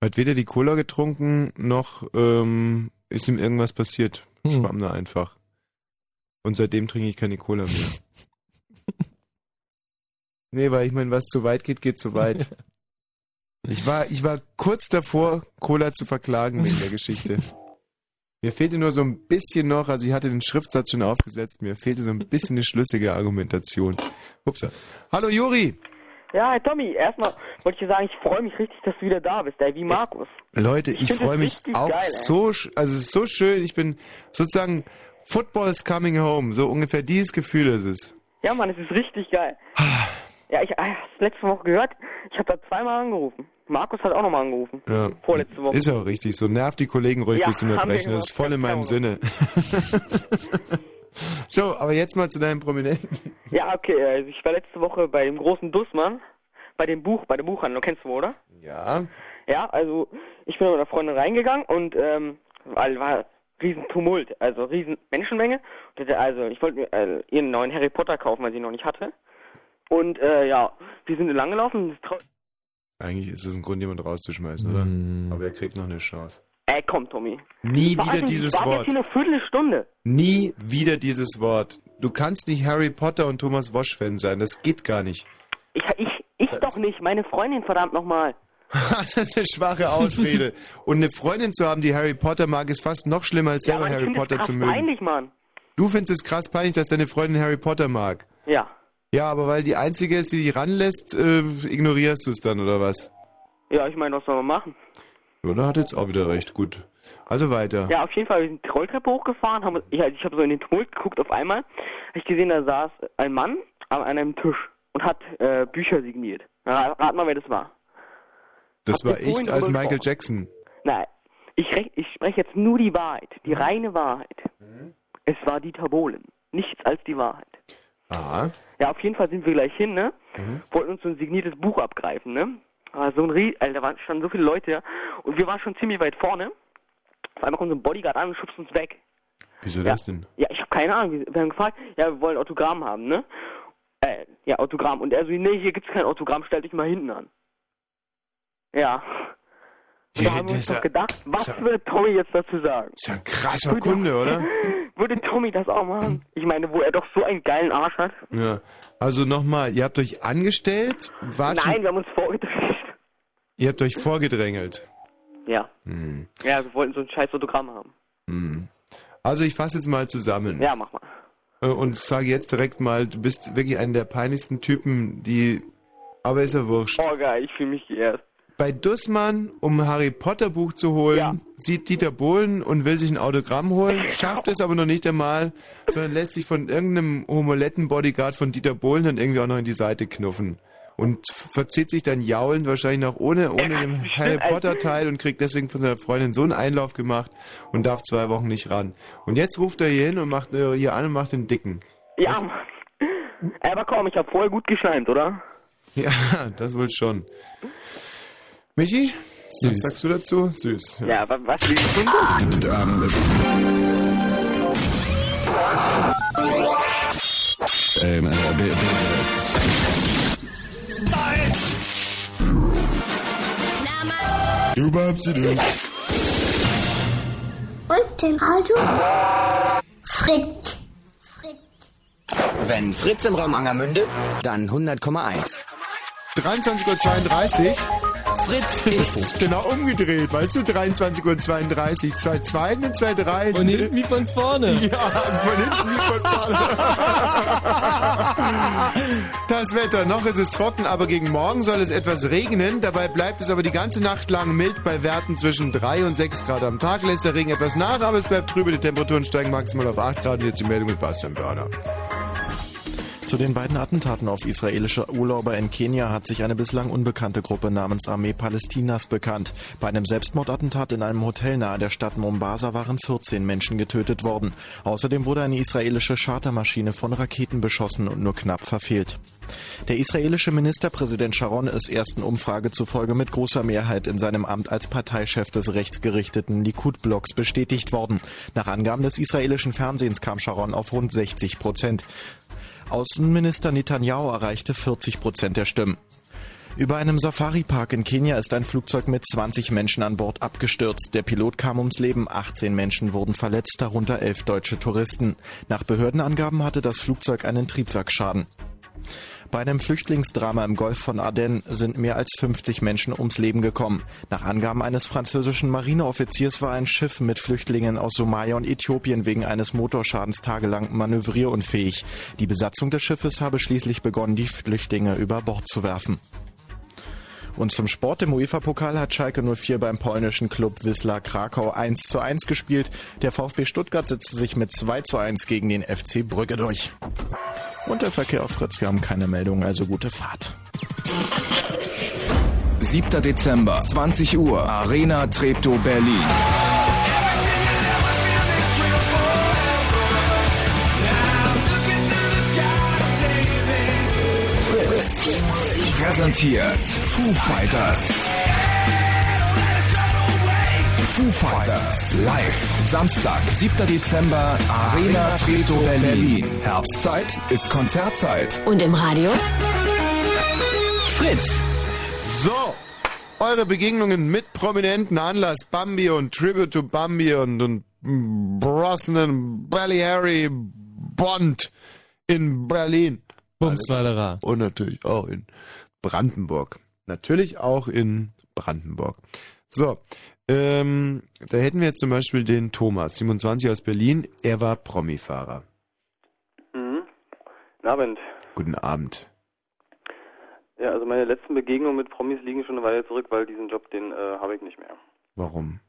Speaker 1: Hat weder die Cola getrunken, noch ähm, ist ihm irgendwas passiert.
Speaker 2: Hm.
Speaker 1: Schwamm da einfach. Und seitdem trinke ich keine Cola mehr. nee, weil ich meine, was zu weit geht, geht zu weit. Ich war, ich war kurz davor, Cola zu verklagen wegen der Geschichte. Mir fehlte nur so ein bisschen noch, also ich hatte den Schriftsatz schon aufgesetzt, mir fehlte so ein bisschen eine schlüssige Argumentation. Upsa. Hallo Juri!
Speaker 19: Ja, hey Tommy, erstmal wollte ich dir sagen, ich freue mich richtig, dass du wieder da bist, ey, wie Markus.
Speaker 1: Leute, ich
Speaker 19: find
Speaker 1: freue mich auch
Speaker 19: geil,
Speaker 1: so, sch- also es ist so schön, ich bin sozusagen, Football is coming home, so ungefähr dieses Gefühl ist es.
Speaker 19: Ja, Mann, es ist richtig geil. Ja, ich habe letzte Woche gehört, ich habe da zweimal angerufen. Markus hat auch nochmal angerufen.
Speaker 1: Ja.
Speaker 19: Vorletzte Woche.
Speaker 1: Ist auch richtig, so nervt die Kollegen ruhig
Speaker 19: Ja,
Speaker 1: bis zum
Speaker 19: haben wir
Speaker 1: Erbrechen, das ist voll in meinem Sinne. so, aber jetzt mal zu deinem Prominenten.
Speaker 19: Ja, okay, also ich war letzte Woche bei dem großen Dussmann, bei dem Buch, bei der Buchhandlung, kennst du, oder?
Speaker 1: Ja.
Speaker 19: Ja, also ich bin mit meiner Freundin reingegangen und ähm, weil war riesen Tumult, also riesen Menschenmenge. Also ich wollte mir äh, ihren neuen Harry Potter kaufen, weil sie ihn noch nicht hatte. Und äh, ja, wir sind langgelaufen. Das trau-
Speaker 1: Eigentlich ist es ein Grund, jemand rauszuschmeißen, oder?
Speaker 2: Hm.
Speaker 1: Aber er kriegt noch eine Chance.
Speaker 19: Ey, komm, Tommy.
Speaker 1: Nie
Speaker 19: Vor
Speaker 1: wieder dieses
Speaker 19: ich war
Speaker 1: Wort.
Speaker 19: jetzt hier eine Viertelstunde.
Speaker 1: Nie wieder dieses Wort. Du kannst nicht Harry Potter und Thomas Wosch-Fan sein, das geht gar nicht.
Speaker 19: Ich, ich, ich doch nicht, meine Freundin, verdammt nochmal.
Speaker 1: das ist eine schwache Ausrede. Und eine Freundin zu haben, die Harry Potter mag, ist fast noch schlimmer, als
Speaker 19: Ja,
Speaker 1: selber Harry Potter
Speaker 19: krass
Speaker 1: zu mögen.
Speaker 19: peinlich, Mann.
Speaker 1: Du findest es krass peinlich, dass deine Freundin Harry Potter mag.
Speaker 19: Ja.
Speaker 1: Ja, aber weil die einzige ist, die die ranlässt, äh, ignorierst du es dann, oder was?
Speaker 19: Ja, ich meine, was soll man machen?
Speaker 1: Oder hat jetzt auch wieder recht, gut. Also weiter.
Speaker 19: Ja, auf jeden Fall, wir sind die Rolltreppe hochgefahren, haben, ich, ich habe so in den Tumult geguckt, auf einmal habe ich gesehen, da saß ein Mann an einem Tisch und hat äh, Bücher signiert. Ra- Rat mal, wer das war.
Speaker 1: Das
Speaker 19: ihr
Speaker 1: war ich als Michael
Speaker 19: gesprochen?
Speaker 1: Jackson.
Speaker 19: Nein, ich, ich spreche jetzt nur die Wahrheit, die reine Wahrheit. Es war Dieter Bohlen, nichts als die Wahrheit.
Speaker 1: Aha.
Speaker 19: Ja, auf jeden Fall sind wir gleich hin, ne? Wollten uns so ein signiertes Buch abgreifen, ne? Aber so ein Rie Alter, da waren schon so viele Leute, ja. Und wir waren schon ziemlich weit vorne. Auf einmal kommt so ein Bodyguard an und schubst uns weg.
Speaker 1: Wieso
Speaker 19: Ja.
Speaker 1: das denn?
Speaker 19: Ja, ich habe keine Ahnung. Wir wir haben gefragt, ja, wir wollen Autogramm haben, ne? Äh, ja, Autogramm. Und er so, nee, hier gibt's kein Autogramm, stell dich mal hinten an. Ja. Und da
Speaker 1: Ja,
Speaker 19: haben wir uns doch gedacht, was
Speaker 1: ja-
Speaker 19: würde Tommy jetzt dazu sagen?
Speaker 1: Ist ja ein krasser Kunde, oder?
Speaker 19: Würde Tommy das auch machen? Ich meine, wo er doch so einen geilen Arsch hat.
Speaker 1: Ja. Also nochmal, ihr habt euch angestellt, wart
Speaker 19: Nein, wir haben uns vorgedreht.
Speaker 1: ihr habt euch vorgedrängelt.
Speaker 19: Ja.
Speaker 1: Hm.
Speaker 19: Ja, wir wollten so ein scheiß Autogramm haben.
Speaker 1: Hm. Also ich fasse jetzt mal zusammen.
Speaker 19: Ja, mach mal.
Speaker 1: Äh, Und sage jetzt direkt mal, du bist wirklich einer der peinlichsten Typen, die... Aber ist ja wurscht.
Speaker 19: Oh geil, ich fühle mich geehrt.
Speaker 1: Bei Dussmann, um ein Harry Potter Buch zu holen, sieht Dieter Bohlen und will sich ein Autogramm holen, schafft es aber noch nicht einmal, sondern lässt sich von irgendeinem Homoletten-Bodyguard von Dieter Bohlen dann irgendwie auch noch in die Seite knuffen. Und verzieht sich dann jaulend wahrscheinlich noch ohne, ohne den Harry Potter Teil und kriegt deswegen von seiner Freundin so einen Einlauf gemacht und darf zwei Wochen nicht ran. Und jetzt ruft er hier hin und macht äh, hier an und macht den Dicken.
Speaker 19: Ja, Mann. Aber komm, ich habe vorher gut geschleimt, oder?
Speaker 1: Ja, das wohl schon. Michi, was sagst du dazu? Süß.
Speaker 19: Ja, wa was ich tun?
Speaker 20: Ähm, äh, Du Babsi, du.
Speaker 21: Und dem Radio? Fritz.
Speaker 22: Wenn Fritz im Raum Angermünde, dann 100,1.
Speaker 1: 23.32 Uhr.
Speaker 22: Fritz
Speaker 1: Info. Genau umgedreht, weißt du? 23.32 Uhr. Zwei Zweiten und zwei Dreien.
Speaker 2: Von hinten wie von vorne.
Speaker 1: Ja, von hinten wie von vorne. Das Wetter, noch ist es trocken, aber gegen morgen soll es etwas regnen. Dabei bleibt es aber die ganze Nacht lang mild bei Werten zwischen 3 und 6 Grad am Tag. Lässt der Regen etwas nach, aber es bleibt trübe. Die Temperaturen steigen maximal auf 8 Grad. Und jetzt die Meldung mit Bastian Börner.
Speaker 8: Zu den beiden Attentaten auf israelische Urlauber in Kenia hat sich eine bislang unbekannte Gruppe namens Armee Palästinas bekannt. Bei einem Selbstmordattentat in einem Hotel nahe der Stadt Mombasa waren 14 Menschen getötet worden. Außerdem wurde eine israelische Chartermaschine von Raketen beschossen und nur knapp verfehlt. Der israelische Ministerpräsident Sharon ist ersten Umfrage zufolge mit großer Mehrheit in seinem Amt als Parteichef des rechtsgerichteten Likud-Blocks bestätigt worden. Nach Angaben des israelischen Fernsehens kam Sharon auf rund 60 Prozent. Außenminister Netanyahu erreichte 40 Prozent der Stimmen. Über einem Safari-Park in Kenia ist ein Flugzeug mit 20 Menschen an Bord abgestürzt. Der Pilot kam ums Leben, 18 Menschen wurden verletzt, darunter 11 deutsche Touristen. Nach Behördenangaben hatte das Flugzeug einen Triebwerksschaden. Bei einem Flüchtlingsdrama im Golf von Aden sind mehr als 50 Menschen ums Leben gekommen. Nach Angaben eines französischen Marineoffiziers war ein Schiff mit Flüchtlingen aus Somalia und Äthiopien wegen eines Motorschadens tagelang manövrierunfähig. Die Besatzung des Schiffes habe schließlich begonnen, die Flüchtlinge über Bord zu werfen. Und zum Sport im UEFA-Pokal hat Schalke 04 beim polnischen Club Wisla Krakau 1 zu 1 gespielt. Der VfB Stuttgart setzte sich mit 2 zu 1 gegen den FC Brügge durch. Und der Verkehr auf Fritz, wir haben keine Meldung, also gute Fahrt.
Speaker 7: 7. Dezember, 20 Uhr, Arena Treptow Berlin. Präsentiert Foo Fighters. Foo Fighters live. Samstag, 7. Dezember, Arena Treptow Berlin. Herbstzeit ist Konzertzeit.
Speaker 21: Und im Radio?
Speaker 7: Fritz.
Speaker 1: So, eure Begegnungen mit prominenten Anlass Bambi und Tribute to Bambi und, und Brosnan, Belly Harry, Bond in Berlin.
Speaker 2: Bumswalera.
Speaker 1: Und natürlich auch in Brandenburg. Natürlich auch in Brandenburg. So, ähm, da hätten wir jetzt zum Beispiel den Thomas, 27 aus Berlin. Er war Promifahrer.
Speaker 23: Mhm. Guten Abend.
Speaker 1: Guten Abend.
Speaker 23: Ja, also meine letzten Begegnungen mit Promis liegen schon eine Weile zurück, weil diesen Job, den äh, habe ich nicht mehr.
Speaker 1: Warum?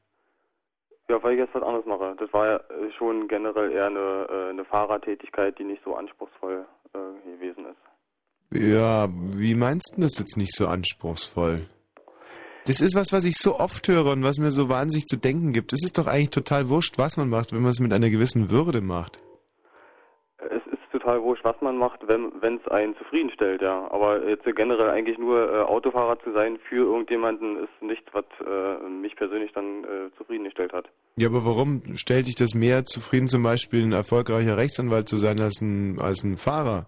Speaker 23: Ja, weil ich jetzt was anderes mache. Das war ja äh, schon generell eher eine, äh, eine Fahrertätigkeit, die nicht so anspruchsvoll äh, gewesen ist.
Speaker 1: Ja, wie meinst du das jetzt nicht so anspruchsvoll? Das ist was, was ich so oft höre und was mir so wahnsinnig zu denken gibt. Es ist doch eigentlich total wurscht, was man macht, wenn man es mit einer gewissen Würde macht.
Speaker 23: Es ist total wurscht, was man macht, wenn es einen zufriedenstellt, ja. Aber jetzt generell eigentlich nur äh, Autofahrer zu sein für irgendjemanden ist nichts, was äh, mich persönlich dann äh, zufriedengestellt hat.
Speaker 1: Ja, aber warum stellt dich das mehr zufrieden, zum Beispiel ein erfolgreicher Rechtsanwalt zu sein, als ein, als ein Fahrer?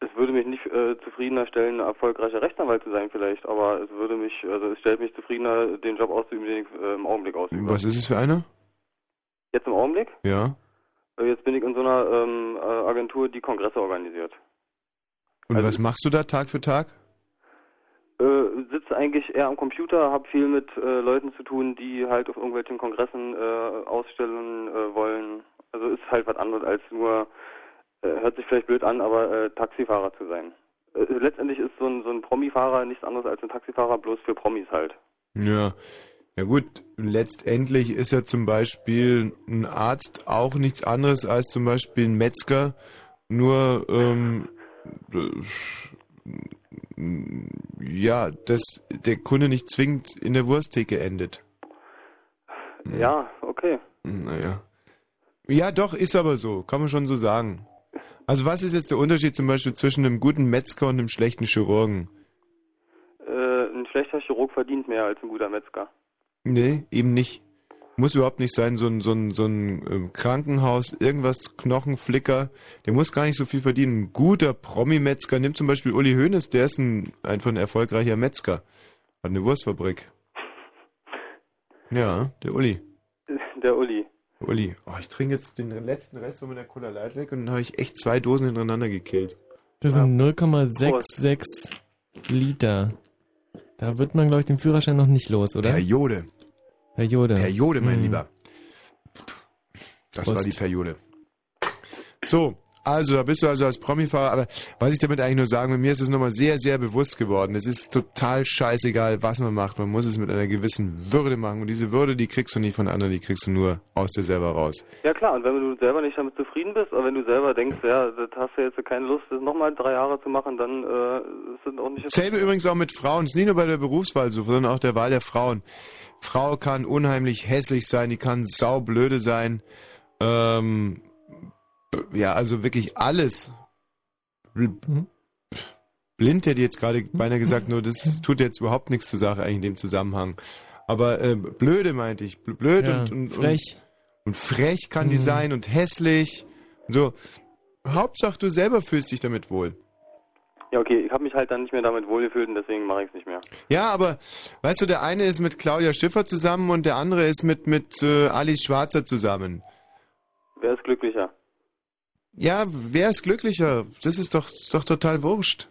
Speaker 23: Es würde mich nicht äh, zufriedener stellen, erfolgreicher Rechtsanwalt zu sein vielleicht, aber es würde mich, also es stellt mich zufriedener, den Job auszuüben, den ich äh, im Augenblick ausübe.
Speaker 1: Was ist es für einer?
Speaker 23: Jetzt im Augenblick?
Speaker 1: Ja.
Speaker 23: Äh, Jetzt bin ich in so einer ähm, äh, Agentur, die Kongresse organisiert.
Speaker 1: Und was machst du da Tag für Tag?
Speaker 23: Äh, sitze eigentlich eher am Computer, habe viel mit äh, Leuten zu tun, die halt auf irgendwelchen Kongressen äh, ausstellen äh, wollen Also ist halt was anderes als nur, hört sich vielleicht blöd an, aber Taxifahrer zu sein. Äh, letztendlich ist so ein, so ein Promi-Fahrer nichts anderes als ein Taxifahrer, bloß für Promis halt.
Speaker 1: Ja. Ja gut, letztendlich ist ja zum Beispiel ein Arzt auch nichts anderes als zum Beispiel ein Metzger, nur ähm, äh, ja, dass der Kunde nicht zwingend in der Wursttheke endet.
Speaker 23: Ja, okay.
Speaker 1: Naja. Ja, doch, ist aber so, kann man schon so sagen. Also was ist jetzt der Unterschied zum Beispiel zwischen einem guten Metzger und einem schlechten Chirurgen?
Speaker 23: Äh, ein schlechter Chirurg verdient mehr als ein guter Metzger.
Speaker 1: Nee, eben nicht. Muss überhaupt nicht sein, so ein, so ein, so ein ähm, Krankenhaus, irgendwas, Knochenflicker, der muss gar nicht so viel verdienen. Ein guter Promi-Metzger, nimmt zum Beispiel Uli Hoeneß, der ist ein, einfach ein erfolgreicher Metzger. Hat eine Wurstfabrik. Ja, der Uli.
Speaker 23: Der Uli.
Speaker 1: Uli. Oh, ich trinke jetzt den letzten Rest von meiner Cola Light weg und dann habe ich echt zwei Dosen hintereinander gekillt.
Speaker 2: Das sind 0,66 Liter. Da wird man, glaube ich, den Führerschein noch nicht los, oder?
Speaker 1: Periode.
Speaker 2: Periode.
Speaker 1: Periode, mein
Speaker 2: Hm.
Speaker 1: Lieber. Das
Speaker 2: Prost.
Speaker 1: war die Periode. So, also da bist du also als Promifahrer, aber was ich damit eigentlich nur sagen will, mir ist es nochmal sehr, sehr bewusst geworden. Es ist total scheißegal, was man macht. Man muss es mit einer gewissen Würde machen. Und diese Würde, die kriegst du nicht von anderen, die kriegst du nur aus dir selber raus.
Speaker 23: Ja klar, und wenn du selber nicht damit zufrieden bist, oder wenn du selber denkst, ja, das hast du jetzt keine Lust, das nochmal drei Jahre zu machen, dann äh, ist das auch nicht...
Speaker 1: Selbe übrigens auch mit Frauen. Es ist nicht nur bei der Berufswahl so, sondern auch der Wahl der Frauen. Frau kann unheimlich hässlich sein, die kann saublöde sein. Ähm, ja, also wirklich alles. Bl- Blind hätte ich jetzt gerade beinahe gesagt, nur das tut jetzt überhaupt nichts zur Sache eigentlich in dem Zusammenhang. Aber äh, blöde meinte ich. Bl- Blöd
Speaker 2: Ja,
Speaker 1: und, und,
Speaker 2: frech.
Speaker 1: Und, und frech kann die
Speaker 2: Mhm.
Speaker 1: sein und hässlich. Und so. Hauptsache du selber fühlst dich damit wohl.
Speaker 23: Ja, okay, ich habe mich halt dann nicht mehr damit wohlgefühlt und deswegen mache ich es nicht mehr.
Speaker 1: Ja, aber weißt du, der eine ist mit Claudia Schiffer zusammen und der andere ist mit, mit äh, Alice Schwarzer zusammen.
Speaker 23: Wer ist glücklicher?
Speaker 1: Ja, wer ist glücklicher? Das ist doch, ist doch total wurscht.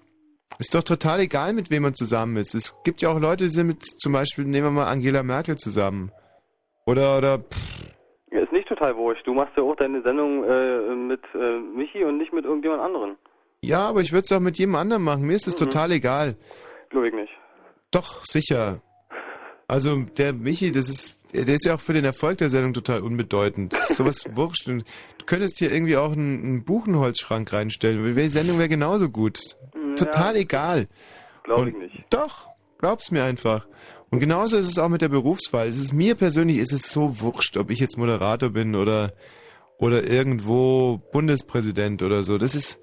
Speaker 1: Ist doch total egal, mit wem man zusammen ist. Es gibt ja auch Leute, die sind mit, zum Beispiel, nehmen wir mal Angela Merkel zusammen. Oder, oder, pff,
Speaker 23: Ja, ist nicht total wurscht. Du machst ja auch deine Sendung äh, mit äh, Michi und nicht mit irgendjemand anderen.
Speaker 1: ja, aber ich würde es auch mit jedem anderen machen. Mir ist es total egal.
Speaker 23: Glaube ich nicht.
Speaker 1: Doch, sicher. Also, der Michi, das ist, der ist ja auch für den Erfolg der Sendung total unbedeutend. Sowas wurscht. Und du könntest hier irgendwie auch einen, einen Buchenholzschrank reinstellen. Die Sendung wäre genauso gut. Total egal.
Speaker 23: Glaube ich nicht.
Speaker 1: Doch, glaub's mir einfach. Und genauso ist es auch mit der Berufswahl. Es ist mir persönlich ist es so wurscht, ob ich jetzt Moderator bin oder oder irgendwo Bundespräsident oder so. Das ist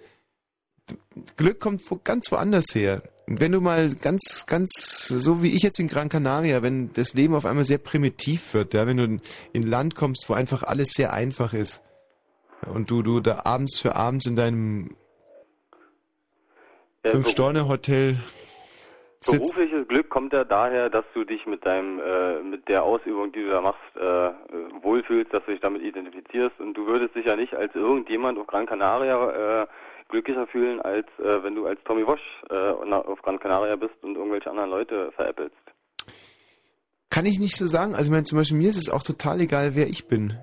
Speaker 1: Glück kommt ganz woanders her. Und wenn du mal ganz, ganz, so wie ich jetzt in Gran Canaria, wenn das Leben auf einmal sehr primitiv wird, ja, wenn du in in ein Land kommst, wo einfach alles sehr einfach ist und du, du da abends für abends in deinem
Speaker 23: Ja,
Speaker 1: Fünf-Sterne-Hotel sitzt.
Speaker 23: Berufliches Glück kommt ja daher, dass du dich mit deinem, äh, mit der Ausübung, die du da machst, äh, äh, wohlfühlst, dass du dich damit identifizierst und du würdest dich ja nicht als irgendjemand auf Gran Canaria äh, glücklicher fühlen, als äh, wenn du als Tommy Walsh äh, auf Gran Canaria bist und irgendwelche anderen Leute veräppelst.
Speaker 1: Kann ich nicht so sagen. Also ich meine, zum Beispiel mir ist es auch total egal, wer ich bin.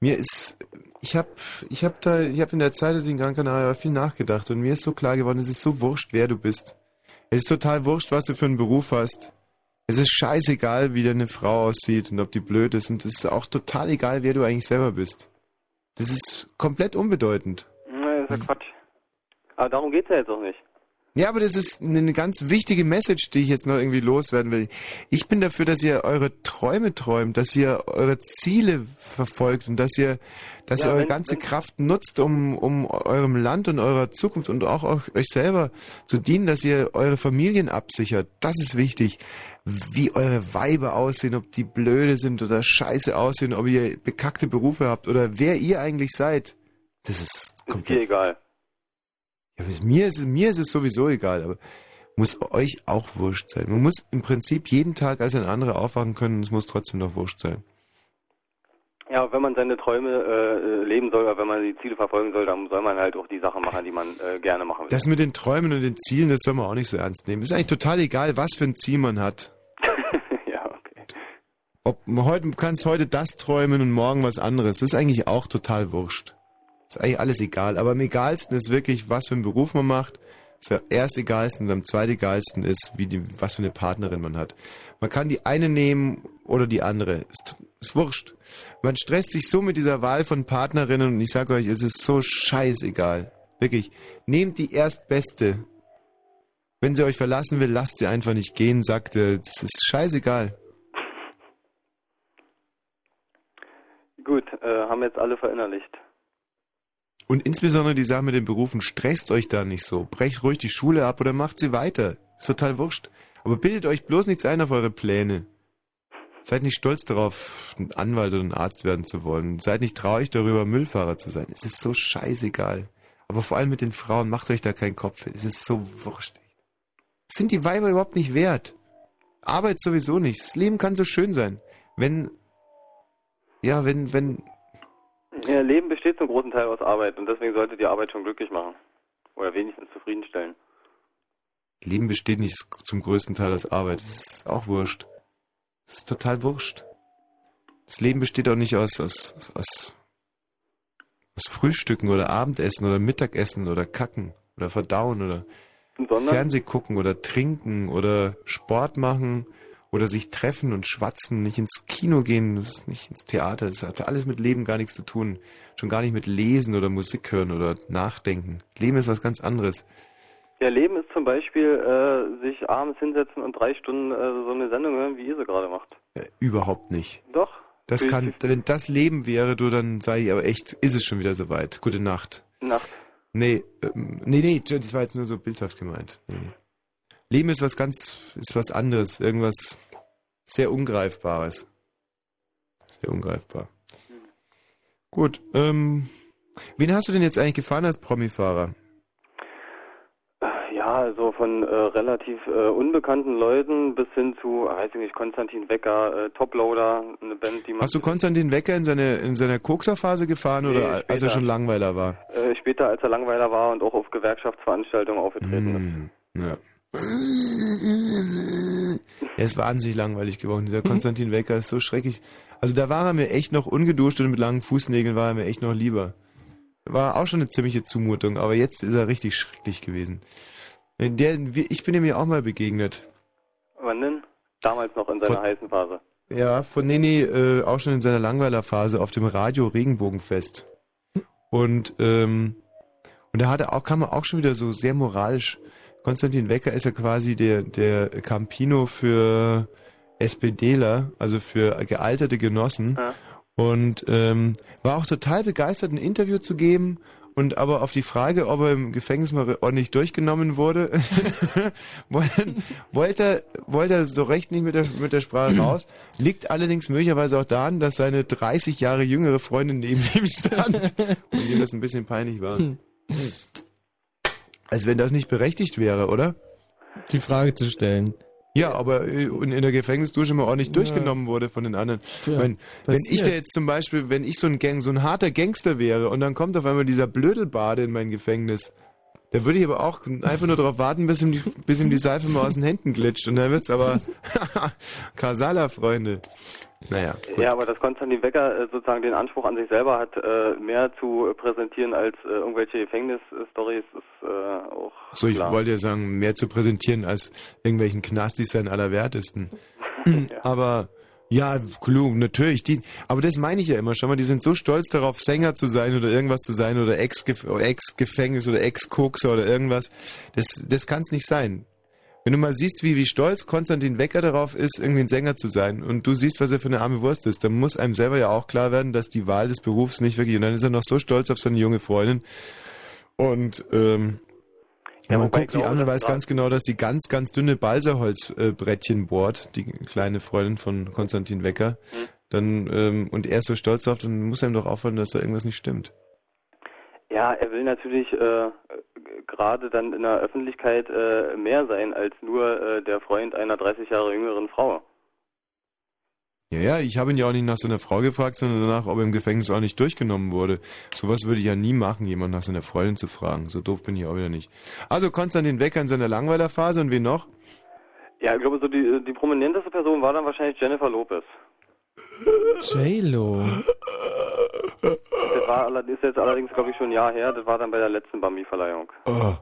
Speaker 1: Mir ist, ich habe, ich habe da, ich habe in der Zeit, als ich in Gran Canaria war, viel nachgedacht und mir ist so klar geworden, es ist so wurscht, wer du bist. Es ist total wurscht, was du für einen Beruf hast. Es ist scheißegal, wie deine Frau aussieht und ob die blöd ist und es ist auch total egal, wer du eigentlich selber bist. Das ist komplett unbedeutend.
Speaker 23: Nee, das ist ja Quatsch. Aber darum geht's ja jetzt auch nicht.
Speaker 1: Ja, aber das ist eine ganz wichtige Message, die ich jetzt noch irgendwie loswerden will. Ich bin dafür, dass ihr eure Träume träumt, dass ihr eure Ziele verfolgt und dass ihr, dass
Speaker 23: Ja,
Speaker 1: ihr eure
Speaker 23: wenn-
Speaker 1: ganze
Speaker 23: wenn-
Speaker 1: Kraft nutzt, um, um eurem Land und eurer Zukunft und auch eu- euch selber zu dienen, dass ihr eure Familien absichert. Das ist wichtig. Wie eure Weiber aussehen, ob die blöde sind oder scheiße aussehen, ob ihr bekackte Berufe habt oder wer ihr eigentlich seid. Das ist
Speaker 23: Ist
Speaker 1: komplett
Speaker 23: dir egal.
Speaker 1: Ja, mir ist, es- mir ist es sowieso egal, aber muss euch auch wurscht sein. Man muss im Prinzip jeden Tag als ein anderer aufwachen können und es muss trotzdem noch wurscht sein.
Speaker 23: Ja, wenn man seine Träume äh, leben soll, oder wenn man die Ziele verfolgen soll, dann soll man halt auch die Sachen machen, die man äh, gerne machen will.
Speaker 1: Das mit den Träumen und den Zielen, das soll man auch nicht so ernst nehmen. Ist eigentlich total egal, was für ein Ziel man hat.
Speaker 23: ja, okay.
Speaker 1: Ob heute du kannst heute das träumen und morgen was anderes, das ist eigentlich auch total wurscht. Ist eigentlich alles egal. Aber am egalsten ist wirklich, was für einen Beruf man macht. Das erst egalsten und am zweitegalsten ist, wie die, was für eine Partnerin man hat. Man kann die eine nehmen oder die andere. Ist, ist wurscht. Man stresst sich so mit dieser Wahl von Partnerinnen und ich sage euch, es ist so scheißegal. Wirklich. Nehmt die erstbeste. Wenn sie euch verlassen will, lasst sie einfach nicht gehen, sagt, äh, das ist scheißegal.
Speaker 23: Gut, äh, haben jetzt alle verinnerlicht.
Speaker 1: Und insbesondere die Sache mit den Berufen, stresst euch da nicht so. Brecht ruhig die Schule ab oder macht sie weiter. Ist total wurscht. Aber bildet euch bloß nichts ein auf eure Pläne. Seid nicht stolz darauf, ein Anwalt oder ein Arzt werden zu wollen. Seid nicht traurig darüber, Müllfahrer zu sein. Es ist so scheißegal. Aber vor allem mit den Frauen, macht euch da keinen Kopf. Es ist so wurscht. Sind die Weiber überhaupt nicht wert. Arbeit sowieso nicht. Das Leben kann so schön sein. Wenn, ja, wenn, wenn,
Speaker 23: Ihr Leben besteht zum großen Teil aus Arbeit und deswegen sollte die Arbeit schon glücklich machen. Oder wenigstens zufriedenstellen.
Speaker 1: Leben besteht nicht zum größten Teil aus Arbeit. Das ist auch wurscht. Das ist total wurscht. Das Leben besteht auch nicht aus, aus, aus, aus Frühstücken oder Abendessen oder Mittagessen oder Kacken oder Verdauen oder? Fernseh gucken oder trinken oder Sport machen oder sich treffen und schwatzen, nicht ins Kino gehen, nicht ins Theater. Das hat alles mit Leben gar nichts zu tun. Schon gar nicht mit Lesen oder Musik hören oder Nachdenken. Leben ist was ganz anderes.
Speaker 23: Ja, Leben ist zum Beispiel äh, sich abends hinsetzen und drei Stunden äh, so eine Sendung hören, wie ihr sie gerade macht.
Speaker 1: Äh, überhaupt nicht.
Speaker 23: Doch.
Speaker 1: Das kann, wenn das Leben wäre, du, dann sei ich aber echt, ist es schon wieder soweit. Gute Nacht.
Speaker 23: Nacht.
Speaker 1: Nee, ähm, nee, nee, das war jetzt nur so bildhaft gemeint. Nee. Leben ist was ganz, ist was anderes, irgendwas sehr Ungreifbares. Sehr ungreifbar. Gut, ähm, wen hast du denn jetzt eigentlich gefahren als Promifahrer?
Speaker 23: Ja, also von äh, relativ äh, unbekannten Leuten bis hin zu, weiß ich nicht, Konstantin Wecker, äh, Toploader, eine Band, die man
Speaker 1: Hast du Konstantin Wecker in seine, in seiner Kokserphase gefahren
Speaker 23: Nee,
Speaker 1: oder als er
Speaker 23: später.
Speaker 1: schon Langweiler war?
Speaker 23: äh, später, als er Langweiler war und auch auf Gewerkschaftsveranstaltungen aufgetreten ist.
Speaker 1: Ja. Er ist wahnsinnig langweilig geworden. Dieser Konstantin Wecker ist so schrecklich. Also da war er mir echt noch ungeduscht und mit langen Fußnägeln war er mir echt noch lieber. War auch schon eine ziemliche Zumutung, aber jetzt ist er richtig schrecklich gewesen. Der, ich bin ihm ja auch mal begegnet.
Speaker 23: Wann denn? Damals noch in seiner
Speaker 1: Vor-
Speaker 23: heißen Phase.
Speaker 1: Ja, von Neni äh, auch schon in seiner Langweilerphase auf dem Radio Regenbogenfest. Und ähm, und da hat er auch, kam er auch schon wieder so sehr moralisch. Konstantin Wecker ist ja quasi der der Campino für SPDler, also für gealterte Genossen. Und ähm, war auch total begeistert, ein Interview zu geben. Und aber auf die Frage, ob er im Gefängnis mal ordentlich durchgenommen wurde, wollte, wollte, er- wollte er so recht nicht mit der, mit der Sprache raus. Liegt allerdings möglicherweise auch daran, dass seine 30 Jahre jüngere Freundin neben ihm stand und ihm das ein bisschen peinlich war. Als wenn das nicht berechtigt wäre, oder?
Speaker 2: Die Frage zu stellen.
Speaker 1: Ja, aber äh, in der Gefängnisdusche mal ordentlich durchgenommen wurde von den anderen.
Speaker 2: Tja,
Speaker 1: wenn, wenn ich da jetzt zum Beispiel, wenn ich so ein Gang, so ein harter Gangster wäre und dann kommt auf einmal dieser Blödelbade in mein Gefängnis, da würde ich aber auch einfach nur darauf warten, bis ihm die, bis ihm die Seife mal aus den Händen glitscht. Und dann wird's aber Kasala, Freunde. Naja.
Speaker 23: Ja, aber dass Konstantin Wecker äh, sozusagen den Anspruch an sich selber hat, äh, mehr zu äh, präsentieren als irgendwelche Gefängnisstories, ist auch
Speaker 1: So, ich
Speaker 23: klar.
Speaker 1: wollte ja sagen, mehr zu präsentieren als irgendwelchen Knastis sein allerwertesten. Aber ja, klug, natürlich. Die, aber das meine ich ja immer. Schau mal, die sind so stolz darauf, Sänger zu sein oder irgendwas zu sein oder Ex-Gef- Ex-Gefängnis oder Ex-Kokser oder irgendwas. Das, das kann es nicht sein. Wenn du mal siehst, wie, wie stolz Konstantin Wecker darauf ist, irgendwie ein Sänger zu sein und du siehst, was er für eine arme Wurst ist, dann muss einem selber ja auch klar werden, dass die Wahl des Berufs nicht wirklich, und dann ist er noch so stolz auf seine junge Freundin und ähm,
Speaker 23: Ja,
Speaker 1: man guckt die an und weiß ganz genau, dass die ganz, ganz dünne Balsaholzbrettchen bohrt, die kleine Freundin von Konstantin Wecker.
Speaker 23: Hm.
Speaker 1: Dann, ähm, und er ist so stolz drauf, dann muss einem doch auffallen, dass da irgendwas nicht stimmt.
Speaker 23: Ja, er will natürlich äh, gerade dann in der Öffentlichkeit äh, mehr sein als nur äh, der Freund einer 30 Jahre jüngeren Frau.
Speaker 1: Ja, ja, ich habe ihn ja auch nicht nach seiner Frau gefragt, sondern danach, ob er im Gefängnis auch nicht durchgenommen wurde. Sowas würde ich ja nie machen, jemand nach seiner Freundin zu fragen. So doof bin ich auch wieder nicht. Also Konstantin Wecker in seiner Langweilerphase und wen noch?
Speaker 23: Ja, ich glaube, so die, die prominenteste Person war dann wahrscheinlich Jennifer Lopez.
Speaker 2: J-Lo.
Speaker 23: Das war allerdings ist jetzt allerdings, glaube ich, schon ein Jahr her. Das war dann bei der letzten Bambi-Verleihung.
Speaker 1: Oh.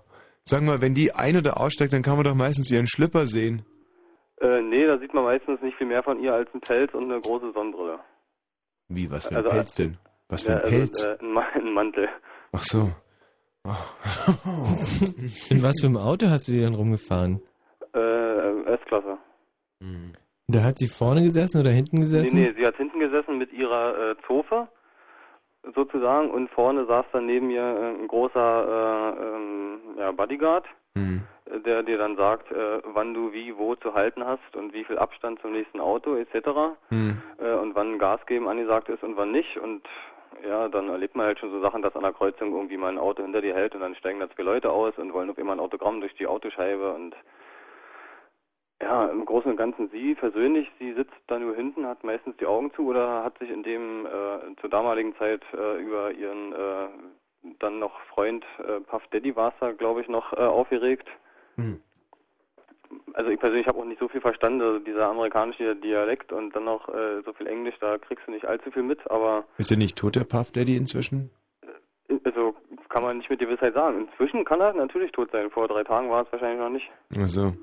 Speaker 1: Sag mal, wenn die ein- oder aussteigt, dann kann man doch meistens ihren Schlipper sehen.
Speaker 23: Äh, nee, da sieht man meistens nicht viel mehr von ihr als ein Pelz und eine große Sonnenbrille.
Speaker 1: Wie, was für ein
Speaker 23: Also,
Speaker 1: Pelz denn? Was für
Speaker 23: Ja,
Speaker 1: ein
Speaker 23: also,
Speaker 1: Pelz?
Speaker 23: äh, ein, Ma- ein Mantel.
Speaker 1: Ach so.
Speaker 2: In was für einem Auto hast du die denn rumgefahren?
Speaker 23: Äh, S-Klasse.
Speaker 2: Da hat sie vorne gesessen oder hinten gesessen?
Speaker 23: Nee, nee, sie hat hinten gesessen mit ihrer äh, Zofe sozusagen und vorne saß dann neben ihr äh, ein großer äh, ähm, ja, Bodyguard,
Speaker 1: Hm.
Speaker 23: der dir dann sagt, äh, wann du wie wo zu halten hast und wie viel Abstand zum nächsten Auto etc.
Speaker 1: Hm.
Speaker 23: Äh, und wann Gas geben angesagt ist und wann nicht und ja, dann erlebt man halt schon so Sachen, dass an der Kreuzung irgendwie mal ein Auto hinter dir hält und dann steigen da zwei Leute aus und wollen auf immer ein Autogramm durch die Autoscheibe und ja, im Großen und Ganzen sie persönlich, sie sitzt da nur hinten, hat meistens die Augen zu oder hat sich in dem äh, zur damaligen Zeit äh, über ihren äh, dann noch Freund äh, Puff Daddy war es da, glaube ich, noch äh, aufgeregt.
Speaker 1: Hm.
Speaker 23: Also ich persönlich habe auch nicht so viel verstanden, also dieser amerikanische Dialekt und dann noch äh, so viel Englisch, da kriegst du nicht allzu viel mit, aber
Speaker 1: Ist er nicht tot, der Puff Daddy inzwischen?
Speaker 23: also kann man nicht mit Gewissheit sagen. Inzwischen kann er natürlich tot sein. Vor drei Tagen war es wahrscheinlich noch nicht.
Speaker 1: Ach so.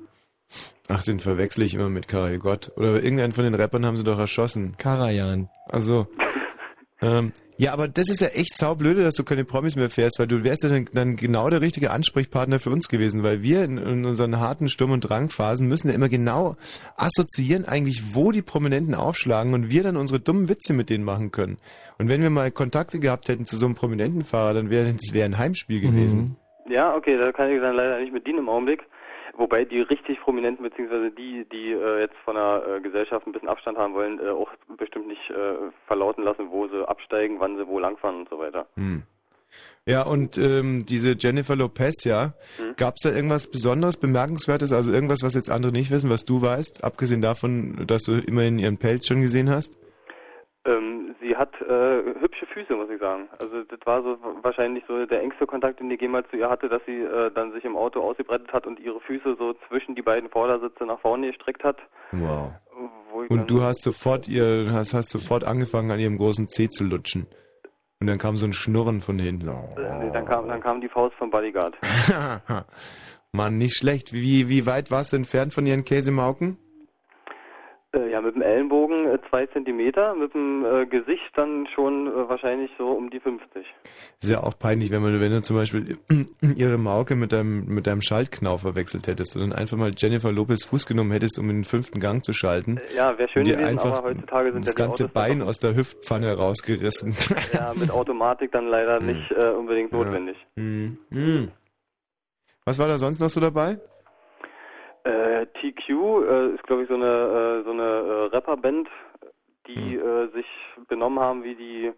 Speaker 1: Ach, den verwechsel ich immer mit Karel Gott. Oder irgendeinen von den Rappern haben sie doch erschossen.
Speaker 2: Karajan.
Speaker 1: Also. ähm, ja, aber das ist ja echt saublöde, dass du keine Promis mehr fährst, weil du wärst ja dann, dann genau der richtige Ansprechpartner für uns gewesen, weil wir in, in unseren harten Sturm- und Drangphasen müssen ja immer genau assoziieren eigentlich, wo die Prominenten aufschlagen und wir dann unsere dummen Witze mit denen machen können. Und wenn wir mal Kontakte gehabt hätten zu so einem prominenten Fahrer, dann wäre das wäre ein Heimspiel gewesen.
Speaker 23: Ja, okay, da kann ich dann leider nicht mit dienen im Augenblick. Wobei die richtig Prominenten, beziehungsweise die, die äh, jetzt von der äh, Gesellschaft ein bisschen Abstand haben wollen, äh, auch bestimmt nicht äh, verlauten lassen, wo sie absteigen, wann sie wo langfahren und so weiter.
Speaker 1: Hm. Ja, und ähm, diese Jennifer Lopez, ja,
Speaker 23: Hm.
Speaker 1: gab's da irgendwas Besonderes, Bemerkenswertes, also irgendwas, was jetzt andere nicht wissen, was du weißt, abgesehen davon, dass du immerhin ihren Pelz schon gesehen hast?
Speaker 23: Ähm, sie hat äh, hübsche Füße, muss ich sagen. Also das war so wahrscheinlich so der engste Kontakt, den ich jemals zu ihr hatte, dass sie äh, dann sich im Auto ausgebreitet hat und ihre Füße so zwischen die beiden Vordersitze nach vorne gestreckt hat.
Speaker 1: Wow. Und du hast sofort ihr, hast, hast sofort angefangen, an ihrem großen Zeh zu lutschen. Und dann kam so ein Schnurren von hinten. So.
Speaker 23: äh, dann kam dann kam die Faust vom Bodyguard.
Speaker 1: Mann, nicht schlecht. Wie, wie weit warst du entfernt von ihren Käsemauken?
Speaker 23: Äh, ja, mit dem Ellenbogen äh, zwei Zentimeter, mit dem äh, Gesicht dann schon äh, wahrscheinlich so um die 50.
Speaker 1: Ist ja auch peinlich, wenn man, wenn du zum Beispiel ihre Mauke mit deinem, mit deinem Schaltknauf verwechselt hättest und dann einfach mal Jennifer Lopez Fuß genommen hättest, um in den fünften Gang zu schalten.
Speaker 23: Ja, wäre schön gewesen,
Speaker 1: einfach
Speaker 23: aber heutzutage sind
Speaker 1: das
Speaker 23: ja
Speaker 1: ganze
Speaker 23: Autos
Speaker 1: Bein aus der Hüftpfanne rausgerissen.
Speaker 23: Ja, mit Automatik dann leider nicht äh, unbedingt notwendig.
Speaker 1: Hm. Hm. Was war da sonst noch so dabei?
Speaker 23: Äh, TQ äh, ist, glaube ich, so eine, äh, so eine äh, Rapperband, die äh, sich benommen haben wie die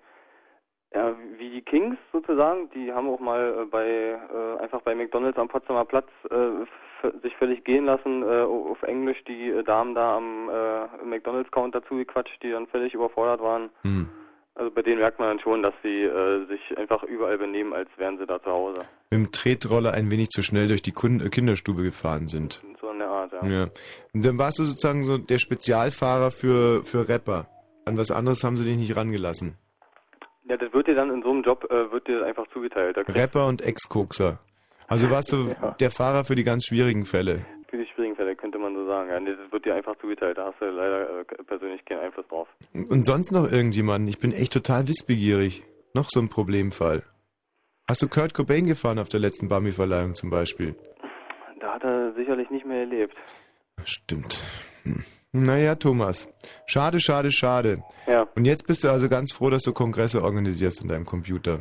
Speaker 23: ja, wie die Kings sozusagen. Die haben auch mal äh, bei einfach bei McDonalds am Potsdamer Platz äh, sich völlig gehen lassen, äh, auf Englisch die Damen da am McDonalds-Counter zugequatscht, die dann völlig überfordert waren.
Speaker 1: Hm.
Speaker 23: Also bei denen merkt man dann schon, dass sie äh, sich einfach überall benehmen, als wären sie da zu Hause.
Speaker 1: Mit dem Tretroller ein wenig zu schnell durch die äh, Kinderstube gefahren sind.
Speaker 23: So in der Art, ja.
Speaker 1: Ja. Und dann warst du sozusagen so der Spezialfahrer für, für Rapper. An was anderes haben sie dich nicht rangelassen.
Speaker 23: Ja, das wird dir dann in so einem Job äh, wird dir einfach zugeteilt.
Speaker 1: Rapper und Ex-Kokser. Also warst du der Fahrer für die ganz schwierigen Fälle.
Speaker 23: Für die schwierigen Fälle könnte man so sagen. Ja, nee, das wird dir einfach zugeteilt. Da hast du leider äh, persönlich keinen Einfluss drauf.
Speaker 1: Und sonst noch irgendjemanden? Ich bin echt total wissbegierig. Noch so ein Problemfall. Hast du Kurt Cobain gefahren auf der letzten Bambi-Verleihung zum Beispiel?
Speaker 23: Da hat er sicherlich nicht mehr erlebt.
Speaker 1: Stimmt. Hm. Naja, Thomas. Schade, schade, schade.
Speaker 23: Ja.
Speaker 1: Und jetzt bist du also ganz froh, dass du Kongresse organisierst in deinem Computer.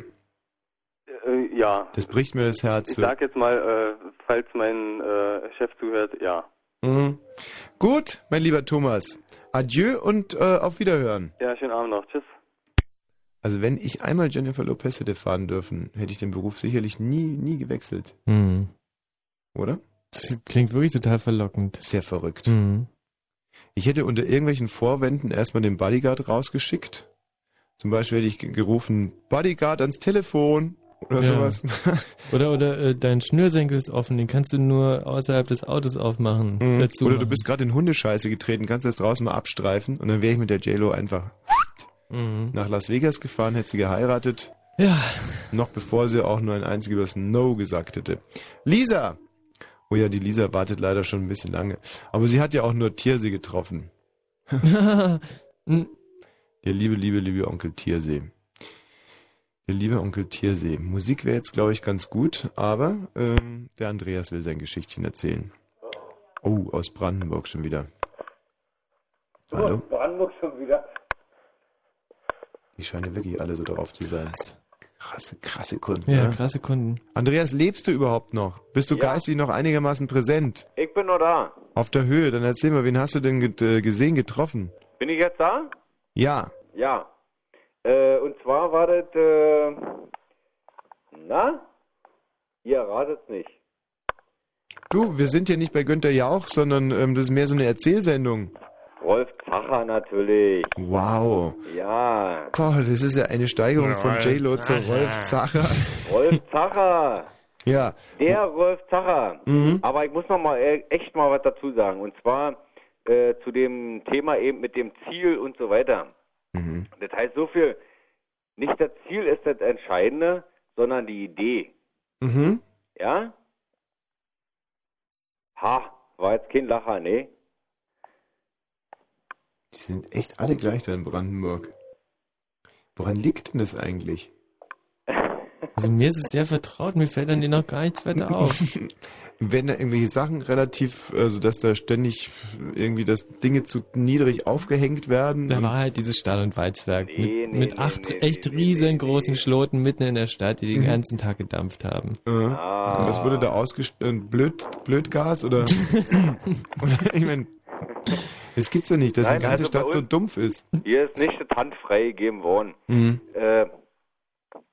Speaker 23: Äh, ja.
Speaker 1: Das bricht mir das Herz.
Speaker 23: Ich
Speaker 1: so.
Speaker 23: sag jetzt mal, äh, falls mein äh, Chef zuhört, ja.
Speaker 1: Mhm. Gut, mein lieber Thomas. Adieu und äh, auf Wiederhören.
Speaker 23: Ja, schönen Abend noch. Tschüss.
Speaker 1: Also wenn ich einmal Jennifer Lopez hätte fahren dürfen, hätte ich den Beruf sicherlich nie, nie gewechselt.
Speaker 2: Hm.
Speaker 1: Oder?
Speaker 2: Das klingt wirklich total verlockend.
Speaker 1: Sehr verrückt.
Speaker 2: Hm.
Speaker 1: Ich hätte unter irgendwelchen Vorwänden erstmal den Bodyguard rausgeschickt. Zum Beispiel hätte ich ge- gerufen, Bodyguard ans Telefon oder
Speaker 2: Ja.
Speaker 1: sowas.
Speaker 2: Oder, oder äh, dein Schnürsenkel ist offen, den kannst du nur außerhalb des Autos aufmachen.
Speaker 1: Mhm.
Speaker 2: Dazu
Speaker 1: Oder du bist gerade in Hundescheiße getreten, kannst das draußen mal abstreifen und dann wäre ich mit der JLo einfach
Speaker 2: Mhm.
Speaker 1: nach Las Vegas gefahren, hätte sie geheiratet.
Speaker 2: Ja.
Speaker 1: Noch bevor sie auch nur ein einziges No gesagt hätte. Lisa! Oh ja, die Lisa wartet leider schon ein bisschen lange. Aber sie hat ja auch nur Tiersee getroffen. Der liebe, liebe, liebe Onkel Tiersee. Der liebe Onkel Tiersee. Musik wäre jetzt, glaube ich, ganz gut, aber ähm, der Andreas will sein Geschichtchen erzählen. Oh, aus Brandenburg schon wieder. Hallo?
Speaker 24: Brandenburg schon wieder.
Speaker 1: Die scheinen wirklich alle so drauf zu sein. Krasse, krasse Kunden.
Speaker 2: Ja,
Speaker 1: ne?
Speaker 2: krasse Kunden.
Speaker 1: Andreas, lebst du überhaupt noch? Bist du
Speaker 24: Ja.
Speaker 1: geistig noch einigermaßen präsent?
Speaker 24: Ich bin noch da.
Speaker 1: Auf der Höhe? Dann erzähl mal, wen hast du denn get, äh, gesehen, getroffen?
Speaker 24: Bin ich jetzt da?
Speaker 1: Ja.
Speaker 24: Ja. Äh, und zwar war das, äh, na? Ihr ratet's nicht.
Speaker 1: Du, wir sind hier nicht bei Günther Jauch, sondern ähm, das ist mehr so eine Erzählsendung.
Speaker 24: Rolf Zacher natürlich.
Speaker 1: Wow.
Speaker 24: Ja.
Speaker 1: Boah, das ist ja eine Steigerung von
Speaker 24: Rolf
Speaker 1: J-Lo zu. Rolf Zacher.
Speaker 24: Rolf Zacher.
Speaker 1: Ja.
Speaker 24: Der Rolf Zacher.
Speaker 1: Mhm.
Speaker 24: Aber ich muss noch mal e- echt mal was dazu sagen. Und zwar äh, zu dem Thema eben mit dem Ziel und so weiter.
Speaker 1: Mhm.
Speaker 24: Das heißt so viel, nicht das Ziel ist das Entscheidende, sondern die Idee.
Speaker 1: Mhm.
Speaker 24: Ja? Ha, war jetzt kein Lacher, ne?
Speaker 1: Die sind echt alle gleich da in Brandenburg. Woran liegt denn das eigentlich?
Speaker 2: Also mir ist es sehr vertraut, mir fällt an dir noch gar nichts weiter auf.
Speaker 1: Wenn da irgendwelche Sachen relativ, also dass da ständig irgendwie das Dinge zu niedrig aufgehängt werden.
Speaker 2: Da
Speaker 1: und-
Speaker 2: war halt dieses Stahl- und Walzwerk
Speaker 1: Nee,
Speaker 2: mit,
Speaker 1: nee,
Speaker 2: mit
Speaker 1: nee,
Speaker 2: acht
Speaker 1: nee,
Speaker 2: echt riesengroßen Schloten mitten in der Stadt, die den
Speaker 1: Mhm.
Speaker 2: ganzen Tag gedampft haben.
Speaker 1: Ja. Was wurde da ausgestellt? Blöd, Blödgas oder? oder ich meine, es gibt's doch nicht, dass eine
Speaker 24: Nein,
Speaker 1: ganze
Speaker 24: also
Speaker 1: Stadt so dumpf ist.
Speaker 24: Hier ist nicht das Hand freigegeben worden.
Speaker 1: Mhm.
Speaker 24: Äh,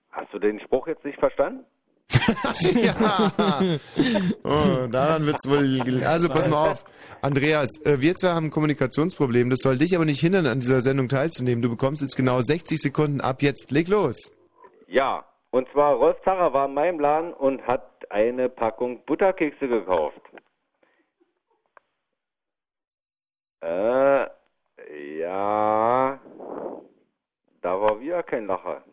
Speaker 24: hast du den Spruch jetzt nicht verstanden?
Speaker 1: ja. Oh, daran wird's wohl. Also pass mal auf. Andreas, äh, wir zwei haben ein Kommunikationsproblem. Das soll dich aber nicht hindern, an dieser Sendung teilzunehmen. Du bekommst jetzt genau 60 Sekunden ab jetzt. Leg los.
Speaker 24: Ja, und zwar Rolf Zacher war in meinem Laden und hat eine Packung Butterkekse gekauft. Äh, ja, da war wieder kein Lacher.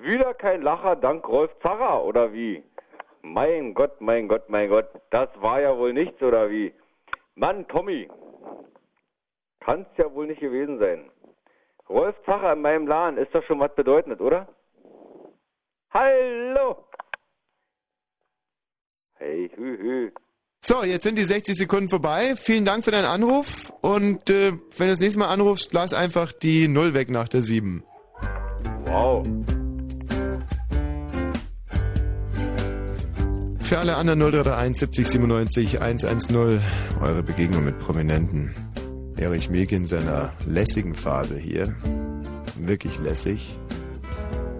Speaker 24: Wieder kein Lacher dank Rolf Zacher, oder wie? Mein Gott, mein Gott, mein Gott, das war ja wohl nichts, oder wie? Mann, Tommy, kann's ja wohl nicht gewesen sein. Rolf Zacher in meinem Laden ist doch schon was bedeutendes, oder? Hallo! Hey, hü, hü.
Speaker 1: So, jetzt sind die 60 Sekunden vorbei. Vielen Dank für deinen Anruf. Und äh, wenn du das nächste Mal anrufst, lass einfach die Null weg nach der 7.
Speaker 24: Wow.
Speaker 1: Für alle anderen 0331 70 97 110 eure Begegnung mit Prominenten. Erich Mielke in seiner lässigen Phase hier. Wirklich lässig.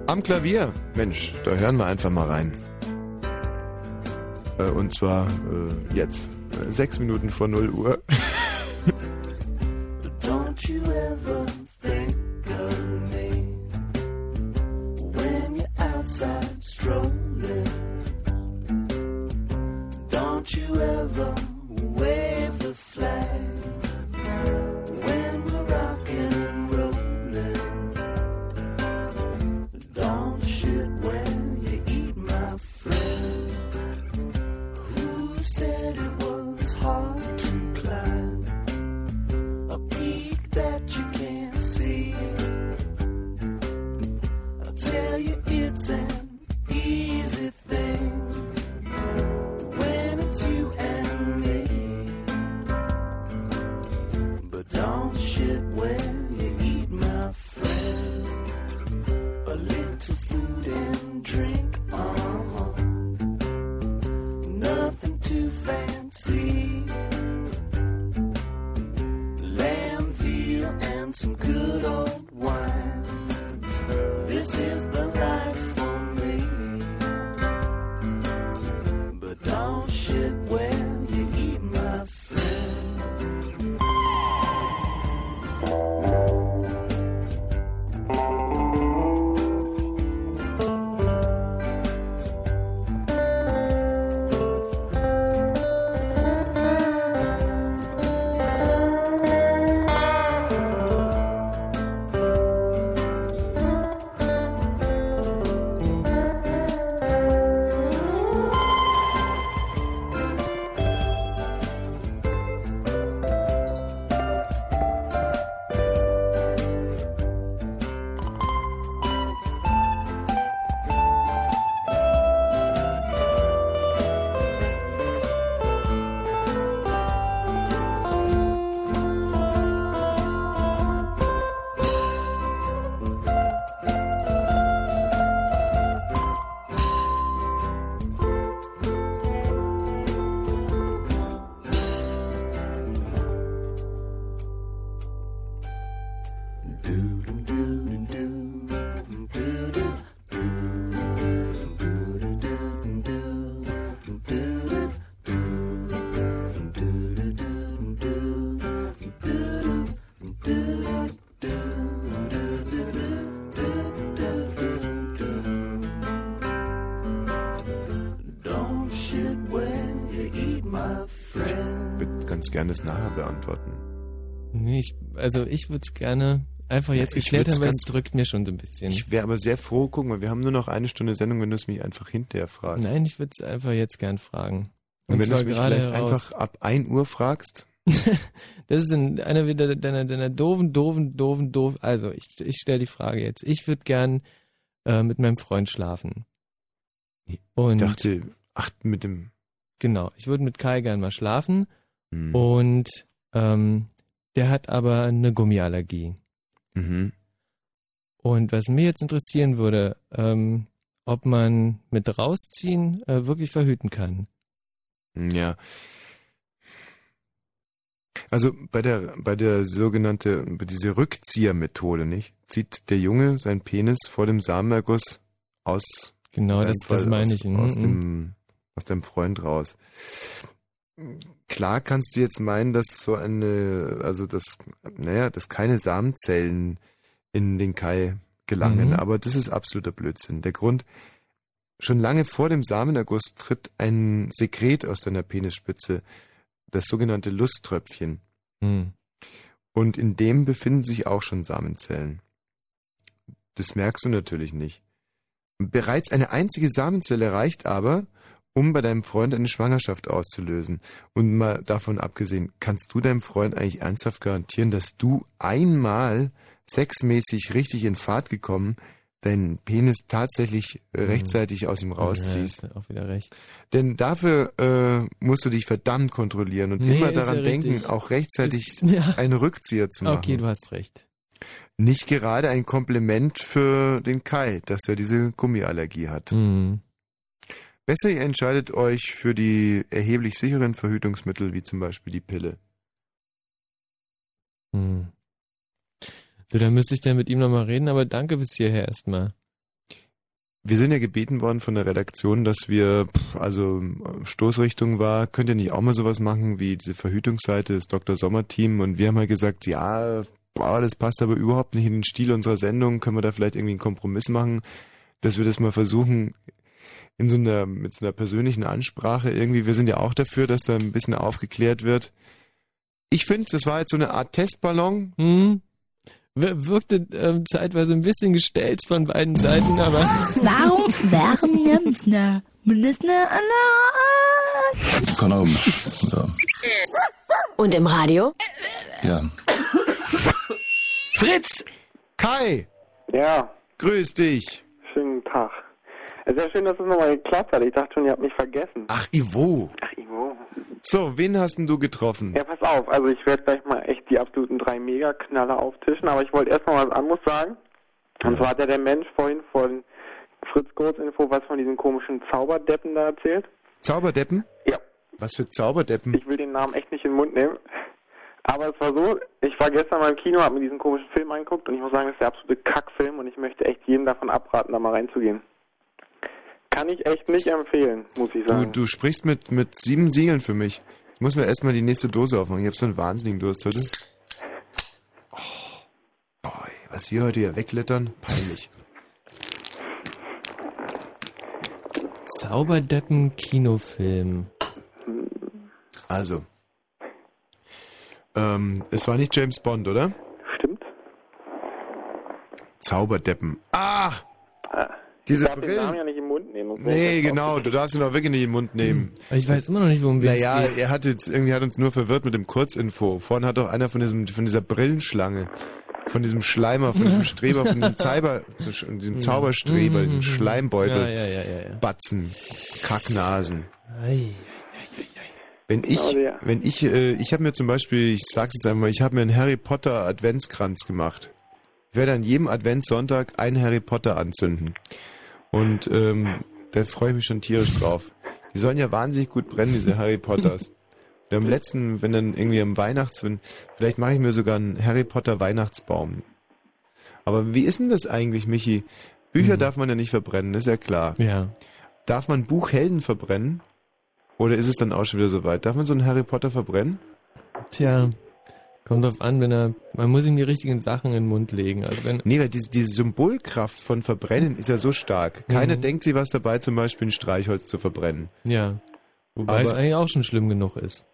Speaker 1: Am Klavier. Mensch, da hören wir einfach mal rein. Äh, und zwar äh, jetzt. Äh, Sechs Minuten vor 0 Uhr. Das nachher beantworten.
Speaker 2: Nee, ich, also ich würde es gerne einfach jetzt
Speaker 1: ich
Speaker 2: geklärt haben, weil es drückt mir schon so ein bisschen.
Speaker 1: Ich wäre aber sehr froh, guck mal, wir haben nur noch eine Stunde Sendung, wenn du es mich einfach hinterher fragst.
Speaker 2: Nein, ich würde es einfach jetzt gern fragen.
Speaker 1: Und wenn du es mich
Speaker 2: gerade
Speaker 1: vielleicht
Speaker 2: heraus.
Speaker 1: einfach ab 1 Uhr fragst,
Speaker 2: Das ist ein, einer wieder deiner, deiner doofen, doofen, doofen, doofen. Also, ich, ich stelle die Frage jetzt. Ich würde gern äh, mit meinem Freund schlafen. Und
Speaker 1: ich dachte, ach, mit dem,
Speaker 2: Genau, ich würde mit Kai gern mal schlafen.
Speaker 1: Hm.
Speaker 2: Und ähm, der hat aber eine Gummiallergie.
Speaker 1: Mhm.
Speaker 2: Und was mir jetzt interessieren würde, ähm, ob man mit rausziehen äh, wirklich verhüten kann.
Speaker 1: Ja. Also bei der bei der sogenannte bei diese Rückziehermethode, nicht? Zieht der Junge seinen Penis vor dem Samenerguss aus
Speaker 2: Genau, das-
Speaker 1: deinem
Speaker 2: das meine
Speaker 1: aus,
Speaker 2: ich. Mhm,
Speaker 1: aus
Speaker 2: mhm.
Speaker 1: dem aus deinem Freund raus. Klar kannst du jetzt meinen, dass so eine also dass naja, dass keine Samenzellen in den Kai gelangen,
Speaker 2: Mhm.
Speaker 1: aber das ist absoluter Blödsinn. Der Grund Schon lange vor dem Samenerguss tritt ein Sekret aus deiner Penisspitze, das sogenannte Lusttröpfchen.
Speaker 2: Hm.
Speaker 1: Und in dem befinden sich auch schon Samenzellen. Das merkst du natürlich nicht. Bereits eine einzige Samenzelle reicht aber, um bei deinem Freund eine Schwangerschaft auszulösen. Und mal davon abgesehen, kannst du deinem Freund eigentlich ernsthaft garantieren, dass du einmal sexmäßig richtig in Fahrt gekommen deinen Penis tatsächlich äh, rechtzeitig aus ihm rausziehst?
Speaker 2: Ja, auch wieder recht.
Speaker 1: Denn dafür äh, musst du dich verdammt kontrollieren und
Speaker 2: Nee,
Speaker 1: immer
Speaker 2: ist ja
Speaker 1: daran denken,
Speaker 2: richtig.
Speaker 1: auch rechtzeitig
Speaker 2: Ist- ja.
Speaker 1: einen Rückzieher zu machen.
Speaker 2: Okay, du hast recht.
Speaker 1: Nicht gerade ein Kompliment für den Kai, dass er diese Gummiallergie hat.
Speaker 2: Mhm.
Speaker 1: Besser ihr entscheidet euch für die erheblich sicheren Verhütungsmittel, wie zum Beispiel die Pille.
Speaker 2: Hm. So, dann müsste ich dann mit ihm nochmal reden, aber danke bis hierher erstmal.
Speaker 1: Wir sind ja gebeten worden von der Redaktion, dass wir, also Stoßrichtung war, könnt ihr nicht auch mal sowas machen wie diese Verhütungsseite des Dr. Sommer Team und wir haben halt gesagt, ja, boah, das passt aber überhaupt nicht in den Stil unserer Sendung, können wir da vielleicht irgendwie einen Kompromiss machen, dass wir das mal versuchen in so einer, mit so einer persönlichen Ansprache irgendwie, wir sind ja auch dafür, dass da ein bisschen aufgeklärt wird. Ich finde, das war jetzt so eine Art Testballon.
Speaker 2: Hm. Wir- Wirkte ähm, zeitweise ein bisschen gestelzt von beiden Seiten, aber.
Speaker 21: Warum wären wir
Speaker 20: Kann auch immer. Ja.
Speaker 25: Und im Radio?
Speaker 20: ja.
Speaker 1: Fritz! Kai!
Speaker 23: Ja.
Speaker 1: Grüß dich.
Speaker 23: Schönen Tag. Es ist ja schön, dass es nochmal geklappt hat. Ich dachte schon, ihr habt mich vergessen.
Speaker 1: Ach, Ivo.
Speaker 23: Ach, Ivo.
Speaker 1: So, wen hast denn du getroffen?
Speaker 23: Ja, pass auf. Also ich werde gleich mal echt die absoluten drei Mega-Knaller auftischen, aber ich wollte erst noch was anderes sagen. Und zwar hat ja der Mensch vorhin von Fritz Kurzinfo was von diesen komischen Zauberdeppen da erzählt.
Speaker 1: Zauberdeppen?
Speaker 23: Ja.
Speaker 1: Was für Zauberdeppen?
Speaker 23: Ich will den Namen echt nicht in den Mund nehmen. Aber es war so, ich war gestern mal im Kino, habe mir diesen komischen Film angeguckt und ich muss sagen, das ist der absolute Kackfilm und ich möchte echt jedem davon abraten, da mal reinzugehen. Kann ich echt nicht empfehlen, muss ich
Speaker 1: Du,
Speaker 23: sagen.
Speaker 1: du sprichst mit, mit sieben Siegeln für mich. Ich muss mir erstmal die nächste Dose aufmachen. Ich habe so einen wahnsinnigen Durst heute. Oh, boy, was wir heute hier weglettern, peinlich.
Speaker 2: Zauberdeppen-Kinofilm.
Speaker 1: Also. Ähm, es war nicht James Bond, oder?
Speaker 23: Stimmt.
Speaker 1: Zauberdeppen. Ach! Diese
Speaker 23: ich darf den
Speaker 1: Brillen.
Speaker 23: Namen ja nicht Mund nehmen. wäre
Speaker 1: Nee, genau, du darfst ihn auch wirklich nicht in den Mund nehmen.
Speaker 2: Ich weiß immer noch nicht, worum wir
Speaker 1: Naja,
Speaker 2: geht.
Speaker 1: er hat jetzt irgendwie hat uns nur verwirrt mit dem Kurzinfo. Vorhin hat doch einer von diesem von dieser Brillenschlange, von diesem Schleimer, von diesem Streber, von diesem Zauber, diesem Zauberstreber,
Speaker 2: Mhm,
Speaker 1: diesem
Speaker 2: mhm.
Speaker 1: Schleimbeutel,
Speaker 2: Ja, ja, ja, ja, ja.
Speaker 1: Batzen, Kacknasen.
Speaker 2: Ei.
Speaker 1: Wenn ich, wenn ich, äh, ich habe mir zum Beispiel, ich sag's jetzt einmal, ich habe mir einen Harry Potter Adventskranz gemacht. Ich werde an jedem Adventssonntag einen Harry Potter anzünden. Und ähm, da freue ich mich schon tierisch drauf. Die sollen ja wahnsinnig gut brennen, diese Harry Potters. Und am letzten, wenn dann irgendwie am Weihnachts, wenn, vielleicht mache ich mir sogar einen Harry Potter Weihnachtsbaum. Aber wie ist denn das eigentlich, Michi? Bücher darf man ja nicht verbrennen, ist ja klar.
Speaker 2: Ja.
Speaker 1: Darf man Buchhelden verbrennen? Oder ist es dann auch schon wieder soweit? Darf man so einen Harry Potter verbrennen?
Speaker 2: Tja, kommt drauf an, wenn er. Man muss ihm die richtigen Sachen in den Mund legen. Also wenn,
Speaker 1: Nee, weil diese, diese Symbolkraft von Verbrennen ist ja so stark. Keiner
Speaker 2: Mhm.
Speaker 1: denkt sich was dabei, zum Beispiel ein Streichholz zu verbrennen.
Speaker 2: ja. Wobei
Speaker 1: Aber-
Speaker 2: es eigentlich auch schon schlimm genug ist.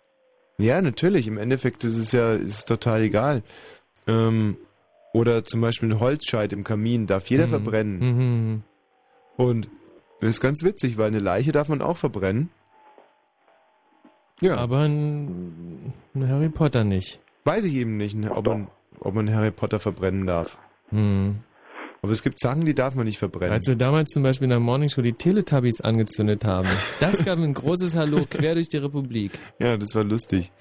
Speaker 1: Ja, natürlich. Im Endeffekt ist es ja ist es total egal. Ähm, oder zum Beispiel ein Holzscheit im Kamin darf jeder
Speaker 2: Mhm.
Speaker 1: verbrennen.
Speaker 2: Mhm.
Speaker 1: Und das ist ganz witzig, weil eine Leiche darf man auch verbrennen. Ja.
Speaker 2: Aber ein, ein Harry Potter nicht.
Speaker 1: Weiß ich eben nicht, ob man, ob man Harry Potter verbrennen darf.
Speaker 2: Hm.
Speaker 1: Aber es gibt Sachen, die darf man nicht verbrennen.
Speaker 2: Als wir damals zum Beispiel in der Morningshow die Teletubbies angezündet haben, das gab ein großes Hallo quer durch die Republik.
Speaker 1: Ja, das war lustig.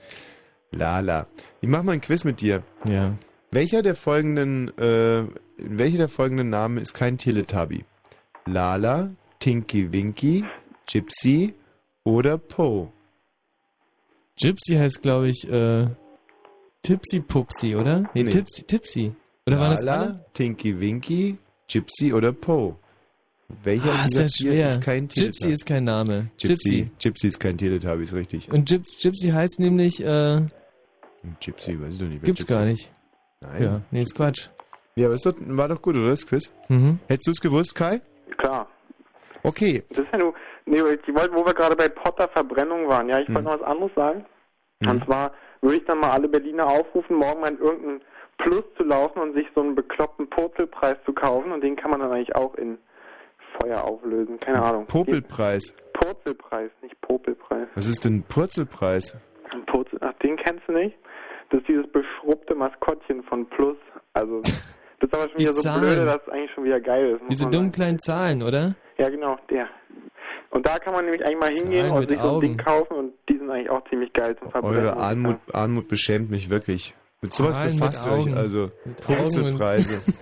Speaker 1: Lala. Ich mach mal ein Quiz mit dir.
Speaker 2: Ja.
Speaker 1: Welcher der folgenden, äh, welcher der folgenden Namen ist kein Teletubby? Lala, Tinky Winky, Gypsy oder Poe?
Speaker 2: Gypsy heißt, glaube ich, äh, Tipsy Pupsy, oder? Nee,
Speaker 1: Nee.
Speaker 2: Tipsy, Tipsy. Oder waren das
Speaker 1: Lala,
Speaker 2: alle?
Speaker 1: Tinky Winky, Gypsy oder Poe? Welcher
Speaker 2: Ah, ist
Speaker 1: dieser
Speaker 2: das
Speaker 1: vier
Speaker 2: schwer.
Speaker 1: ist kein Teletubby?
Speaker 2: Gypsy ist kein Name.
Speaker 1: Gypsy.
Speaker 2: Gypsy.
Speaker 1: Gypsy ist kein Teletubby, ist richtig.
Speaker 2: Und Gyps, Gypsy heißt nämlich, äh,
Speaker 1: Gypsy, weiß ich doch nicht.
Speaker 2: gibt's
Speaker 1: Gypsy
Speaker 2: gar
Speaker 1: ist.
Speaker 2: nicht.
Speaker 1: Nein.
Speaker 2: Ja, nee, ist Quatsch.
Speaker 1: Ja, aber es war doch gut, oder, das Quiz?
Speaker 2: Mhm.
Speaker 1: Hättest du es gewusst, Kai?
Speaker 26: Klar.
Speaker 1: Okay.
Speaker 26: Das ist ja nur, nee, ich wollte, wo wir gerade bei Potter Verbrennung waren, ja, ich wollte
Speaker 1: Hm.
Speaker 26: noch was anderes sagen.
Speaker 1: Hm.
Speaker 26: Und zwar würde ich dann mal alle Berliner aufrufen, morgen mal in irgendeinen Plus zu laufen und sich so einen bekloppten Purzelpreis zu kaufen und den kann man dann eigentlich auch in Feuer auflösen. Keine Ahnung.
Speaker 1: Popelpreis.
Speaker 26: Purzelpreis, nicht Popelpreis.
Speaker 1: Was ist denn Purzelpreis?
Speaker 26: Ein Purzel, ach, den kennst du nicht? Das ist dieses beschrubbte Maskottchen von Plus. Also, das ist aber schon
Speaker 2: Die
Speaker 26: wieder so
Speaker 2: Zahlen.
Speaker 26: blöde, dass es eigentlich schon wieder geil ist.
Speaker 2: Diese dummen kleinen Zahlen, oder?
Speaker 26: Ja, genau, der. Und da kann man nämlich eigentlich mal hingehen
Speaker 2: Zahlen
Speaker 26: und sich so ein Ding kaufen und die sind eigentlich auch ziemlich geil zum Verbrennen.
Speaker 1: Eure Armut, Armut beschämt mich wirklich. Mit sowas
Speaker 2: Zahlen mit
Speaker 1: befasst euch also.
Speaker 2: Mit Augen und-
Speaker 1: Purzelpreise.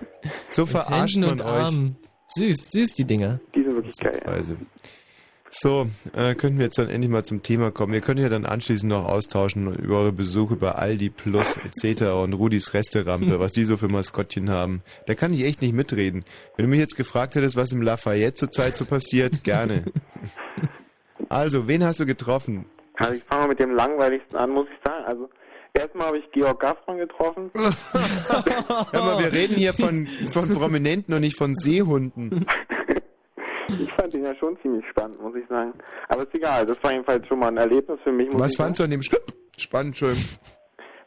Speaker 1: so verarscht man
Speaker 2: und
Speaker 1: euch.
Speaker 2: Armen. Süß, süß, die Dinger.
Speaker 26: Die sind wirklich geil.
Speaker 1: So, äh, könnten wir jetzt dann endlich mal zum Thema kommen. Ihr könnt ja dann anschließend noch austauschen über eure Besuche bei Aldi Plus etc. und Rudis Resterampe, was die so für Maskottchen haben. Da kann ich echt nicht mitreden. Wenn du mich jetzt gefragt hättest, was im Lafayette zurzeit so passiert, gerne. Also, wen hast du getroffen?
Speaker 26: Also ich fange mal mit dem langweiligsten an, muss ich sagen. Also erstmal habe ich Georg Gaffron getroffen.
Speaker 1: Hör mal, wir reden hier von, von Prominenten und nicht von Seehunden.
Speaker 26: Ich fand ihn ja schon ziemlich spannend, muss ich sagen. Aber ist egal, das war jedenfalls schon mal ein Erlebnis für mich.
Speaker 1: Was
Speaker 26: ich
Speaker 1: fandst du an dem Sch spannend schön?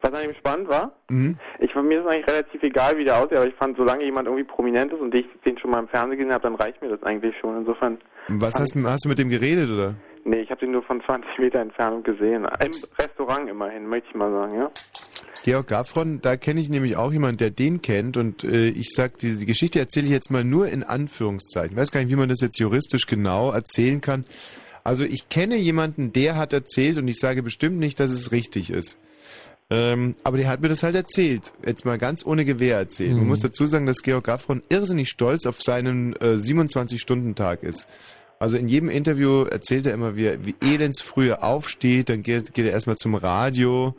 Speaker 26: Was an ihm spannend war?
Speaker 1: Mhm.
Speaker 26: Ich, mir ist eigentlich relativ egal, wie der aussieht, aber ich fand, solange jemand irgendwie prominent ist und ich den schon mal im Fernsehen gesehen habe, dann reicht mir das eigentlich schon. Insofern,
Speaker 1: Was hast, du- hast du mit dem geredet, oder?
Speaker 26: nee, ich habe den nur von 20 Meter Entfernung gesehen. Im Restaurant immerhin, möchte ich mal sagen, ja.
Speaker 1: Georg Gaffron, da kenne ich nämlich auch jemanden, der den kennt und äh, ich sag, die, die Geschichte erzähle ich jetzt mal nur in Anführungszeichen. Ich weiß gar nicht, wie man das jetzt juristisch genau erzählen kann. Also ich kenne jemanden, der hat erzählt und ich sage bestimmt nicht, dass es richtig ist. Ähm, aber der hat mir das halt erzählt. Jetzt mal ganz ohne Gewehr erzählt. Man
Speaker 2: Mhm.
Speaker 1: muss dazu sagen, dass Georg Gaffron irrsinnig stolz auf seinen äh, 27-Stunden-Tag ist. Also in jedem Interview erzählt er immer, wie, er- wie elends früher aufsteht, dann geht, geht er erstmal zum Radio,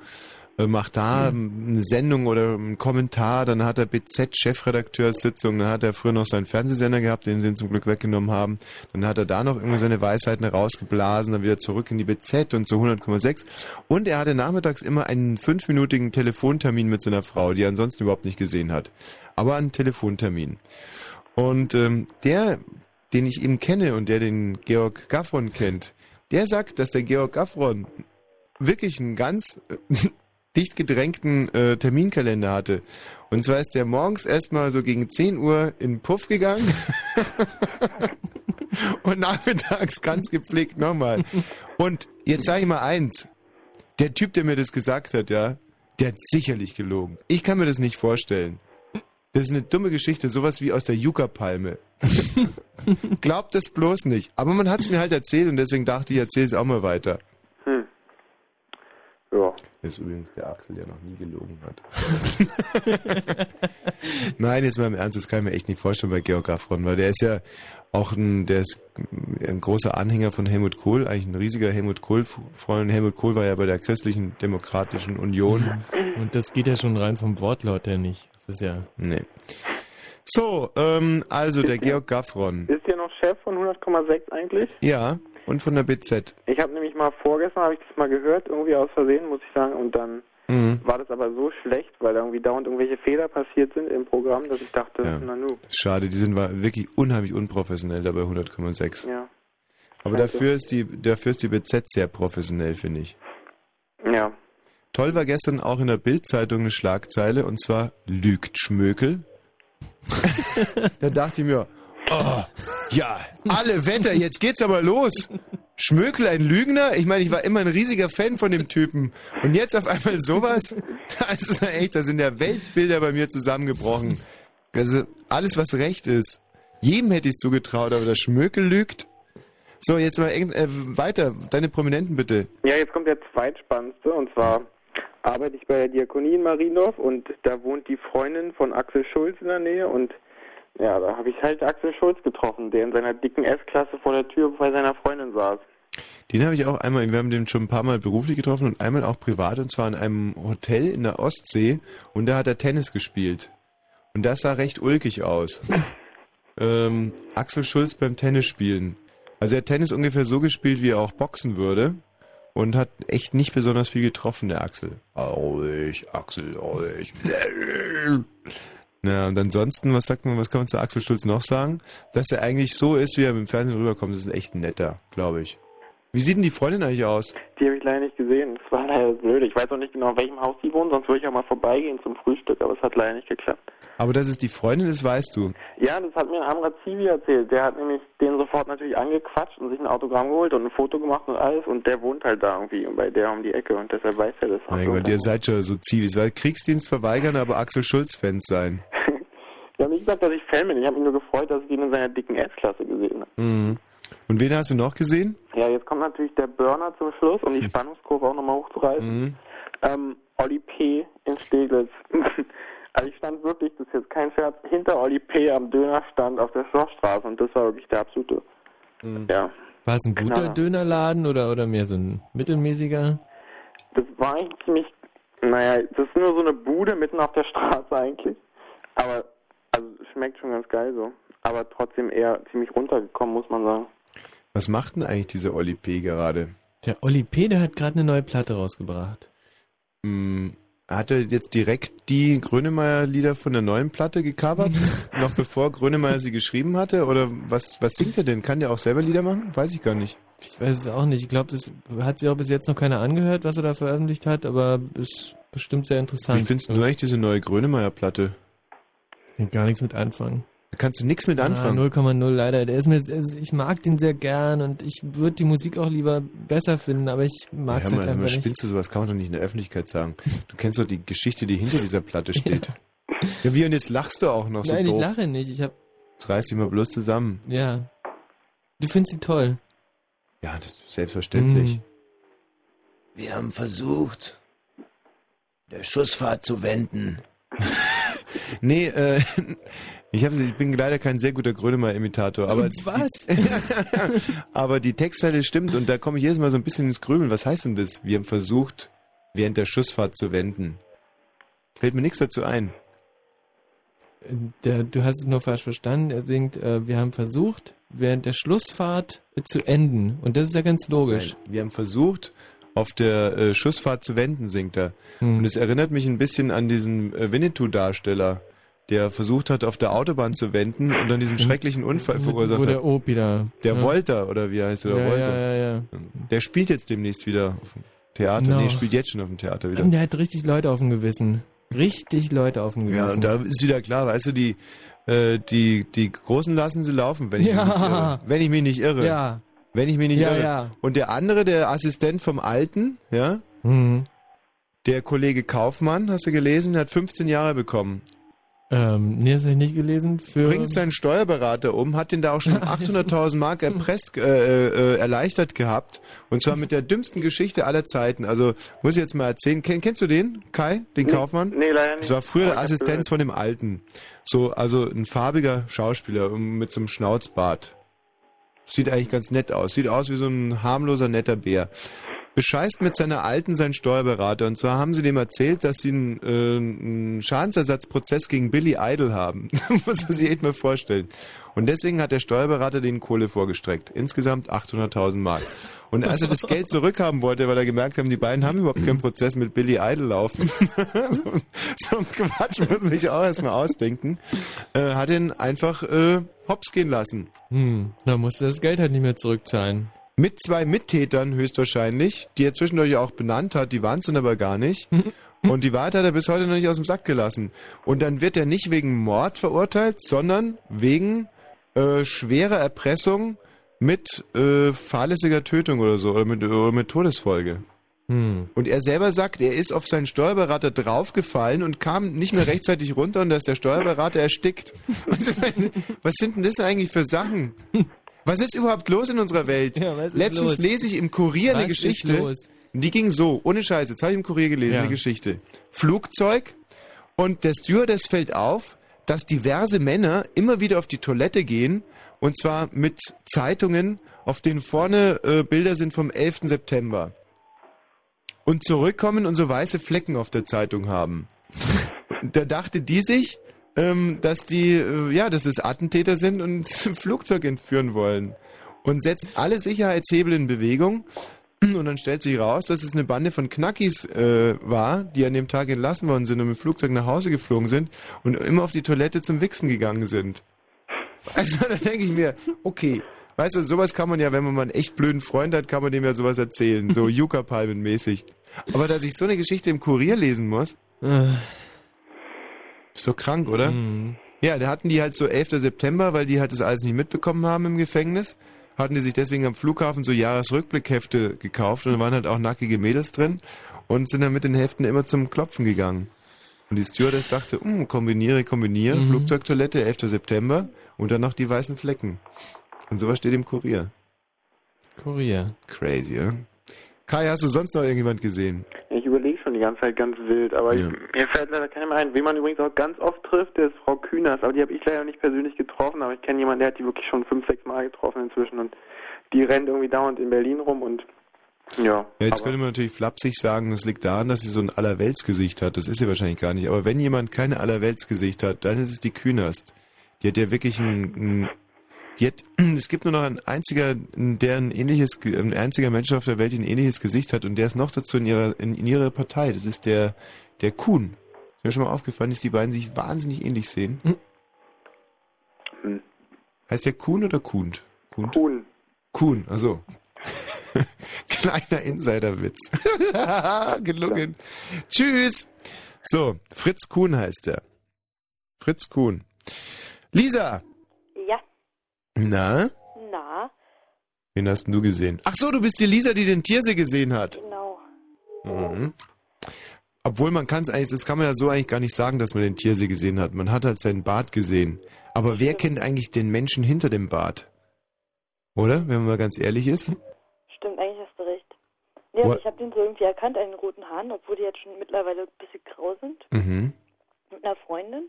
Speaker 1: macht da eine Sendung oder einen Kommentar, dann hat er BZ-Chefredakteurssitzung, dann hat er früher noch seinen Fernsehsender gehabt, den sie ihn zum Glück weggenommen haben, dann hat er da noch irgendwie seine Weisheiten rausgeblasen, dann wieder zurück in die BZ und zu 100,6 und er hatte nachmittags immer einen fünfminütigen Telefontermin mit seiner Frau, die er ansonsten überhaupt nicht gesehen hat, aber einen Telefontermin. Und ähm, der, den ich eben kenne und der den Georg Gaffron kennt, der sagt, dass der Georg Gaffron wirklich einen ganz äh, dicht gedrängten äh, Terminkalender hatte. Und zwar ist der morgens erstmal so gegen 10 Uhr in den Puff gegangen und nachmittags ganz gepflegt nochmal. Und jetzt sage ich mal eins. Der Typ, der mir das gesagt hat, ja, der hat sicherlich gelogen. Ich kann mir das nicht vorstellen. Das ist eine dumme Geschichte, sowas wie aus der Yucca-Palme. Glaubt es bloß nicht. Aber man hat es mir halt erzählt und deswegen dachte ich, ich erzähle es auch mal weiter.
Speaker 26: Ja.
Speaker 1: Das ist übrigens der Axel, der noch nie gelogen hat. Nein, jetzt mal im Ernst, das kann ich mir echt nicht vorstellen bei Georg Gaffron, weil der ist ja auch ein, der ist ein großer Anhänger von Helmut Kohl, eigentlich ein riesiger Helmut Kohl-Freund. Helmut Kohl war ja bei der Christlichen Demokratischen Union.
Speaker 2: Und das geht ja schon rein vom Wortlaut her nicht. Das ist ja.
Speaker 1: Nee. So, ähm, also der Georg Gaffron.
Speaker 26: Ist der noch Chef von 100,6 eigentlich?
Speaker 1: Ja, und von der BZ.
Speaker 26: Ich habe nämlich mal vorgestern, habe ich das mal gehört, irgendwie aus Versehen, muss ich sagen, und dann
Speaker 1: Mhm.
Speaker 26: war das aber so schlecht, weil da irgendwie dauernd irgendwelche Fehler passiert sind im Programm, dass ich dachte,
Speaker 1: Ja.
Speaker 26: na nu.
Speaker 1: Schade, die sind wirklich unheimlich unprofessionell da bei 100,6.
Speaker 26: Ja.
Speaker 1: Aber
Speaker 26: Also.
Speaker 1: dafür ist die, dafür ist die BZ sehr professionell, finde ich.
Speaker 26: Ja.
Speaker 1: Toll war gestern auch in der Bildzeitung eine Schlagzeile und zwar lügt Schmökel. da dachte ich mir, oh, ja, alle Wetter, jetzt geht's aber los. Schmökel ein Lügner? Ich meine, ich war immer ein riesiger Fan von dem Typen. Und jetzt auf einmal sowas? Das ist ja echt, da sind ja Weltbilder bei mir zusammengebrochen. Also alles, was recht ist. Jedem hätte ich es zugetraut, aber der Schmökel lügt. So, jetzt mal äh, weiter. Deine Prominenten bitte.
Speaker 26: Ja, jetzt kommt der zweitspannendste und zwar arbeite ich bei der Diakonie in Mariendorf und da wohnt die Freundin von Axel Schulz in der Nähe und ja, da habe ich halt Axel Schulz getroffen, der in seiner dicken S-Klasse vor der Tür bei seiner Freundin saß.
Speaker 1: Den habe ich auch einmal, wir haben den schon ein paar Mal beruflich getroffen und einmal auch privat und zwar in einem Hotel in der Ostsee und da hat er Tennis gespielt. Und das sah recht ulkig aus. ähm, Axel Schulz beim Tennis spielen. Also er hat Tennis ungefähr so gespielt, wie er auch boxen würde und hat echt nicht besonders viel getroffen, der Axel. Oh, ich, Axel, oh, Na, und ansonsten, was sagt man, was kann man zu Axel Schulz noch sagen? Dass er eigentlich so ist, wie er im Fernsehen rüberkommt, das ist echt netter, glaube ich. Wie sieht denn die Freundin eigentlich aus?
Speaker 26: Die habe ich leider nicht gesehen. Das war leider blöd. Ich weiß auch nicht genau, in welchem Haus die wohnt, sonst würde ich auch mal vorbeigehen zum Frühstück, aber es hat leider nicht geklappt.
Speaker 1: Aber dass es die Freundin ist, weißt du.
Speaker 26: Ja, das hat mir ein anderer Zivi erzählt. Der hat nämlich den sofort natürlich angequatscht und sich ein Autogramm geholt und ein Foto gemacht und alles und der wohnt halt da irgendwie und bei der um die Ecke und deshalb weiß er das.
Speaker 1: Mein Gott, ihr seid schon so Zivis. Weil Kriegsdienst verweigern, aber Axel Schulz-Fans sein.
Speaker 26: Ich habe nicht gesagt, dass ich Fan bin. Ich habe mich nur gefreut, dass ich ihn in seiner dicken S-Klasse gesehen habe.
Speaker 1: Mhm. Und wen hast du noch gesehen?
Speaker 26: Ja, jetzt kommt natürlich der Burner zum Schluss, um die Spannungskurve auch nochmal hochzureißen.
Speaker 1: Mhm.
Speaker 26: Ähm, Olli P. in Steglitz. also ich stand wirklich, das ist jetzt kein Scherz, hinter Olli P. am Dönerstand auf der Schlossstraße und das war wirklich der absolute, ja.
Speaker 2: War es ein guter
Speaker 26: Knaller.
Speaker 2: Dönerladen oder, oder mehr so ein mittelmäßiger?
Speaker 26: Das war eigentlich ziemlich, naja, das ist nur so eine Bude mitten auf der Straße eigentlich. Aber, also schmeckt schon ganz geil so. Aber trotzdem eher ziemlich runtergekommen, muss man sagen.
Speaker 1: Was macht denn eigentlich dieser Oli P. gerade?
Speaker 2: Der Olli P., der hat gerade eine neue Platte rausgebracht.
Speaker 1: Hm, hat er jetzt direkt die Grönemeyer-Lieder von der neuen Platte gecovert? noch bevor Grönemeyer sie geschrieben hatte? Oder was, was singt er denn? Kann der auch selber Lieder machen? Weiß ich gar nicht.
Speaker 2: Ich weiß es auch nicht. Ich glaube, das hat sich auch bis jetzt noch keiner angehört, was er da veröffentlicht hat, aber ist bestimmt sehr interessant.
Speaker 1: Wie findest du eigentlich diese neue Grönemeyer-Platte?
Speaker 2: Kann gar nichts mit anfangen.
Speaker 1: Da kannst du nichts mit
Speaker 2: Ah,
Speaker 1: anfangen.
Speaker 2: 0,0 leider. Der ist mir, also ich mag den sehr gern und ich würde die Musik auch lieber besser finden, aber ich mag
Speaker 1: Ja,
Speaker 2: es halt einfach nicht.
Speaker 1: spinnst du sowas? Kann man doch nicht in der Öffentlichkeit sagen. Du kennst doch die Geschichte, die hinter dieser Platte steht. ja. wie, und jetzt lachst du auch noch so
Speaker 2: Nein,
Speaker 1: doof.
Speaker 2: ich lache nicht. Ich hab,
Speaker 1: Jetzt reiß dich mal bloß zusammen.
Speaker 2: ja. Du findest sie toll.
Speaker 1: Ja, das ist selbstverständlich.
Speaker 2: Hm.
Speaker 4: Wir haben versucht, der Schussfahrt zu wenden.
Speaker 1: Nee, äh, ich, hab, ich bin leider kein sehr guter Grönemeyer-Imitator, aber,
Speaker 2: Was?
Speaker 1: aber die Textzeile stimmt und da komme ich jedes Mal so ein bisschen ins Grübeln. Was heißt denn das? Wir haben versucht, während der Schussfahrt zu wenden. Fällt mir nichts dazu ein.
Speaker 2: Der, du hast es nur falsch verstanden. Er singt, äh, wir haben versucht, während der Schlussfahrt zu enden. Und das ist ja ganz logisch.
Speaker 1: Nein, wir haben versucht, auf der äh, Schussfahrt zu wenden, singt er.
Speaker 2: Hm.
Speaker 1: Und es erinnert mich ein bisschen an diesen äh, Winnetou-Darsteller, der versucht hat, auf der Autobahn zu wenden und dann diesen schrecklichen Unfall verursacht
Speaker 2: Wo der
Speaker 1: hat.
Speaker 2: Opi da.
Speaker 1: Der
Speaker 2: ja.
Speaker 1: Wolter, oder wie heißt er?
Speaker 2: Ja,
Speaker 1: Wolter.
Speaker 2: ja, ja, ja.
Speaker 1: Der spielt jetzt demnächst wieder auf dem Theater.
Speaker 2: Genau.
Speaker 1: Nee, spielt jetzt schon auf dem Theater wieder.
Speaker 2: Und der hat richtig Leute auf dem Gewissen. Richtig Leute auf dem Gewissen.
Speaker 1: Ja, und da ist wieder klar, weißt du, die, äh, die, die Großen lassen sie laufen, wenn ich,
Speaker 2: Ja.
Speaker 1: mich, nicht irre. wenn ich mich nicht irre.
Speaker 2: Ja.
Speaker 1: Wenn ich mich nicht
Speaker 2: Ja,
Speaker 1: irre.
Speaker 2: ja.
Speaker 1: Und der andere, der Assistent vom Alten, ja,
Speaker 2: Mhm.
Speaker 1: der Kollege Kaufmann, hast du gelesen, der hat 15 Jahre bekommen.
Speaker 2: Ähm, nee, das habe ich nicht gelesen. Für
Speaker 1: Bringt seinen Steuerberater um, hat den da auch schon um 800.000 Mark erpresst, äh, äh, erleichtert gehabt. Und zwar mit der dümmsten Geschichte aller Zeiten. Also, muss ich jetzt mal erzählen. Kenn, kennst du den, Kai, den
Speaker 26: Nee,
Speaker 1: Kaufmann?
Speaker 26: nee, leider nicht.
Speaker 1: Das war früher der Assistenz von dem Alten. So, also ein farbiger Schauspieler mit so einem Schnauzbart. Sieht eigentlich ganz nett aus. Sieht aus wie so ein harmloser, netter Bär. Bescheißt mit seiner Alten seinen Steuerberater. Und zwar haben sie dem erzählt, dass sie einen, äh, einen Schadensersatzprozess gegen Billy Idol haben. Muss man sich echt mal vorstellen. Und deswegen hat der Steuerberater denen Kohle vorgestreckt. Insgesamt 800.000 Mark. Und als er das Geld zurückhaben wollte, weil er gemerkt haben, die beiden haben überhaupt keinen Prozess mit Billy Idol laufen. so, so ein Quatsch muss sich auch erstmal ausdenken. Äh, hat ihn einfach äh, hops gehen lassen.
Speaker 2: Hm, da musste das Geld halt nicht mehr zurückzahlen.
Speaker 1: Mit zwei Mittätern höchstwahrscheinlich, die er zwischendurch auch benannt hat, die waren es dann aber gar nicht. Und die Wahrheit hat er bis heute noch nicht aus dem Sack gelassen. Und dann wird er nicht wegen Mord verurteilt, sondern wegen äh, schwerer Erpressung mit äh, fahrlässiger Tötung oder so, oder mit, oder mit Todesfolge.
Speaker 2: Hm.
Speaker 1: Und er selber sagt, er ist auf seinen Steuerberater draufgefallen und kam nicht mehr rechtzeitig runter und da ist der Steuerberater erstickt. Also, was sind denn das eigentlich für Sachen? Was ist überhaupt los in unserer Welt?
Speaker 2: ist
Speaker 1: Letztens
Speaker 2: los?
Speaker 1: lese ich im Kurier eine
Speaker 2: Was ist
Speaker 1: Geschichte.
Speaker 2: los?
Speaker 1: Die ging so, ohne Scheiße, jetzt habe ich im Kurier gelesen,
Speaker 2: Ja.
Speaker 1: eine Geschichte. Flugzeug und der Stewardess fällt auf, dass diverse Männer immer wieder auf die Toilette gehen und zwar mit Zeitungen, auf denen vorne äh, Bilder sind vom 11. September. Und zurückkommen und so weiße Flecken auf der Zeitung haben. da dachte die sich, ähm, dass die, äh, ja, dass es Attentäter sind und ein Flugzeug entführen wollen. Und setzt alle Sicherheitshebel in Bewegung. Und dann stellt sich raus, dass es eine Bande von Knackis äh, war, die an dem Tag entlassen worden sind und mit dem Flugzeug nach Hause geflogen sind und immer auf die Toilette zum Wichsen gegangen sind. Also da denke ich mir, okay, weißt du, sowas kann man ja, wenn man mal einen echt blöden Freund hat, kann man dem ja sowas erzählen, so Yucca-Palmen-mäßig. Aber dass ich so eine Geschichte im Kurier lesen muss, ist doch krank, oder? Ja, da hatten die halt so 11. September, weil die halt das alles nicht mitbekommen haben im Gefängnis, hatten die sich deswegen am Flughafen so Jahresrückblickhefte gekauft und da waren halt auch nackige Mädels drin und sind dann mit den Heften immer zum Klopfen gegangen. Und die Stewardess dachte, hm, kombiniere, kombiniere,
Speaker 2: Mhm.
Speaker 1: Flugzeugtoilette, 11. September und dann noch die weißen Flecken. Und sowas steht im Kurier.
Speaker 2: Kurier.
Speaker 1: Crazy, ja? Kai, hast du sonst noch irgendjemand gesehen?
Speaker 26: Die ganze Zeit ganz wild, aber
Speaker 1: Ja.
Speaker 26: ich, mir fällt leider keiner mehr ein. Wen man übrigens auch ganz oft trifft, der ist Frau Kühners, aber die habe ich leider nicht persönlich getroffen, aber ich kenne jemanden, der hat die wirklich schon fünf, sechs Mal getroffen inzwischen und die rennt irgendwie dauernd in Berlin rum und ja.
Speaker 1: Ja, jetzt könnte man natürlich flapsig sagen, es liegt daran, dass sie so ein Allerweltsgesicht hat. Das ist sie wahrscheinlich gar nicht. Aber wenn jemand kein Allerweltsgesicht hat, dann ist es die Künast. Die hat ja wirklich ein, ein hat, es gibt nur noch ein einziger, der ein ähnliches, ein einziger Mensch auf der Welt, die ein ähnliches Gesicht hat und der ist noch dazu in ihrer, in, in ihrer Partei. Das ist der, der Kuhn. Ist mir schon mal aufgefallen, dass die beiden sich wahnsinnig ähnlich sehen.
Speaker 26: Hm.
Speaker 1: Heißt der Kuhn oder Kuhn? Kuhn.
Speaker 26: Kuhn.
Speaker 1: Kuhn, also. Kleiner Insiderwitz. Gelungen. Tschüss. So, Fritz Kuhn heißt er. Fritz Kuhn. Lisa.
Speaker 27: Ja,
Speaker 1: Na?
Speaker 27: na,
Speaker 1: Wen hast du gesehen? Ach so, du bist die Lisa, die den Tiersee gesehen hat.
Speaker 27: genau.
Speaker 1: Mhm. Obwohl man kann es eigentlich, das kann man ja so eigentlich gar nicht sagen, dass man den Tiersee gesehen hat. Man hat halt seinen Bart gesehen. Aber wer kennt eigentlich den Menschen hinter dem Bart? Oder? Wenn man mal ganz ehrlich ist.
Speaker 27: Stimmt, eigentlich hast du recht. Nee, also
Speaker 1: What?
Speaker 27: ich habe den so irgendwie erkannt, einen roten Haaren, obwohl die jetzt schon mittlerweile ein bisschen grau sind.
Speaker 1: Mhm.
Speaker 27: Mit einer Freundin.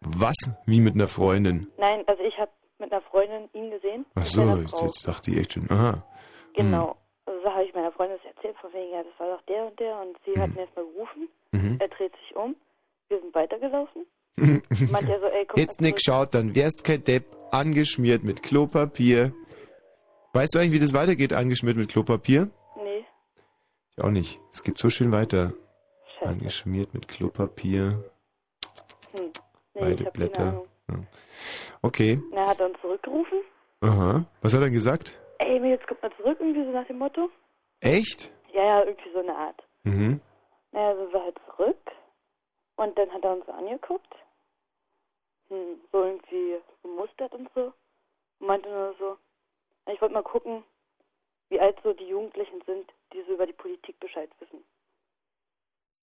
Speaker 1: Was? Wie mit einer Freundin?
Speaker 27: Nein, also ich habe mit einer Freundin ihn gesehen.
Speaker 1: Ach so, jetzt, jetzt dachte ich echt schon, aha.
Speaker 27: Genau. Also so habe ich meiner Freundin das erzählt, von wegen, ja, das war doch der und der. Und sie hat mir erstmal gerufen.
Speaker 1: Mhm.
Speaker 27: Er dreht sich um. Wir sind weitergelaufen. Meint er so, ey, komm
Speaker 1: Jetzt
Speaker 27: zurück.
Speaker 1: schaut, dann wärst kein Depp, angeschmiert mit Klopapier. Weißt du eigentlich, wie das weitergeht, angeschmiert mit Klopapier?
Speaker 27: Nee,
Speaker 1: Ich auch nicht. Es geht so schön weiter. Angeschmiert mit Klopapier.
Speaker 27: hm. nee
Speaker 1: Beide Blätter. Ja. Okay.
Speaker 27: Na, er hat dann zurückgerufen.
Speaker 1: Aha. Was hat er denn gesagt?
Speaker 27: Ey, jetzt kommt mal zurück, irgendwie so nach dem Motto.
Speaker 1: Echt?
Speaker 27: Ja, ja, irgendwie so eine Art.
Speaker 1: Mhm.
Speaker 27: Naja, sind wir halt zurück. Und dann hat er uns so angeguckt. Hm, so irgendwie gemustert und so. Und meinte nur so, "Ja, ich wollte mal gucken, wie alt so die Jugendlichen sind, die so über die Politik Bescheid wissen.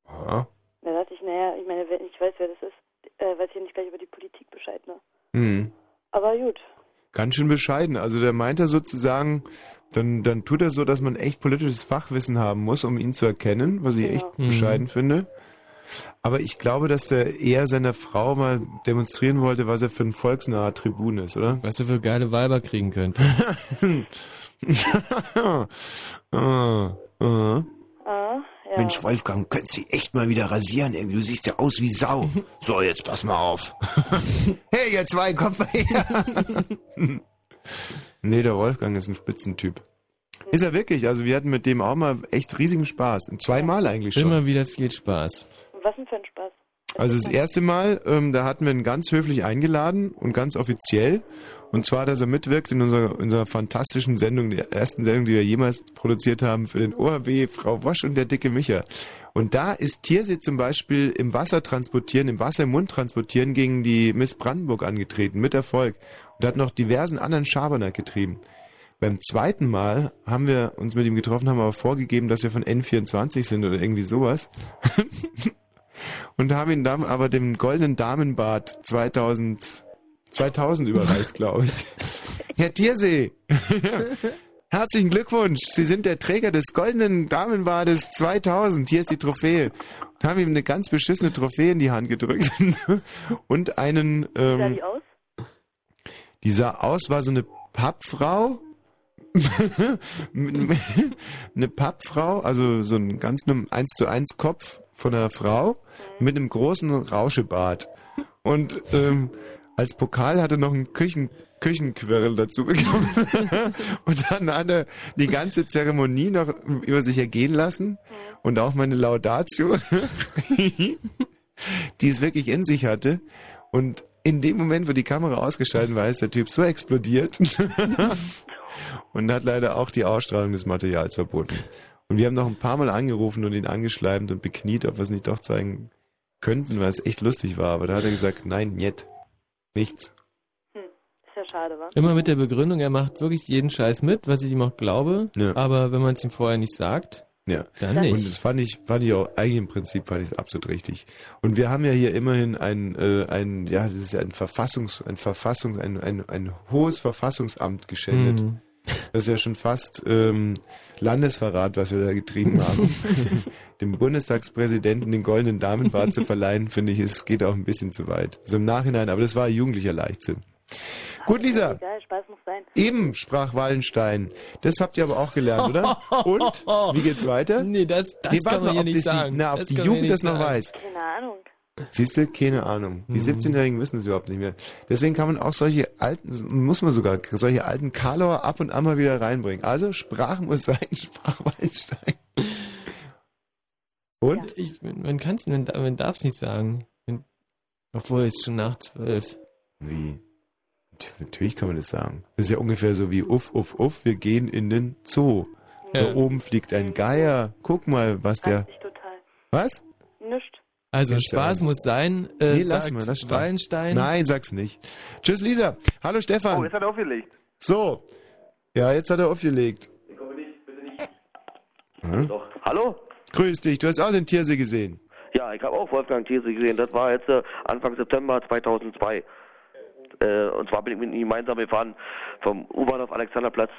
Speaker 1: Aha.
Speaker 27: Da dachte ich, naja, ich meine, ich weiß, wer das ist, äh, weiß ich nicht gleich über die Politik Bescheid, ne?
Speaker 1: Hm.
Speaker 27: Aber gut.
Speaker 1: Ganz schön bescheiden. Also der meint er sozusagen, dann, dann tut er so, dass man echt politisches Fachwissen haben muss, um ihn zu erkennen, was ich echt
Speaker 2: Mhm.
Speaker 1: bescheiden finde. Aber ich glaube, dass er eher seiner Frau mal demonstrieren wollte, was er für ein volksnaher Tribun ist, oder?
Speaker 2: Was er für geile Weiber kriegen könnte.
Speaker 1: ah, ah.
Speaker 27: Ah, ja.
Speaker 4: Mensch, Wolfgang, könntest du echt mal wieder rasieren. Du siehst ja aus wie Sau. So, jetzt pass mal auf.
Speaker 1: Hey, ihr zwei, kommt mal her. nee, der Wolfgang ist ein Spitzentyp. Ist er wirklich? Also wir hatten mit dem auch mal echt riesigen Spaß. Zweimal eigentlich schon.
Speaker 2: Immer wieder viel Spaß.
Speaker 27: Was denn für ein Spaß?
Speaker 1: Also das erste Mal, ähm, da hatten wir ihn ganz höflich eingeladen und ganz offiziell. Und zwar, dass er mitwirkt in unserer, unserer fantastischen Sendung, der ersten Sendung, die wir jemals produziert haben für den ORB, Frau Wosch und der dicke Micha. Und da ist Tiersee zum Beispiel im Wasser transportieren, im Wasser im Mund transportieren gegen die Miss Brandenburg angetreten, mit Erfolg. Und hat noch diversen anderen Schabernack getrieben. Beim zweiten Mal haben wir uns mit ihm getroffen, haben aber vorgegeben, dass wir von N24 sind oder irgendwie sowas. und haben ihn dann aber dem goldenen Damenbad 2000, 2000 überreicht, glaube ich. Herr Tiersee, herzlichen Glückwunsch. Sie sind der Träger des goldenen Damenbades 2000. Hier ist die Trophäe. Und haben ihm eine ganz beschissene Trophäe in die Hand gedrückt und einen.
Speaker 27: Wie sah
Speaker 1: Ähm,
Speaker 27: die aus?
Speaker 1: die sah aus, war so eine Pappfrau. eine Pappfrau, also so ein ganz 1 zu 1 Kopf von einer Frau mit einem großen Rauschebart. Und ähm, als Pokal hatte noch einen Küchen, Küchenquirl dazu bekommen. und dann hat er die ganze Zeremonie noch über sich ergehen lassen und auch meine Laudatio, die es wirklich in sich hatte. Und in dem Moment, wo die Kamera ausgeschaltet war, ist der Typ so explodiert und hat leider auch die Ausstrahlung des Materials verboten. Und wir haben noch ein paar Mal angerufen und ihn angeschleimt und bekniet, ob wir es nicht doch zeigen könnten, weil es echt lustig war. Aber da hat er gesagt, nein, niet, nichts.
Speaker 27: Hm, ist ja schade, wa?
Speaker 2: Immer mit der Begründung, er macht wirklich jeden Scheiß mit, was ich ihm auch glaube.
Speaker 1: Ja.
Speaker 2: Aber wenn man es ihm vorher nicht sagt,
Speaker 1: Ja.
Speaker 2: dann nicht.
Speaker 1: Und das fand ich, fand ich auch, eigentlich im Prinzip fand ich es absolut richtig. Und wir haben ja hier immerhin ein, äh, ein, ja, das ist ja ein Verfassungs, ein Verfassungs, ein, ein, ein hohes Verfassungsamt geschändet.
Speaker 2: Mhm.
Speaker 1: Das ist ja schon fast ähm, Landesverrat, was wir da getrieben haben. Dem Bundestagspräsidenten den goldenen Damenbart zu verleihen, finde ich, es geht auch ein bisschen zu weit. So im Nachhinein, aber das war jugendlicher Leichtsinn. Gut, Lisa.
Speaker 27: Egal, Spaß muss sein.
Speaker 1: Eben, sprach Wallenstein. Das habt ihr aber auch gelernt, oder? Und? Wie geht's weiter?
Speaker 2: Nee, das, das
Speaker 1: Nee,
Speaker 2: kann man
Speaker 1: mal,
Speaker 2: hier nicht
Speaker 1: das die-
Speaker 2: sagen.
Speaker 1: na, ob
Speaker 2: Das
Speaker 1: die Jugend das noch
Speaker 2: sagen.
Speaker 1: weiß.
Speaker 27: Keine Ahnung.
Speaker 1: Siehst du, keine Ahnung. Die 17-Jährigen wissen es überhaupt nicht mehr. Deswegen kann man auch solche alten, muss man sogar solche alten Karlauer ab und an mal wieder reinbringen. Also Sprache muss sein, sprach Wallenstein. Und?
Speaker 2: Ich, man kann es, man, man darf es nicht sagen. Obwohl es ist schon nach zwölf.
Speaker 1: Wie? Natürlich kann man das sagen. Das ist ja ungefähr so wie uff, uff, uff, wir gehen in den Zoo.
Speaker 2: Ja.
Speaker 1: Da oben fliegt ein Geier. Guck mal, was der...
Speaker 27: Total.
Speaker 1: Was?
Speaker 27: Nischt.
Speaker 2: Also Spaß muss sein, äh,
Speaker 1: nee, lass mal, lass stehen.
Speaker 2: Wallenstein.
Speaker 1: Nein, sag's nicht. Tschüss, Lisa. Hallo, Stefan.
Speaker 28: Oh, jetzt hat er aufgelegt.
Speaker 1: So. Ja, jetzt hat er aufgelegt. Hm?
Speaker 28: Doch. Hallo?
Speaker 1: Grüß dich, du hast auch den Tiersee gesehen.
Speaker 28: Ja, ich habe auch Wolfgang Thiese gesehen. Das war jetzt äh, Anfang September 2002. Äh, und zwar bin ich mit ihm gemeinsam gefahren vom U-Bahnhof Alexanderplatz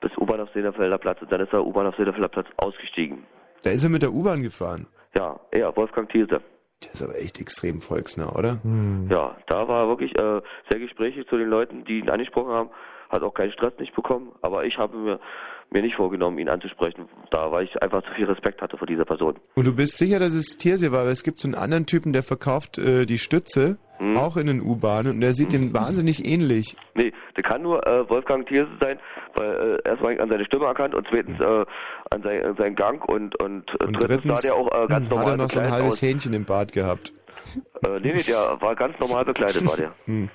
Speaker 28: bis U-Bahnhof Seelenfelder Platz. Und dann ist der U-Bahnhof Seelenfelder Platz ausgestiegen.
Speaker 1: Da ist er mit der U-Bahn gefahren.
Speaker 28: Ja, er, Wolfgang Thiese.
Speaker 1: Der ist aber echt extrem volksnah, oder?
Speaker 28: Ja, da war er wirklich äh, sehr gesprächig zu den Leuten, die ihn angesprochen haben. Hat auch keinen Stress nicht bekommen. Aber ich habe mir, mir nicht vorgenommen, ihn anzusprechen. Da, weil ich einfach zu viel Respekt hatte vor dieser Person.
Speaker 1: Und du bist sicher, dass es Tiersee war, weil es gibt so einen anderen Typen, der verkauft äh, die Stütze,
Speaker 28: Hm?
Speaker 1: auch in den U-Bahnen, und der sieht dem wahnsinnig ähnlich.
Speaker 28: Nee, der kann nur äh, Wolfgang Thierse sein, weil äh, erstmal an seine Stimme erkannt und zweitens äh, an, sein, an seinen Gang und, und, äh,
Speaker 1: Und
Speaker 28: drittens,
Speaker 1: drittens
Speaker 28: sah der auch äh, ganz
Speaker 1: hm, hat
Speaker 28: normal
Speaker 1: er noch so ein halbes
Speaker 28: aus.
Speaker 1: Hähnchen im Bart gehabt.
Speaker 28: Äh, nee, nee, der war ganz normal bekleidet, war der.
Speaker 1: Hm.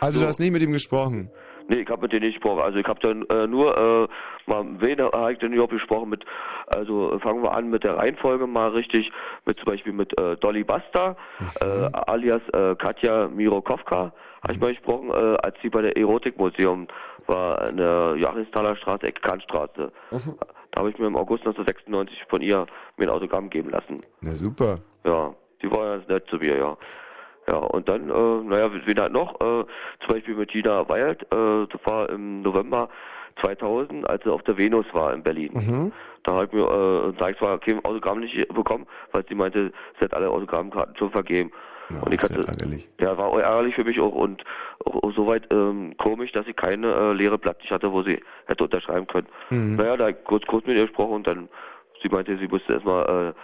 Speaker 1: Also du hast nicht mit ihm gesprochen.
Speaker 28: Nee, ich habe mit dem nicht gesprochen. Also ich habe dann äh, nur äh, mal wen habe ich denn überhaupt gesprochen mit also äh, fangen wir an mit der Reihenfolge mal richtig mit zum Beispiel mit äh, Dolly Basta äh, alias äh, Katja Mirokowka habe ich mal gesprochen, äh, als sie bei der Erotikmuseum war in der Joachimsthaler Straße, Ecke Kantstraße. Da habe ich mir im August 1996 von ihr mir ein Autogramm geben lassen.
Speaker 1: Na super.
Speaker 28: Ja, die war ganz nett zu mir, ja. Ja, und dann, äh, naja, wen halt noch? Äh, zum Beispiel mit Gina Wild, äh, das war im November 2000, als sie auf der Venus war in Berlin.
Speaker 1: Mhm.
Speaker 28: Da habe ich mir, äh, da ich zwar kein Autogramm nicht bekommen, weil sie meinte, sie hat alle Autogrammkarten schon vergeben. und ich hatte, ja, war ärgerlich für mich auch und auch, auch soweit ähm, komisch, dass sie keine äh, leere Blatt nicht hatte, wo sie hätte unterschreiben können.
Speaker 1: Mhm.
Speaker 28: Naja, da ich kurz, kurz mit ihr gesprochen und dann, sie meinte, sie musste erstmal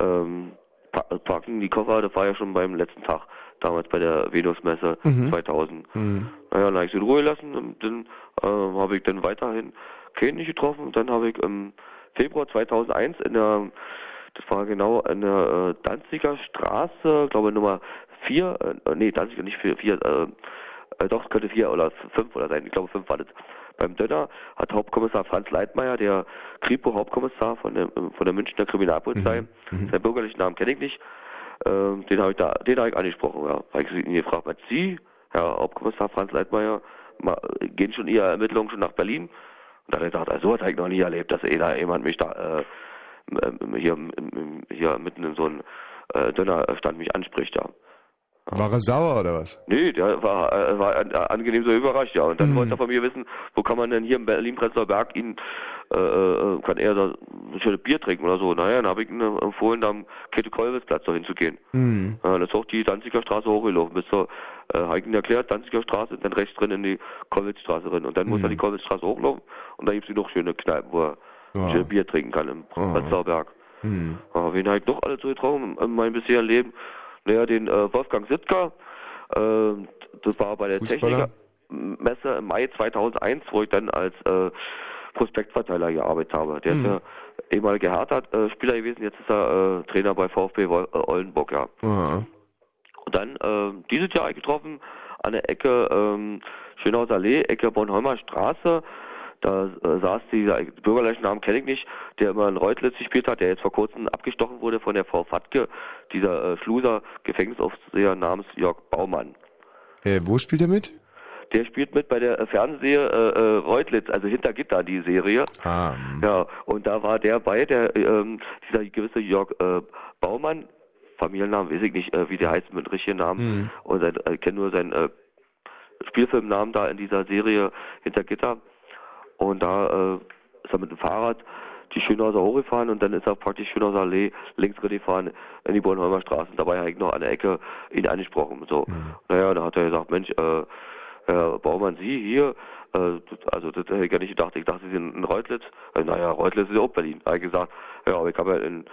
Speaker 28: äh, ähm, packen, die Koffer, das war ja schon beim letzten Tag, damals bei der Venus-Messe
Speaker 1: Mhm.
Speaker 28: 2000.
Speaker 1: Mhm.
Speaker 28: Naja, dann habe ich sie in Ruhe gelassen und dann äh, habe ich dann weiterhin Ken nicht getroffen und dann habe ich im Februar 2001 in der Das war genau an der äh, Danziger Straße, glaube Nummer 4, äh, nee, Danziger nicht 4, 4 äh, äh, doch, es könnte 4 oder 5 oder sein, ich glaube 5 war das. Beim Dönner hat Hauptkommissar Franz Leitmeier, der Kripo-Hauptkommissar von der, von der Münchner Kriminalpolizei, seinen bürgerlichen Namen kenne ich nicht, ähm, den habe ich da, den habe ich angesprochen, ja. Habe ich ihn gefragt, was Sie, Herr Hauptkommissar Franz Leitmeier, ma, gehen schon Ihre Ermittlungen schon nach Berlin? Und da hat er gesagt, also, was habe ich noch nie erlebt, dass eh da jemand mich da äh, m- m- hier, hier mitten in so einem äh, Dönerstand mich anspricht, ja.
Speaker 1: War er sauer oder was?
Speaker 28: Nee, der war, äh, war an, angenehm so überrascht, ja. Und dann wollte er von mir wissen, wo kann man denn hier in Berlin-Prenzlauer Berg ihn, äh, äh, kann er da ein schönes Bier trinken oder so. Naja, dann habe ich ihm empfohlen, da am Käthe-Kollwitz-Platz noch hinzugehen.
Speaker 1: Mhm.
Speaker 28: Ja, dann ist auch die Danziger Straße hochgelaufen, bis zur, äh, habe ich ihm erklärt, Danziger Straße, dann rechts drin in die Kollwitzstraße rein. Und dann muss er die Kollwitzstraße hochlaufen und da gibt es noch schöne Kneipen, wo er
Speaker 1: Ja.
Speaker 28: ein schönes Bier trinken kann im Prenzlauer Berg.
Speaker 1: Mhm.
Speaker 28: Ja, wen habe ich noch alle so getroffen in meinem bisherigen Leben? Naja, den äh, Wolfgang Sittker, äh, das war bei der
Speaker 1: Fußballer?
Speaker 28: Technikermesse im Mai 2001, wo ich dann als äh, Prospektverteiler gearbeitet habe. Der
Speaker 1: Mhm.
Speaker 28: ist ja ehemaliger Hertha-Spieler gewesen, jetzt ist er äh, Trainer bei VfB Wol- äh, Oldenburg, ja.
Speaker 1: Ja.
Speaker 28: Und dann äh, dieses Jahr getroffen an der Ecke ähm, Schönhauser Allee, Ecke Bornholmer Straße. Da äh, saß dieser bürgerlichen Namen kenne ich nicht, der immer in Reutlitz gespielt hat, der jetzt vor kurzem abgestochen wurde von der Frau Fatke, dieser äh, Schluser Gefängnisaufseher namens Jörg Baumann.
Speaker 1: Äh, wo spielt er mit?
Speaker 28: Der spielt mit bei der äh, Fernsehserie äh, äh, Reutlitz, also hinter Gitter die Serie.
Speaker 1: Ah,
Speaker 28: Ja, und da war der bei, der ähm, dieser gewisse Jörg äh, Baumann, Familiennamen weiß ich nicht, äh, wie der heißt mit richtigen Namen.
Speaker 1: Mhm.
Speaker 28: Und sein, äh, ich kenne nur seinen Spielfilmnamen da in dieser Serie hinter Gitter. Und da äh, ist er mit dem Fahrrad die Schönhauser hochgefahren und dann ist er praktisch Schönhauser Allee links gefahren in die Bornholmer Straße. Und dabei habe ich noch an der Ecke ihn angesprochen. So, naja, da hat er gesagt, Mensch, äh, Herr Baumann, Sie hier, äh, also das hätte ich gar nicht gedacht. Ich dachte, Sie sind in Reutlitz. Äh, naja, Reutlitz ist ja auch Berlin. Da habe ich gesagt, ja, aber ich habe ja in,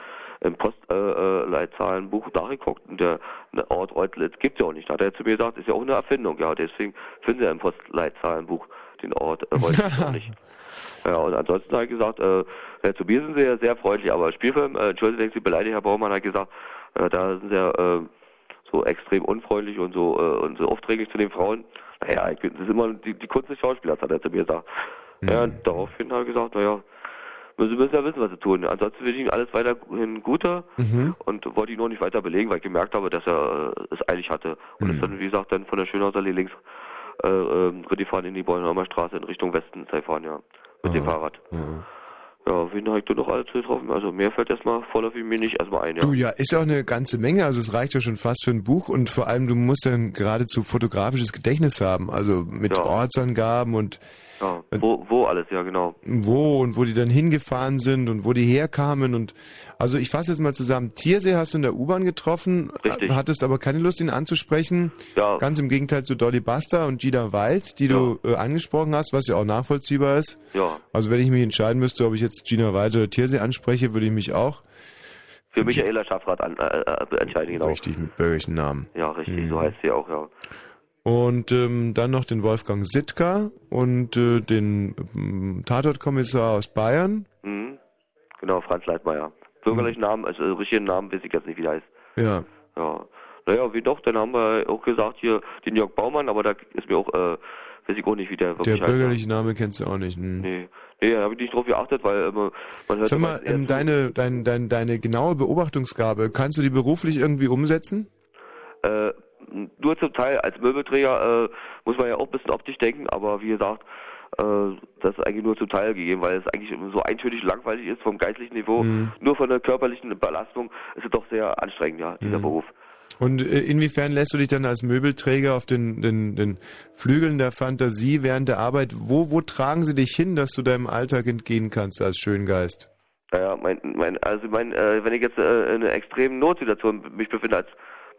Speaker 28: im Postleitzahlenbuch äh, Leitzahlenbuch nachgeguckt und der der Ort Reutlitz gibt es ja auch nicht. Da hat er zu mir gesagt, ist ja auch eine Erfindung. Ja, deswegen finden Sie ja im Postleitzahlenbuch den Ort äh, Reutlitz auch nicht. Ja, und ansonsten habe ich gesagt, äh, ja, zu mir sind Sie ja sehr freundlich, aber Spielfilm, äh, Entschuldigung, ich Sie beleidige, Herr Baumann, hat gesagt, äh, da sind Sie ja äh, so extrem unfreundlich und so äh, und so aufdringlich zu den Frauen. Naja, ich, das ist immer die, die Kunst des Schauspielers, hat er zu mir gesagt. Ja, und daraufhin habe ich gesagt, naja, Sie müssen ja wissen, was Sie tun. Ansonsten will ich Ihnen alles weiterhin Gute
Speaker 1: Mhm.
Speaker 28: und wollte ihn noch nicht weiter belegen, weil ich gemerkt habe, dass er äh, es eilig hatte. Und ist dann, wie gesagt, dann von der Schönhausallee links äh, ähm, fahren in die Bornholmer Straße in Richtung Westen fahren, ja, mit dem Fahrrad. Ja, wen habe ich da noch alles getroffen? Also mehr fällt erstmal vorläufig mir nicht erstmal ein, ja.
Speaker 1: Du, ja, ist ja auch eine ganze Menge. Also es reicht ja schon fast für ein Buch und vor allem du musst dann geradezu fotografisches Gedächtnis haben. Also mit
Speaker 28: Ja.
Speaker 1: Ortsangaben und
Speaker 28: ja wo, wo alles, ja genau.
Speaker 1: wo und wo die dann hingefahren sind und wo die herkamen und also ich fasse jetzt mal zusammen. Tiersee hast du in der U-Bahn getroffen,
Speaker 28: Richtig.
Speaker 1: hattest aber keine Lust, ihn anzusprechen.
Speaker 28: Ja.
Speaker 1: Ganz im Gegenteil zu Dolly Buster und Gina Wild, die du äh, angesprochen hast, was ja auch nachvollziehbar ist.
Speaker 28: Ja.
Speaker 1: Also wenn ich mich entscheiden müsste, ob ich jetzt Gina Wild oder Tiersee anspreche, würde ich mich auch
Speaker 28: Für Michaela Schaffrath an, äh, äh, entscheiden, genau.
Speaker 1: richtig mit bürgerlichen Namen.
Speaker 28: Ja, richtig,
Speaker 1: Mhm.
Speaker 28: so heißt sie auch, ja.
Speaker 1: Und ähm, dann noch den Wolfgang Sitka und äh, den ähm, Tatortkommissar aus Bayern.
Speaker 28: Mhm. Genau, Franz Leitmeier. Bürgerlichen Namen, also richtigen Namen weiß ich jetzt nicht, wie der heißt.
Speaker 1: Ja.
Speaker 28: Ja. Naja, wie doch, dann haben wir auch gesagt hier den Jörg Baumann, aber da ist mir auch, äh, weiß ich auch nicht, wie der
Speaker 1: Der
Speaker 28: wirklich heißt.
Speaker 1: bürgerliche Name kennst du auch nicht. Hm.
Speaker 28: Nee, nee, da habe ich nicht drauf geachtet, weil immer, man hört
Speaker 1: Sag mal, ähm, deine, dein, dein, deine genaue Beobachtungsgabe, kannst du die beruflich irgendwie umsetzen?
Speaker 28: Äh, nur zum Teil als Möbelträger äh, muss man ja auch ein bisschen optisch denken, aber wie gesagt, äh, das ist eigentlich nur zum Teil gegeben, weil es eigentlich so eintönig langweilig ist vom geistlichen Niveau.
Speaker 1: Mhm.
Speaker 28: Nur von der körperlichen Belastung ist es doch sehr anstrengend, ja, dieser
Speaker 1: Mhm.
Speaker 28: Beruf.
Speaker 1: Und äh, inwiefern lässt du dich dann als Möbelträger auf den, den, den Flügeln der Fantasie während der Arbeit, wo, wo tragen sie dich hin, dass du deinem Alltag entgehen kannst als Schöngeist?
Speaker 28: Naja, mein, mein, also mein, äh, wenn ich jetzt äh, in einer extremen Notsituation mich befinde als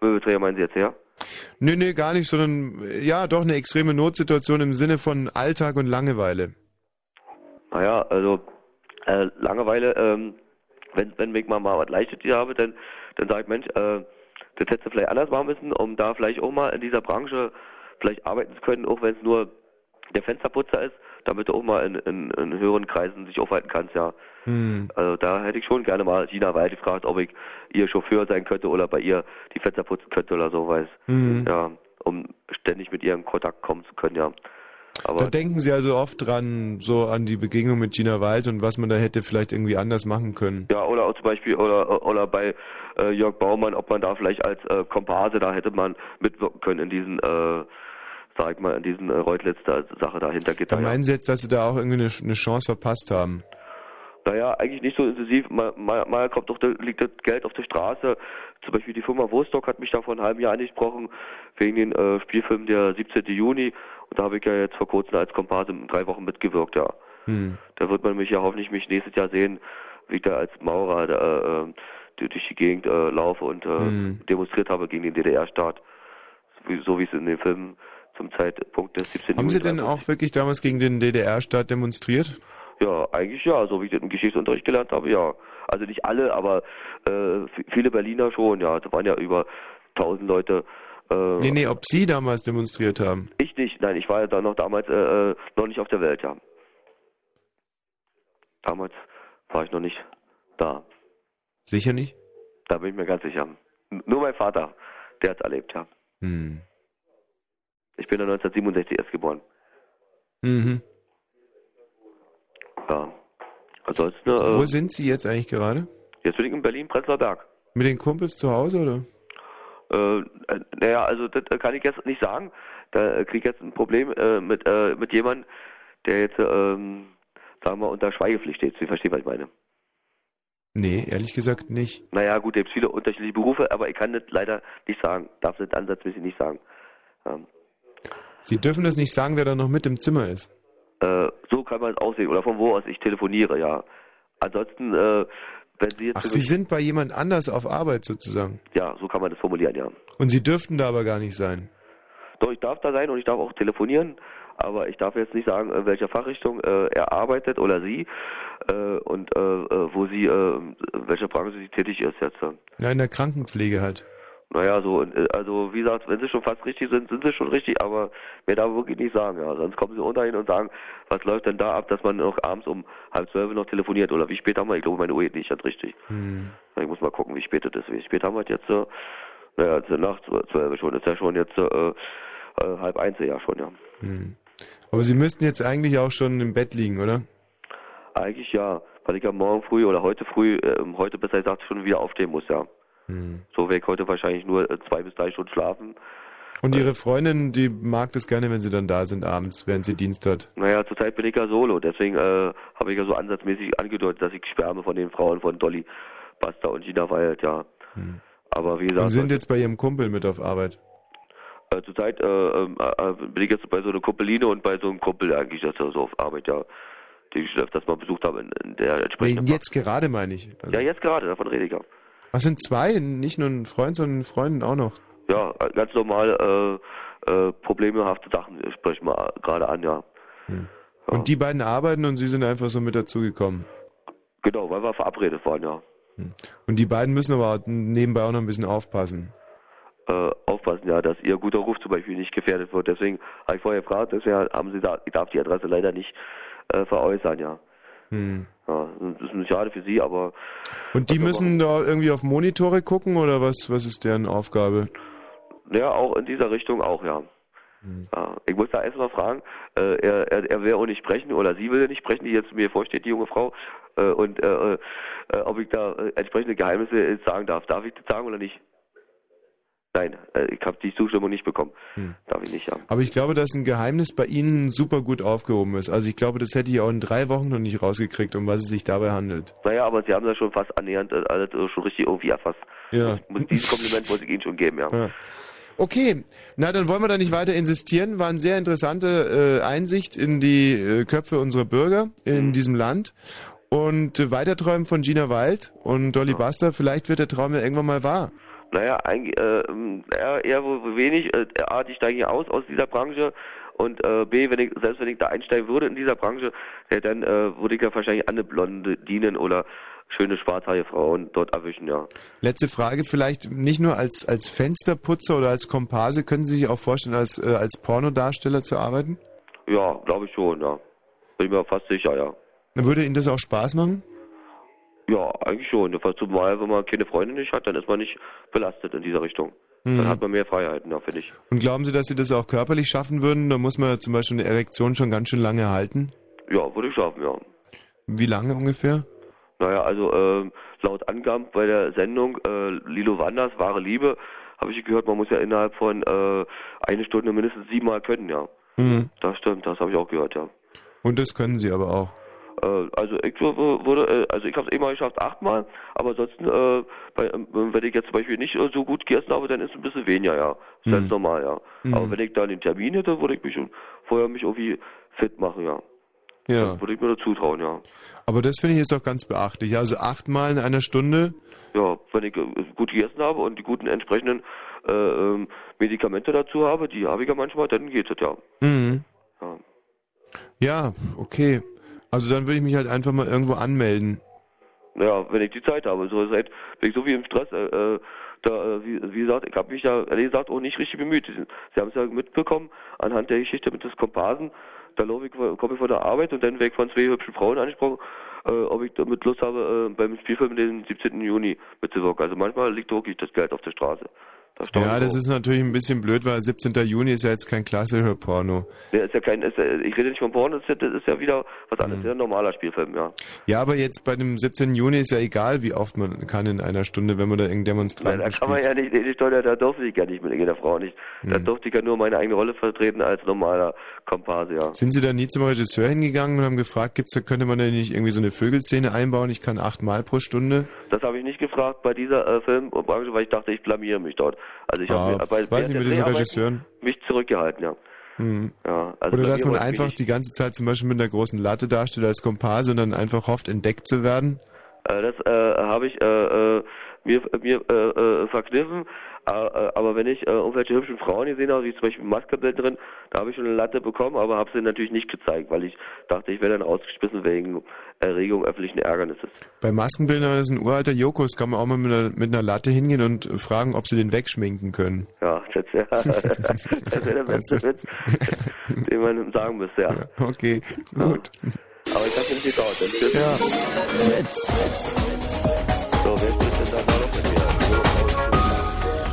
Speaker 28: Möbelträger, meinen Sie jetzt, ja?
Speaker 1: Nee, nee, gar nicht, sondern äh, ja, doch eine extreme Notsituation im Sinne von Alltag und Langeweile.
Speaker 28: Naja, also äh, Langeweile, ähm, wenn, wenn ich mal, mal was Leichtes hier habe, dann, dann sage ich, Mensch, äh, das hättest du vielleicht anders machen müssen, um da vielleicht auch mal in dieser Branche vielleicht arbeiten zu können, auch wenn es nur der Fensterputzer ist, damit du auch mal in, in, in höheren Kreisen sich aufhalten kannst, ja.
Speaker 1: Hm.
Speaker 28: Also da hätte ich schon gerne mal Gina Wald gefragt, ob ich ihr Chauffeur sein könnte oder bei ihr die Fenster putzen könnte oder so, weiß.
Speaker 1: Mhm.
Speaker 28: Ja, um ständig mit ihr in Kontakt kommen zu können, ja. Aber
Speaker 1: da denken Sie also oft dran, so an die Begegnung mit Gina Wald und was man da hätte vielleicht irgendwie anders machen können.
Speaker 28: Ja, oder auch zum Beispiel, oder, oder bei äh, Jörg Baumann, ob man da vielleicht als äh, Komparse, da hätte man mitwirken können in diesen, äh, sag ich mal, in diesen äh, Reutlitz-Sache dahinter.
Speaker 1: Da meinen Sie jetzt, dass Sie da auch irgendwie eine, eine Chance verpasst haben?
Speaker 28: Naja, eigentlich nicht so intensiv. Mal, mal, mal kommt doch, da liegt das Geld auf der Straße. Zum Beispiel die Firma Wostock hat mich da vor einem halben Jahr angesprochen, wegen den äh, Spielfilm der 17. Juni. Und da habe ich ja jetzt vor kurzem als Komparse in drei Wochen mitgewirkt, ja.
Speaker 1: Hm.
Speaker 28: Da wird man mich ja hoffentlich mich nächstes Jahr sehen, wie ich da als Maurer da, äh, durch die Gegend äh, laufe und äh,
Speaker 1: Hm.
Speaker 28: demonstriert habe gegen den DDR-Staat. So wie, es in dem Film zum Zeitpunkt des 17.
Speaker 1: Haben
Speaker 28: Juni
Speaker 1: Sie denn auch wirklich damals gegen den DDR-Staat demonstriert?
Speaker 28: Ja, eigentlich ja, so wie ich das im Geschichtsunterricht gelernt habe, ja. Also nicht alle, aber äh, viele Berliner schon, ja. Da waren ja über 1000 Leute. Äh,
Speaker 1: Nee, nee, ob Sie damals demonstriert haben.
Speaker 28: Ich nicht, nein, ich war ja da noch damals äh, äh, noch nicht auf der Welt, ja. Damals war ich noch nicht da.
Speaker 1: Sicher nicht?
Speaker 28: Da bin ich mir ganz sicher. Nur mein Vater, der hat's erlebt, ja.
Speaker 1: Hm.
Speaker 28: Ich bin ja 1967 erst geboren.
Speaker 1: Mhm.
Speaker 28: Ja. Ansonsten, äh,
Speaker 1: Wo sind Sie jetzt eigentlich gerade?
Speaker 28: jetzt bin ich in Berlin, Prenzlauer Berg.
Speaker 1: Mit den Kumpels zu Hause, oder?
Speaker 28: Äh, äh, naja, also das äh, kann ich jetzt nicht sagen. Da kriege ich jetzt ein Problem äh, mit äh, mit jemandem, der jetzt, äh, ähm, sagen wir, unter Schweigepflicht steht. Sie verstehen, was ich meine.
Speaker 1: Nee, ehrlich gesagt nicht.
Speaker 28: Naja, gut, es gibt viele unterschiedliche Berufe, aber ich kann das leider nicht sagen. Darf das ansatzmäßig nicht sagen. Ähm,
Speaker 1: Sie dürfen das nicht sagen, wer da noch mit im Zimmer ist.
Speaker 28: Äh, so kann man es aussehen. Oder von wo aus ich telefoniere, ja. Ansonsten, äh, wenn Sie jetzt...
Speaker 1: Ach, Sie sind bei jemand anders auf Arbeit sozusagen.
Speaker 28: Ja, so kann man das formulieren, ja.
Speaker 1: Und Sie dürften da aber gar nicht sein.
Speaker 28: Doch, ich darf da sein und ich darf auch telefonieren, aber ich darf jetzt nicht sagen, in welcher Fachrichtung äh, er arbeitet oder sie äh, und äh, äh, wo sie, äh, in welcher Branche sie tätig ist jetzt.
Speaker 1: Ja, in der Krankenpflege halt.
Speaker 28: Naja, so, äh, also wie gesagt, wenn sie schon fast richtig sind, sind sie schon richtig, aber mehr darf ich wirklich nicht sagen, ja. Sonst kommen sie unterhin und sagen, was läuft denn da ab, dass man noch abends um halb zwölf noch telefoniert oder wie spät haben wir? Ich glaube, meine Uhr geht nicht ganz richtig.
Speaker 1: Hm.
Speaker 28: Ich muss mal gucken, wie spät das ist. Wie spät haben wir jetzt? Äh, naja, jetzt nach zwölf schon. Ist ja schon jetzt äh, äh, halb eins ja schon, ja.
Speaker 1: Hm. Aber Sie müssten jetzt eigentlich auch schon im Bett liegen, oder?
Speaker 28: Eigentlich ja, weil ich ja morgen früh oder heute früh, äh, heute besser gesagt, schon wieder aufstehen muss, ja.
Speaker 1: Hm.
Speaker 28: So werde ich heute wahrscheinlich nur äh, zwei bis drei Stunden schlafen.
Speaker 1: Und Ihre Freundin, die mag das gerne, wenn Sie dann da sind abends, während sie Dienst hat.
Speaker 28: Naja, zurzeit bin ich ja solo, deswegen äh, habe ich ja so ansatzmäßig angedeutet, dass ich schwärme von den Frauen von Dolly, Basta und Gina Wild, ja.
Speaker 1: Hm.
Speaker 28: Aber wie gesagt,
Speaker 1: sind jetzt bei Ihrem Kumpel mit auf Arbeit.
Speaker 28: äh, zurzeit äh, ähm, äh, bin ich jetzt bei so einer Kumpeline und bei so einem Kumpel eigentlich, das ist so auf Arbeit, ja, den ich öfters mal besucht habe in, in der
Speaker 1: Nee,
Speaker 28: entsprechenden.
Speaker 1: jetzt gerade meine ich. Also,
Speaker 28: Ja, jetzt gerade, davon rede ich ja.
Speaker 1: Was sind zwei? Nicht nur ein Freund, sondern eine Freundin auch noch.
Speaker 28: Ja, äh, ganz normal äh, äh, problemhafte Sachen sprechen wir gerade an, ja.
Speaker 1: Und die beiden arbeiten und Sie sind einfach so mit dazugekommen.
Speaker 28: Genau, weil wir verabredet waren, ja.
Speaker 1: Und die beiden müssen aber nebenbei auch noch ein bisschen aufpassen.
Speaker 28: Äh, aufpassen, ja, dass ihr guter Ruf zum Beispiel nicht gefährdet wird. Deswegen habe ich vorher gefragt, deswegen haben sie da, ich darf die Adresse leider nicht äh, veräußern, ja.
Speaker 1: Hm.
Speaker 28: ja. Das ist ein schade für sie, aber
Speaker 1: Und die müssen da irgendwie auf Monitore gucken oder was, was ist deren Aufgabe?
Speaker 28: ja, auch in dieser Richtung auch, ja. ja. Ich muss da erst mal fragen, äh, er, er, er will auch nicht sprechen oder sie will nicht sprechen, die jetzt mir vorsteht, die junge Frau, äh, und äh, äh, ob ich da äh, entsprechende Geheimnisse sagen darf. Darf ich das sagen oder nicht? Nein, äh, ich habe die Zustimmung nicht bekommen. Darf ich nicht, ja.
Speaker 1: Aber ich glaube, dass ein Geheimnis bei Ihnen super gut aufgehoben ist. Also ich glaube, das hätte ich auch in drei Wochen noch nicht rausgekriegt, um was es sich dabei handelt.
Speaker 28: Naja, aber Sie haben das schon fast annähernd äh, alles äh, schon richtig irgendwie erfasst.
Speaker 1: Ja.
Speaker 28: Muss- Dieses Kompliment muss ich Ihnen schon geben, ja.
Speaker 1: Ja. Okay, na dann wollen wir da nicht weiter insistieren. War eine sehr interessante äh, Einsicht in die äh, Köpfe unserer Bürger in diesem Land. Und äh, weiterträumen von Gina Wild und Dolly Buster, vielleicht wird der Traum ja irgendwann mal wahr.
Speaker 28: Naja, eigentlich, äh, ähm, eher, eher wohl wenig. Äh, A, ich steige aus aus dieser Branche und äh, B, wenn ich, selbst wenn ich da einsteigen würde in dieser Branche, ja, dann äh, würde ich ja wahrscheinlich andere Blonde dienen oder schöne schwarzhaarige Frauen dort erwischen, ja.
Speaker 1: Letzte Frage, vielleicht nicht nur als, als Fensterputzer oder als Komparse, können Sie sich auch vorstellen, als, äh, als Pornodarsteller zu arbeiten?
Speaker 28: Ja, glaube ich schon, ja. Bin ich mir fast sicher, ja.
Speaker 1: Dann würde Ihnen das auch Spaß machen?
Speaker 28: Ja, eigentlich schon. Zumal, wenn man keine Freundin nicht hat, dann ist man nicht belastet in dieser Richtung.
Speaker 1: Mhm.
Speaker 28: Dann hat man mehr Freiheiten, ja, finde ich.
Speaker 1: Und glauben Sie, dass Sie das auch körperlich schaffen würden? Da muss man ja zum Beispiel eine Erektion schon ganz schön lange halten.
Speaker 28: Ja, würde ich schaffen, ja.
Speaker 1: Wie lange ungefähr?
Speaker 28: Naja, also ähm, laut Angaben bei der Sendung äh, Lilo Wanders, wahre Liebe, habe ich gehört, man muss ja innerhalb von äh, eine Stunde mindestens siebenmal können, ja.
Speaker 1: Mhm.
Speaker 28: Das stimmt, das habe ich auch gehört, ja.
Speaker 1: Und das können Sie aber auch.
Speaker 28: Äh, also ich wurde, äh, also ich habe es eben mal geschafft, achtmal, aber ansonsten, äh, bei, ähm, wenn ich jetzt zum Beispiel nicht äh, so gut gegessen habe, dann ist es ein bisschen weniger, ja. Ist ganz
Speaker 1: Mhm.
Speaker 28: normal, ja.
Speaker 1: Mhm.
Speaker 28: Aber wenn ich da den Termin hätte, würde ich mich schon vorher mich irgendwie fit machen, ja.
Speaker 1: Ja.
Speaker 28: Würde ich mir dazu trauen, ja.
Speaker 1: Aber das finde ich jetzt auch ganz beachtlich. Also achtmal in einer Stunde.
Speaker 28: Ja, wenn ich gut gegessen habe und die guten entsprechenden äh, ähm, Medikamente dazu habe, die habe ich ja manchmal, dann geht es ja.
Speaker 1: Mhm.
Speaker 28: Ja.
Speaker 1: Ja, okay. Also dann würde ich mich halt einfach mal irgendwo anmelden.
Speaker 28: Naja, wenn ich die Zeit habe. So seit bin ich so wie im Stress. Äh, äh, da, äh, wie, wie gesagt, ich habe mich ja ehrlich gesagt auch nicht richtig bemüht. Sie, haben es ja mitbekommen anhand der Geschichte mit des Komparsen. Da komme ich von der Arbeit und dann werde ich von zwei hübschen Frauen angesprochen, äh, ob ich damit Lust habe, äh, beim Spielfilm den 17. Juni mitzuwirken. Also manchmal liegt wirklich das Geld auf der Straße.
Speaker 1: Ja, das ist natürlich ein bisschen blöd, weil 17. Juni ist ja jetzt kein klassischer Porno.
Speaker 28: Der ist ja kein, ist ja, ich rede nicht von Porno, das ist ja, ja wieder was anderes,
Speaker 1: Mhm.
Speaker 28: ja ein normaler Spielfilm, ja.
Speaker 1: Ja, aber jetzt bei dem 17. Juni ist ja egal, wie oft man kann in einer Stunde, wenn man da irgendeinen Demonstranten
Speaker 28: Da kann man
Speaker 1: spielt.
Speaker 28: ja nicht, nicht da, da durfte ich ja nicht mit jeder Frau nicht. Da
Speaker 1: Hm.
Speaker 28: durfte ich ja nur meine eigene Rolle vertreten als normaler Komparse, ja.
Speaker 1: Sind Sie da nie zum Regisseur hingegangen und haben gefragt, gibt's da, könnte man da nicht irgendwie so eine Vögelszene einbauen? Ich kann achtmal pro Stunde.
Speaker 28: Das habe ich nicht gefragt bei dieser äh, Filmbranche, weil ich dachte, ich blamiere mich dort. Also ich
Speaker 1: Ah,
Speaker 28: habe bei,
Speaker 1: weiß nicht, mit diesen Regisseuren.
Speaker 28: mich zurückgehalten, ja.
Speaker 1: Hm.
Speaker 28: ja also
Speaker 1: Oder dass man einfach die ganze Zeit zum Beispiel mit einer großen Latte dasteht als Komparse und dann einfach hofft, entdeckt zu werden.
Speaker 28: Äh, das äh, habe ich äh, äh, mir, mir äh, äh, verkniffen. Äh, äh, aber wenn ich äh, irgendwelche hübschen Frauen gesehen habe, wie zum Beispiel Maskebildnerin, da habe ich schon eine Latte bekommen, aber habe sie natürlich nicht gezeigt, weil ich dachte, ich werde dann rausgeschmissen wegen Erregung öffentlichen Ärgernisses.
Speaker 1: Bei Maskenbildern ist ein uralter Jokos, kann man auch mal mit einer, mit einer Latte hingehen und fragen, ob sie den wegschminken können.
Speaker 28: Ja, das wäre wär der beste Witz, den man sagen müsste, ja.
Speaker 1: Okay, gut.
Speaker 28: Aber ich habe nicht getraut. Dann tschüss. So, wer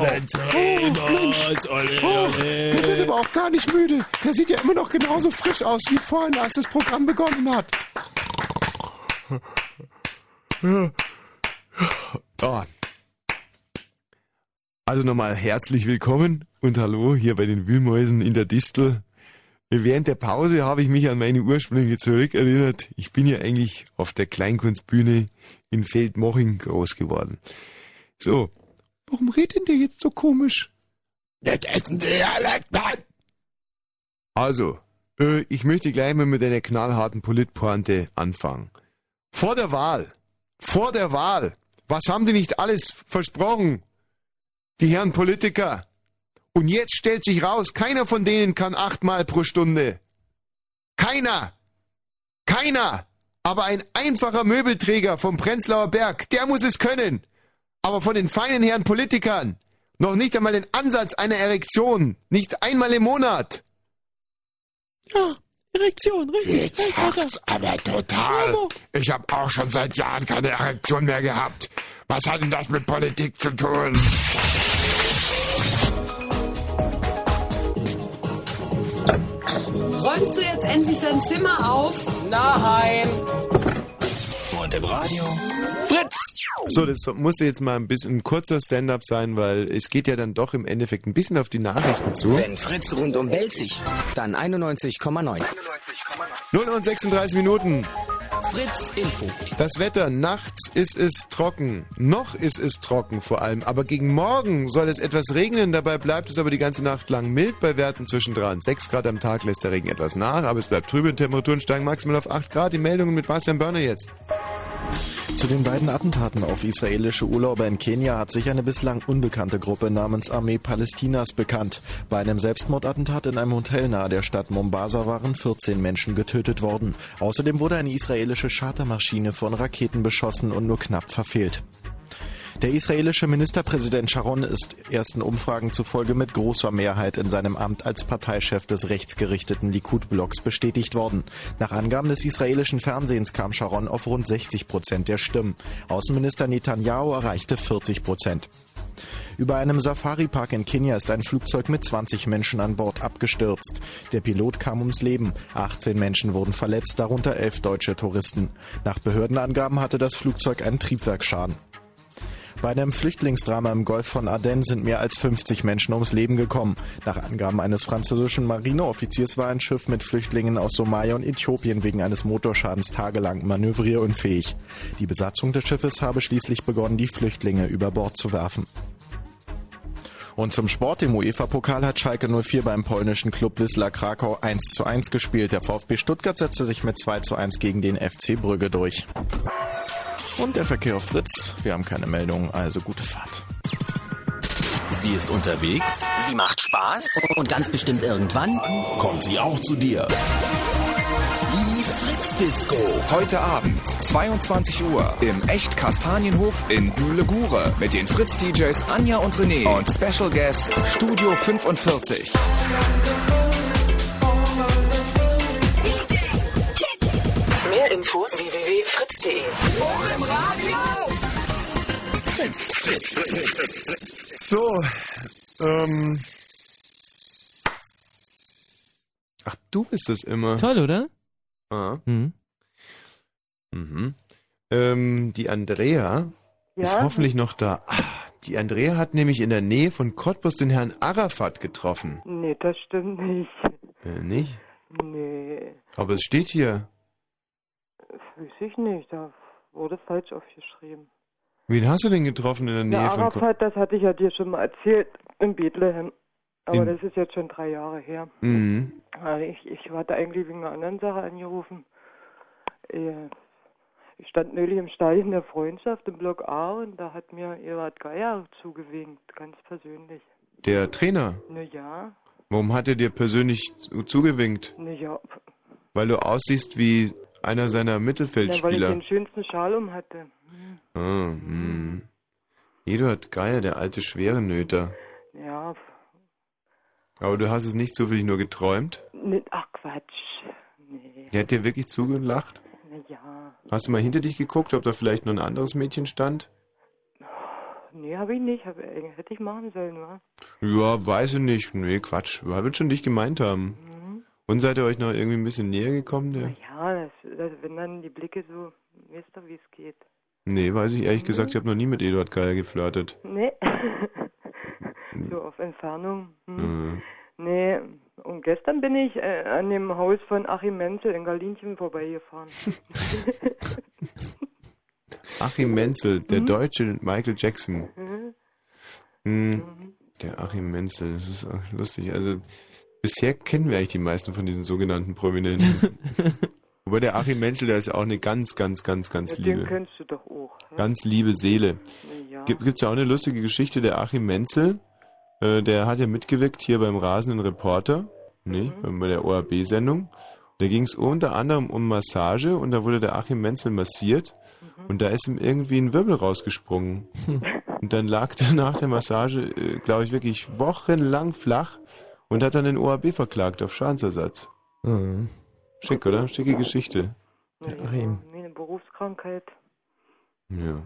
Speaker 2: Mensch. Oh, der wird aber auch gar nicht müde. Der sieht ja immer noch genauso frisch aus wie vorhin, als das Programm begonnen hat.
Speaker 1: Oh. Also nochmal herzlich willkommen und hallo hier bei den Wühlmäusen in der Distel. Während der Pause habe ich mich an meine Ursprünge zurückerinnert. Ich bin ja eigentlich auf der Kleinkunstbühne in Feldmoching groß geworden. So,
Speaker 2: Warum redet denn der jetzt so komisch?
Speaker 1: Nicht essen Dialekt, Mann! Also, äh, ich möchte gleich mal mit einer knallharten Politpointe anfangen. Vor der Wahl, vor der Wahl, was haben die nicht alles versprochen? Die Herren Politiker. Und jetzt stellt sich raus, keiner von denen kann achtmal pro Stunde. Keiner! Keiner! Aber ein einfacher Möbelträger vom Prenzlauer Berg, der muss es können. Aber von den feinen Herren Politikern noch nicht einmal den Ansatz einer Erektion. Nicht einmal im Monat.
Speaker 2: Ja, Erektion, richtig.
Speaker 16: Jetzt hackt's aber total. Ich habe auch schon seit Jahren keine Erektion mehr gehabt. Was hat denn das mit Politik zu tun?
Speaker 29: Räumst du jetzt endlich dein Zimmer auf?
Speaker 5: Nein.
Speaker 30: Und im Radio? Fritz!
Speaker 1: So, das musste jetzt mal ein bisschen ein kurzer Stand-up sein, weil es geht ja dann doch im Endeffekt ein bisschen auf die Nachrichten zu.
Speaker 31: Wenn Fritz rundum belzig, dann 91,9.
Speaker 1: 0 und 36 Minuten.
Speaker 31: Fritz Info.
Speaker 1: Das Wetter, nachts ist es trocken. Noch ist es trocken vor allem. Aber gegen morgen soll es etwas regnen. Dabei bleibt es aber die ganze Nacht lang mild bei Werten zwischen 3 und 6 Grad am Tag lässt der Regen etwas nach. Aber es bleibt trübe. Temperaturen steigen maximal auf 8 Grad. Die Meldungen mit Bastian Börner jetzt.
Speaker 8: Zu den beiden Attentaten auf israelische Urlauber in Kenia hat sich eine bislang unbekannte Gruppe namens Armee Palästinas bekannt. Bei einem Selbstmordattentat in einem Hotel nahe der Stadt Mombasa waren 14 Menschen getötet worden. Außerdem wurde eine israelische Chartermaschine von Raketen beschossen und nur knapp verfehlt. Der israelische Ministerpräsident Sharon ist ersten Umfragen zufolge mit großer Mehrheit in seinem Amt als Parteichef des rechtsgerichteten Likud-Blocks bestätigt worden. Nach Angaben des israelischen Fernsehens kam Sharon auf rund 60 Prozent der Stimmen. Außenminister Netanyahu erreichte 40 Prozent. Über einem Safari-Park in Kenia ist ein Flugzeug mit 20 Menschen an Bord abgestürzt. Der Pilot kam ums Leben. 18 Menschen wurden verletzt, darunter 11 deutsche Touristen. Nach Behördenangaben hatte das Flugzeug einen Triebwerksschaden. Bei einem Flüchtlingsdrama im Golf von Aden sind mehr als 50 Menschen ums Leben gekommen. Nach Angaben eines französischen Marineoffiziers war ein Schiff mit Flüchtlingen aus Somalia und Äthiopien wegen eines Motorschadens tagelang manövrierunfähig. Die Besatzung des Schiffes habe schließlich begonnen, die Flüchtlinge über Bord zu werfen. Und zum Sport im UEFA-Pokal hat Schalke 04 beim polnischen Club Wisla Krakau 1 zu 1 gespielt. Der VfB Stuttgart setzte sich mit 2 zu 1 gegen den FC Brügge durch. Und der Verkehr auf Fritz. Wir haben keine Meldung, also gute Fahrt.
Speaker 22: Sie ist unterwegs.
Speaker 31: Sie macht Spaß. Und ganz bestimmt irgendwann
Speaker 22: Kommt sie auch zu dir.
Speaker 31: die Fritz-Disco.
Speaker 7: Heute Abend, 22 Uhr, im Echt Kastanienhof in Bühle-Gure mit den Fritz-DJs Anja und René und Special Guest Studio 45.
Speaker 32: Mehr Infos www.fritz.de.
Speaker 1: So, ähm. Ach, du bist es immer.
Speaker 2: Toll, oder?
Speaker 1: Ah.
Speaker 2: Mhm.
Speaker 1: Mhm. Ähm, die Andrea ist
Speaker 33: Ja?
Speaker 1: hoffentlich noch da. Ah, die Andrea hat nämlich in der Nähe von Cottbus den Herrn Arafat getroffen.
Speaker 33: Nee, das stimmt nicht.
Speaker 1: Äh, nicht?
Speaker 33: Nee,
Speaker 1: Aber es steht hier.
Speaker 33: Weiß ich nicht. Da wurde falsch aufgeschrieben.
Speaker 1: Wen hast du denn getroffen in der Nähe von Cottbus?
Speaker 33: Arafat, das hatte ich ja dir schon mal erzählt, in Bethlehem. Aber
Speaker 1: In-
Speaker 33: das ist jetzt schon drei Jahre her.
Speaker 1: Mhm.
Speaker 33: Also ich, ich hatte eigentlich wegen einer anderen Sache angerufen. Äh, Ich stand neulich im Stadion der Freundschaft im Block A und da hat mir Erhard Geier zugewinkt, ganz persönlich.
Speaker 1: Der Trainer.
Speaker 33: Na ja,
Speaker 1: Warum hat er dir persönlich zu- zugewinkt?
Speaker 33: na ja,
Speaker 1: Weil du aussiehst wie einer seiner
Speaker 33: ja weil ich
Speaker 1: Mittelfeldspieler.
Speaker 33: den schönsten Schal um hatte.
Speaker 1: Ah, hm. Eduard Geier, der alte Schwerenöter.
Speaker 33: Ja,
Speaker 1: Aber du hast es nicht zufällig nur geträumt?
Speaker 33: nicht, ach Quatsch. Nee,
Speaker 1: Der hat dir wirklich zugelacht?
Speaker 33: ja.
Speaker 1: Hast du mal hinter dich geguckt, ob da vielleicht noch ein anderes Mädchen stand?
Speaker 33: Nee, habe ich nicht. Hab, hätte ich machen sollen, wa?
Speaker 1: Ja, weiß ich nicht. Nee, Quatsch. Wer wird schon dich gemeint haben? Und seid ihr euch noch irgendwie ein bisschen näher gekommen? Der?
Speaker 33: Ja, das, das, wenn dann die Blicke so, weißt du, wie es geht.
Speaker 1: Nee, weiß ich ehrlich gesagt, ich habe noch nie mit Eduard Geier geflirtet.
Speaker 33: Nee. so auf Entfernung. Hm.
Speaker 1: Mhm.
Speaker 33: Nee, und gestern bin ich äh, an dem Haus von Achim Menzel in Galinchen vorbeigefahren.
Speaker 1: Achim Menzel, der
Speaker 33: Mhm.
Speaker 1: deutsche Michael Jackson.
Speaker 33: Mhm.
Speaker 1: Hm, Der Achim Menzel, das ist auch lustig. Also bisher kennen wir eigentlich die meisten von diesen sogenannten Prominenten. Wobei der Achim Menzel, der ist ja auch eine ganz, ganz, ganz, ganz
Speaker 33: Den
Speaker 1: liebe.
Speaker 33: kennst du doch auch. hä?
Speaker 1: Ganz liebe Seele.
Speaker 33: Ja.
Speaker 1: Gibt es ja auch eine lustige Geschichte, der Achim Menzel, äh, der hat ja mitgewirkt hier beim Rasenden Reporter, nee,
Speaker 33: Mhm.
Speaker 1: bei der ORB-Sendung. Da ging es unter anderem um Massage und da wurde der Achim Menzel massiert
Speaker 33: Mhm.
Speaker 1: und da ist ihm irgendwie ein Wirbel rausgesprungen. und dann lag der nach der Massage, äh, glaube ich, wirklich wochenlang flach und hat dann den ORB verklagt auf Schadensersatz.
Speaker 2: Mhm.
Speaker 1: Schick, oder? Schicke Geschichte.
Speaker 33: Ja,
Speaker 2: Achim.
Speaker 33: Meine Berufskrankheit.
Speaker 1: Ja.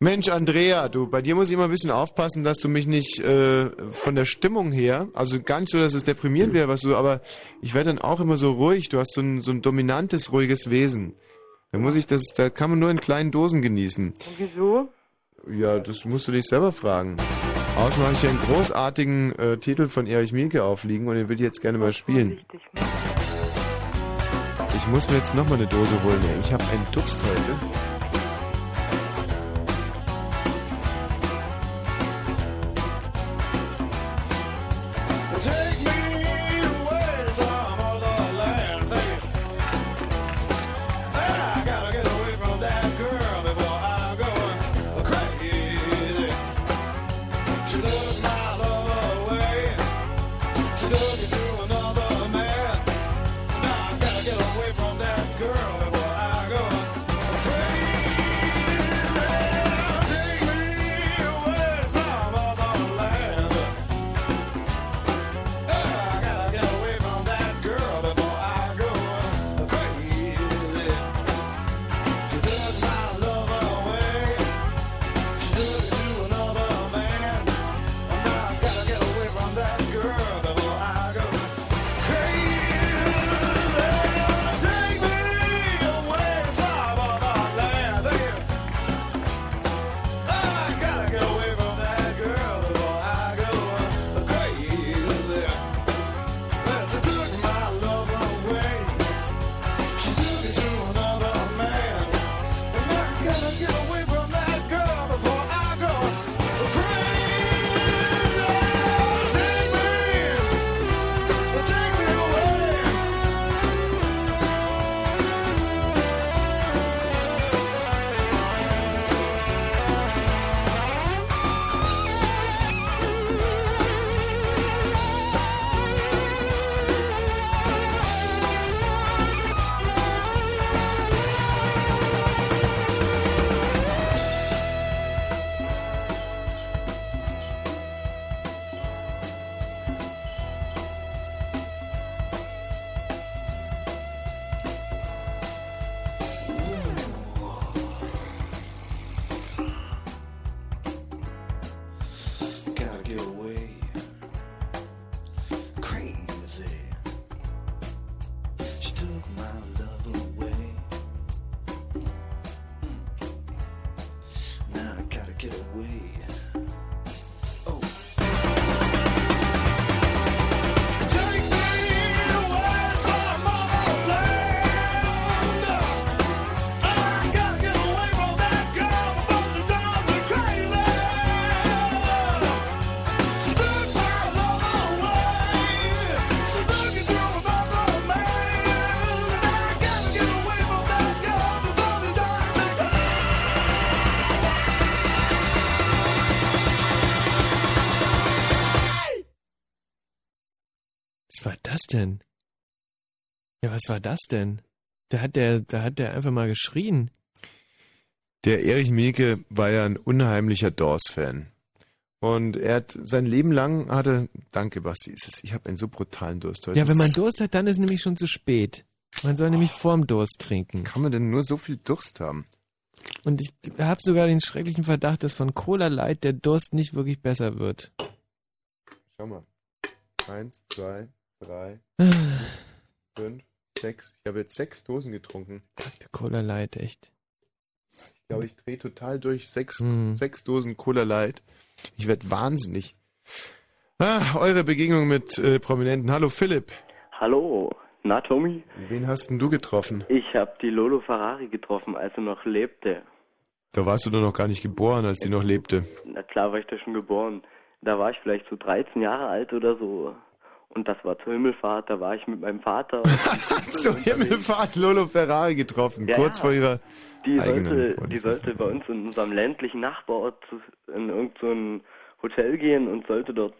Speaker 1: Mensch, Andrea, du, bei dir muss ich immer ein bisschen aufpassen, dass du mich nicht äh, von der Stimmung her, also gar nicht so, dass es deprimierend wäre, was du, aber ich werde dann auch immer so ruhig. Du hast so ein, so ein dominantes, ruhiges Wesen.
Speaker 34: Da muss ich das, da kann man nur in kleinen Dosen genießen.
Speaker 33: Und wieso?
Speaker 34: Ja, das musst du dich selber fragen. Ich hier einen großartigen äh, Titel von Erich Mielke aufliegen und den will ich jetzt gerne mal spielen. Ich muss mir jetzt nochmal eine Dose holen. Ey. Ich habe einen Durst heute.
Speaker 2: Denn? Ja, was war das denn? Da hat der, da hat der einfach mal geschrien.
Speaker 34: Der Erich Mielke war ja ein unheimlicher Doors-Fan. Und er hat sein Leben lang hatte, danke Basti, ist es, ich habe einen so brutalen Durst heute.
Speaker 2: Ja, wenn man Durst hat, dann ist nämlich schon zu spät. Man soll nämlich vorm Durst trinken.
Speaker 34: Kann man denn nur so viel Durst haben?
Speaker 2: Und ich habe sogar den schrecklichen Verdacht, dass von Cola Light der Durst nicht wirklich besser wird.
Speaker 34: Schau mal. Eins, zwei, drei, fünf, sechs. Ich habe jetzt sechs Dosen getrunken.
Speaker 2: Der Cola Light, echt.
Speaker 34: Ich glaube, ich drehe total durch. Sechs,
Speaker 2: Hm.
Speaker 34: sechs Dosen Cola Light. Ich werde wahnsinnig. Ah, eure Begegnung mit äh, Prominenten. Hallo Philipp.
Speaker 23: Hallo, na Tommy?
Speaker 34: Wen hast denn du getroffen?
Speaker 23: Ich habe die Lolo Ferrari getroffen, als er noch lebte.
Speaker 34: Da warst du doch noch gar nicht geboren, als die noch lebte.
Speaker 23: Na klar war ich da schon geboren. Da war ich vielleicht so 13 Jahre alt oder so. Und das war zur Himmelfahrt, da war ich mit meinem Vater.
Speaker 34: Zur Himmelfahrt Lolo Ferrari getroffen,
Speaker 23: Ja,
Speaker 34: kurz
Speaker 23: ja.
Speaker 34: vor ihrer
Speaker 23: Die sollte, die sollte bei uns in unserem ländlichen Nachbarort in irgendein so Hotel gehen und sollte dort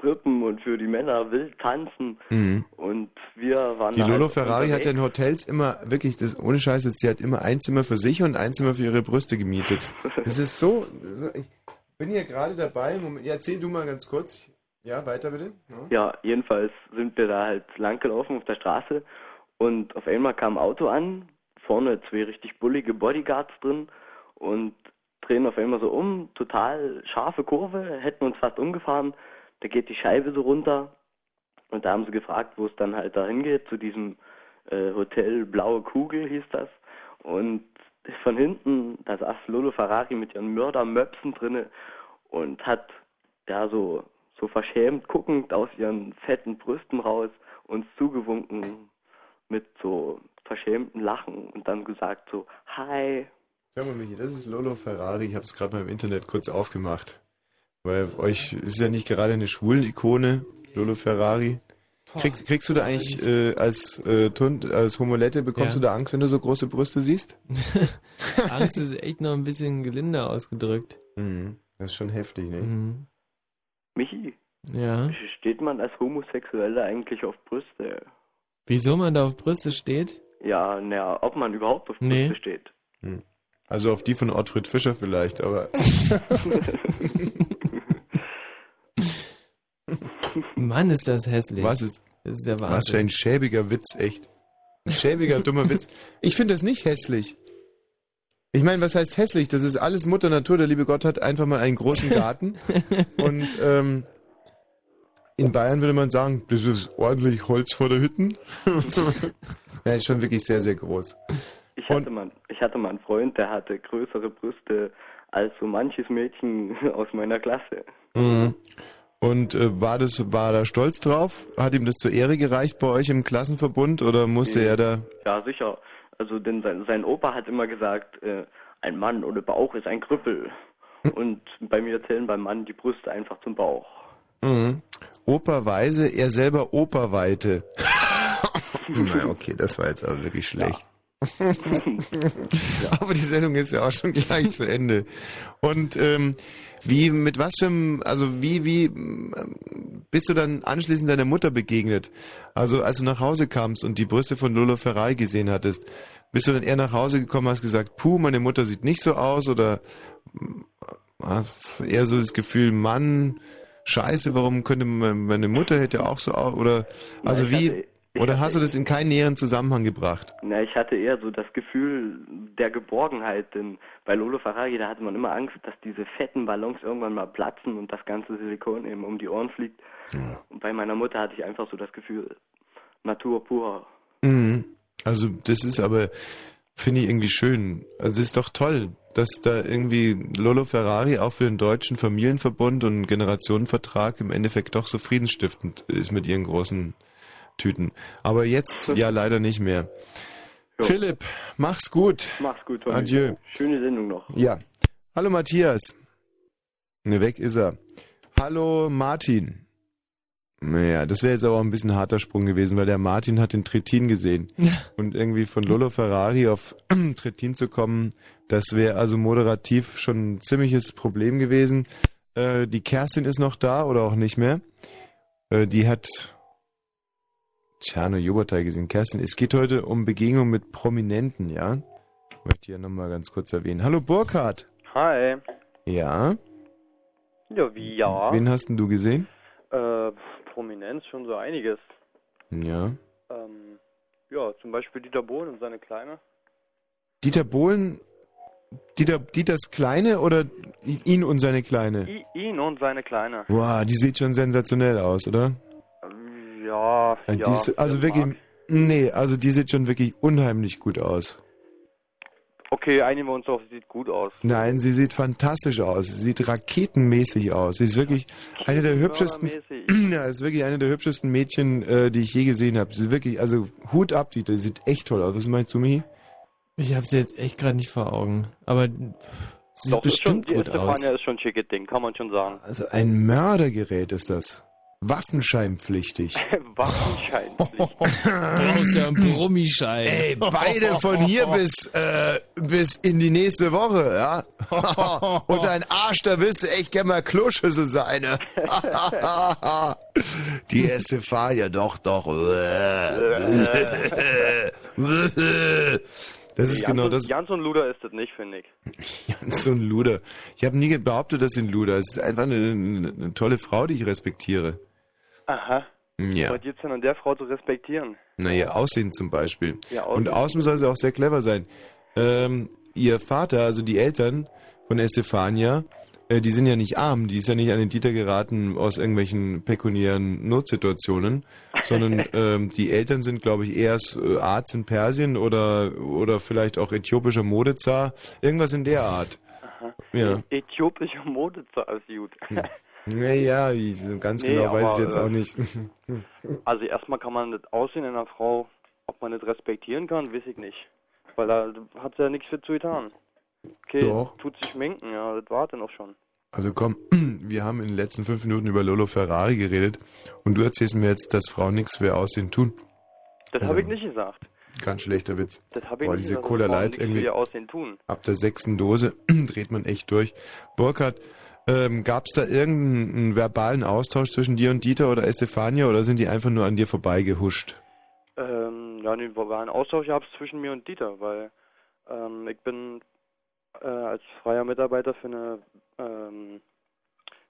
Speaker 23: strippen und für die Männer wild tanzen.
Speaker 34: Mhm.
Speaker 23: Und wir waren
Speaker 34: Die Lolo
Speaker 23: halt
Speaker 34: Ferrari hat ja in. Hotels immer, wirklich, das ohne Scheiß, sie hat immer ein Zimmer für sich und ein Zimmer für ihre Brüste gemietet. Das ist so, so ich bin hier gerade dabei, Moment, erzähl du mal ganz kurz. Ja, weiter bitte. Ja.
Speaker 23: Ja, jedenfalls sind wir da halt lang gelaufen auf der Straße und auf einmal kam ein Auto an, vorne zwei richtig bullige Bodyguards drin und drehen auf einmal so um, total scharfe Kurve, hätten uns fast umgefahren, da geht die Scheibe so runter und da haben sie gefragt, wo es dann halt dahin geht, zu diesem äh, Hotel Blaue Kugel hieß das Und von hinten, da saß Lolo Ferrari mit ihren Mördermöpsen drinne und hat da so, so verschämt guckend aus ihren fetten Brüsten raus uns zugewunken mit so verschämten Lachen und dann gesagt so, hi.
Speaker 1: Schau mal, Michi, das ist Lolo Ferrari. Ich habe es gerade mal im Internet kurz aufgemacht. Weil euch ist ja nicht gerade eine Schwulen-Ikone, Lolo Ferrari. Kriegst, kriegst du da eigentlich äh, als, äh, Tund, als Homolette, bekommst
Speaker 2: Ja.
Speaker 1: du da Angst, wenn du so große Brüste siehst?
Speaker 2: Angst ist echt noch ein bisschen gelinder ausgedrückt.
Speaker 1: Mhm. Das ist schon heftig, ne?
Speaker 2: Mhm.
Speaker 23: Michi,
Speaker 2: Ja.
Speaker 23: steht man als Homosexueller eigentlich auf Brüste?
Speaker 2: Wieso man da auf Brüste steht?
Speaker 23: Ja, naja, ob man überhaupt auf Brüste
Speaker 2: Nee.
Speaker 23: steht.
Speaker 1: Hm. Also auf die von Ottfried Fischer vielleicht, aber.
Speaker 2: Mann, ist das hässlich.
Speaker 1: Was ist.
Speaker 2: Das ist der Wahnsinn.
Speaker 1: Was für ein schäbiger Witz, echt. Ein schäbiger, dummer Witz. Ich finde das nicht hässlich. Ich meine, was heißt hässlich? Das ist alles Mutter Natur. Der liebe Gott hat einfach mal einen großen Garten. und ähm, in Bayern würde man sagen, das ist ordentlich Holz vor der Hütten. ja, ist schon wirklich sehr, sehr groß.
Speaker 23: Ich hatte, mal, ich hatte mal einen Freund, der hatte größere Brüste als so manches Mädchen aus meiner Klasse.
Speaker 1: Mhm. Und äh, war das, war er stolz drauf? Hat ihm das zur Ehre gereicht bei euch im Klassenverbund oder musste
Speaker 23: Nee.
Speaker 1: er da?
Speaker 23: Ja, sicher. Also, denn sein, sein Opa hat immer gesagt, äh, ein Mann ohne Bauch ist ein Krüppel. Und bei mir zählen beim Mann die Brüste einfach zum Bauch.
Speaker 1: Mhm. Operweise, er selber Operweite. Na okay, das war jetzt aber wirklich schlecht. aber die Sendung ist ja auch schon gleich zu Ende. Und ähm, wie, mit was für also wie, wie bist du dann anschließend deiner Mutter begegnet? Also als du nach Hause kamst und die Brüste von Lolo Ferrari gesehen hattest, bist du dann eher nach Hause gekommen, hast gesagt, puh, meine Mutter sieht nicht so aus oder äh, eher so das Gefühl, Mann, scheiße, warum könnte meine Mutter hätte auch so oder also
Speaker 23: ich
Speaker 1: wie oder hast du das in keinen näheren Zusammenhang gebracht?
Speaker 23: Na, ich hatte eher so das Gefühl der Geborgenheit, denn bei Lolo Ferrari, da hatte man immer Angst, dass diese fetten Ballons irgendwann mal platzen und das ganze Silikon eben um die Ohren fliegt. Und bei meiner Mutter hatte ich einfach so das Gefühl, Natur pur.
Speaker 1: Mhm. Also das ist aber, finde ich irgendwie schön. Also es ist doch toll, dass da irgendwie Lolo Ferrari auch für den deutschen Familienverbund und Generationenvertrag im Endeffekt doch so friedensstiftend ist mit ihren großen Tüten. Aber jetzt ja leider nicht mehr. Philipp, mach's gut.
Speaker 23: Mach's gut, Tommy.
Speaker 1: Adieu.
Speaker 23: Schöne Sendung noch.
Speaker 1: Ja. Hallo Matthias. Ne, weg ist er. Hallo Martin. Naja, das wäre jetzt aber auch ein bisschen harter Sprung gewesen, weil der Martin hat den Trittin gesehen. Und irgendwie von Lolo Ferrari auf Trittin zu kommen, das wäre also moderativ schon ein ziemliches Problem gewesen. Äh, die Kerstin ist noch da oder auch nicht mehr. Äh, die hat Tjano Jobertei gesehen. Kerstin, es geht heute um Begegnung mit Prominenten, ja? Möchte ich hier nochmal ganz kurz erwähnen. Hallo Burkhard.
Speaker 35: Hi.
Speaker 1: Ja?
Speaker 35: Ja, wie ja?
Speaker 1: Wen hast denn du gesehen?
Speaker 35: Äh, Prominenz schon so einiges.
Speaker 1: Ja.
Speaker 35: Ähm, ja, zum Beispiel Dieter Bohlen und seine Kleine.
Speaker 1: Dieter Bohlen, Dieter, Dieters Kleine oder ihn und seine Kleine?
Speaker 35: I ihn und seine Kleine.
Speaker 1: Wow, die sieht schon sensationell aus, oder?
Speaker 35: Ja,
Speaker 1: Ja, die ist, also wirklich,
Speaker 35: mag.
Speaker 1: nee, also die sieht schon wirklich unheimlich gut aus.
Speaker 35: Okay, einigen wir uns auf, sieht gut aus.
Speaker 1: Nein, sie sieht fantastisch aus. Sie sieht raketenmäßig aus. Sie ist wirklich eine der hübschesten, ja, ist wirklich eine der hübschesten Mädchen, äh, die ich je gesehen habe. Sie ist wirklich, also Hut ab, die, die sieht echt toll aus. Was meinst du, Michi?
Speaker 2: Ich habe sie jetzt echt gerade nicht vor Augen. Aber sie sieht
Speaker 35: Doch, das ist schon,
Speaker 2: bestimmt
Speaker 35: die
Speaker 2: gut aus.
Speaker 35: Stefania ist schon ein schickes Ding, kann man schon sagen.
Speaker 1: Also ein Mördergerät ist das. Waffenscheinpflichtig.
Speaker 35: Waffenschein.
Speaker 2: brauchst ja einen Brummischein.
Speaker 1: Ey, beide von hier bis, äh, bis in die nächste Woche, ja? Und dein Arsch, da willst du echt gerne mal Kloschüssel sein, ne? Die erste Fahr, ja doch, doch. Das ist
Speaker 35: Jans
Speaker 1: genau
Speaker 35: und-
Speaker 1: das.
Speaker 35: Jans und Luder ist das nicht, finde ich.
Speaker 1: Jans ein Luder. Ich habe nie behauptet, das sind Luder. Es ist einfach eine, eine, eine tolle Frau, die ich respektiere.
Speaker 35: Aha.
Speaker 1: Ja.
Speaker 35: Was gibt's denn an der Frau zu respektieren?
Speaker 1: Naja, Aussehen zum Beispiel.
Speaker 35: Ja,
Speaker 1: Und
Speaker 35: Aussehen.
Speaker 1: außen soll sie auch sehr clever sein. Ähm, ihr Vater, also die Eltern von Estefania, Äh, die sind ja nicht arm, die ist ja nicht an den Dieter geraten aus irgendwelchen pekuniären Notsituationen, sondern ähm, die Eltern sind, glaube ich, erst äh, Arzt in Persien oder, oder vielleicht auch äthiopischer Modezar, irgendwas in der Art.
Speaker 23: Aha.
Speaker 1: Ja.
Speaker 23: Äthiopische Mode ist gut.
Speaker 1: Naja, ich- so ganz
Speaker 23: Nee,
Speaker 1: genau weiß ich jetzt
Speaker 23: äh,
Speaker 1: auch nicht.
Speaker 23: Also erstmal kann man das Aussehen einer Frau, ob man das respektieren kann, weiß ich nicht. Weil da hat sie ja nichts für zu getan. Okay,
Speaker 1: Doch.
Speaker 23: tut sich schminken, ja, das war dann auch schon.
Speaker 1: Also komm, wir haben in den letzten fünf Minuten über Lolo Ferrari geredet und du erzählst mir jetzt, dass Frauen nichts für Aussehen tun.
Speaker 23: Das
Speaker 1: Also,
Speaker 23: habe ich nicht gesagt.
Speaker 1: Ganz schlechter Witz.
Speaker 23: Das habe ich
Speaker 1: Boah,
Speaker 23: nicht
Speaker 1: diese
Speaker 23: gesagt, dass
Speaker 1: Cola Light irgendwie.
Speaker 23: Aussehen tun.
Speaker 1: Ab der sechsten Dose dreht man echt durch. Burkhard, ähm, gab es da irgendeinen verbalen Austausch zwischen dir und Dieter oder Estefania oder sind die einfach nur an dir vorbeigehuscht?
Speaker 23: Ähm, ja, nee, war ein Austausch gehabt zwischen mir und Dieter, weil ähm, ich bin äh, als freier Mitarbeiter für eine ähm,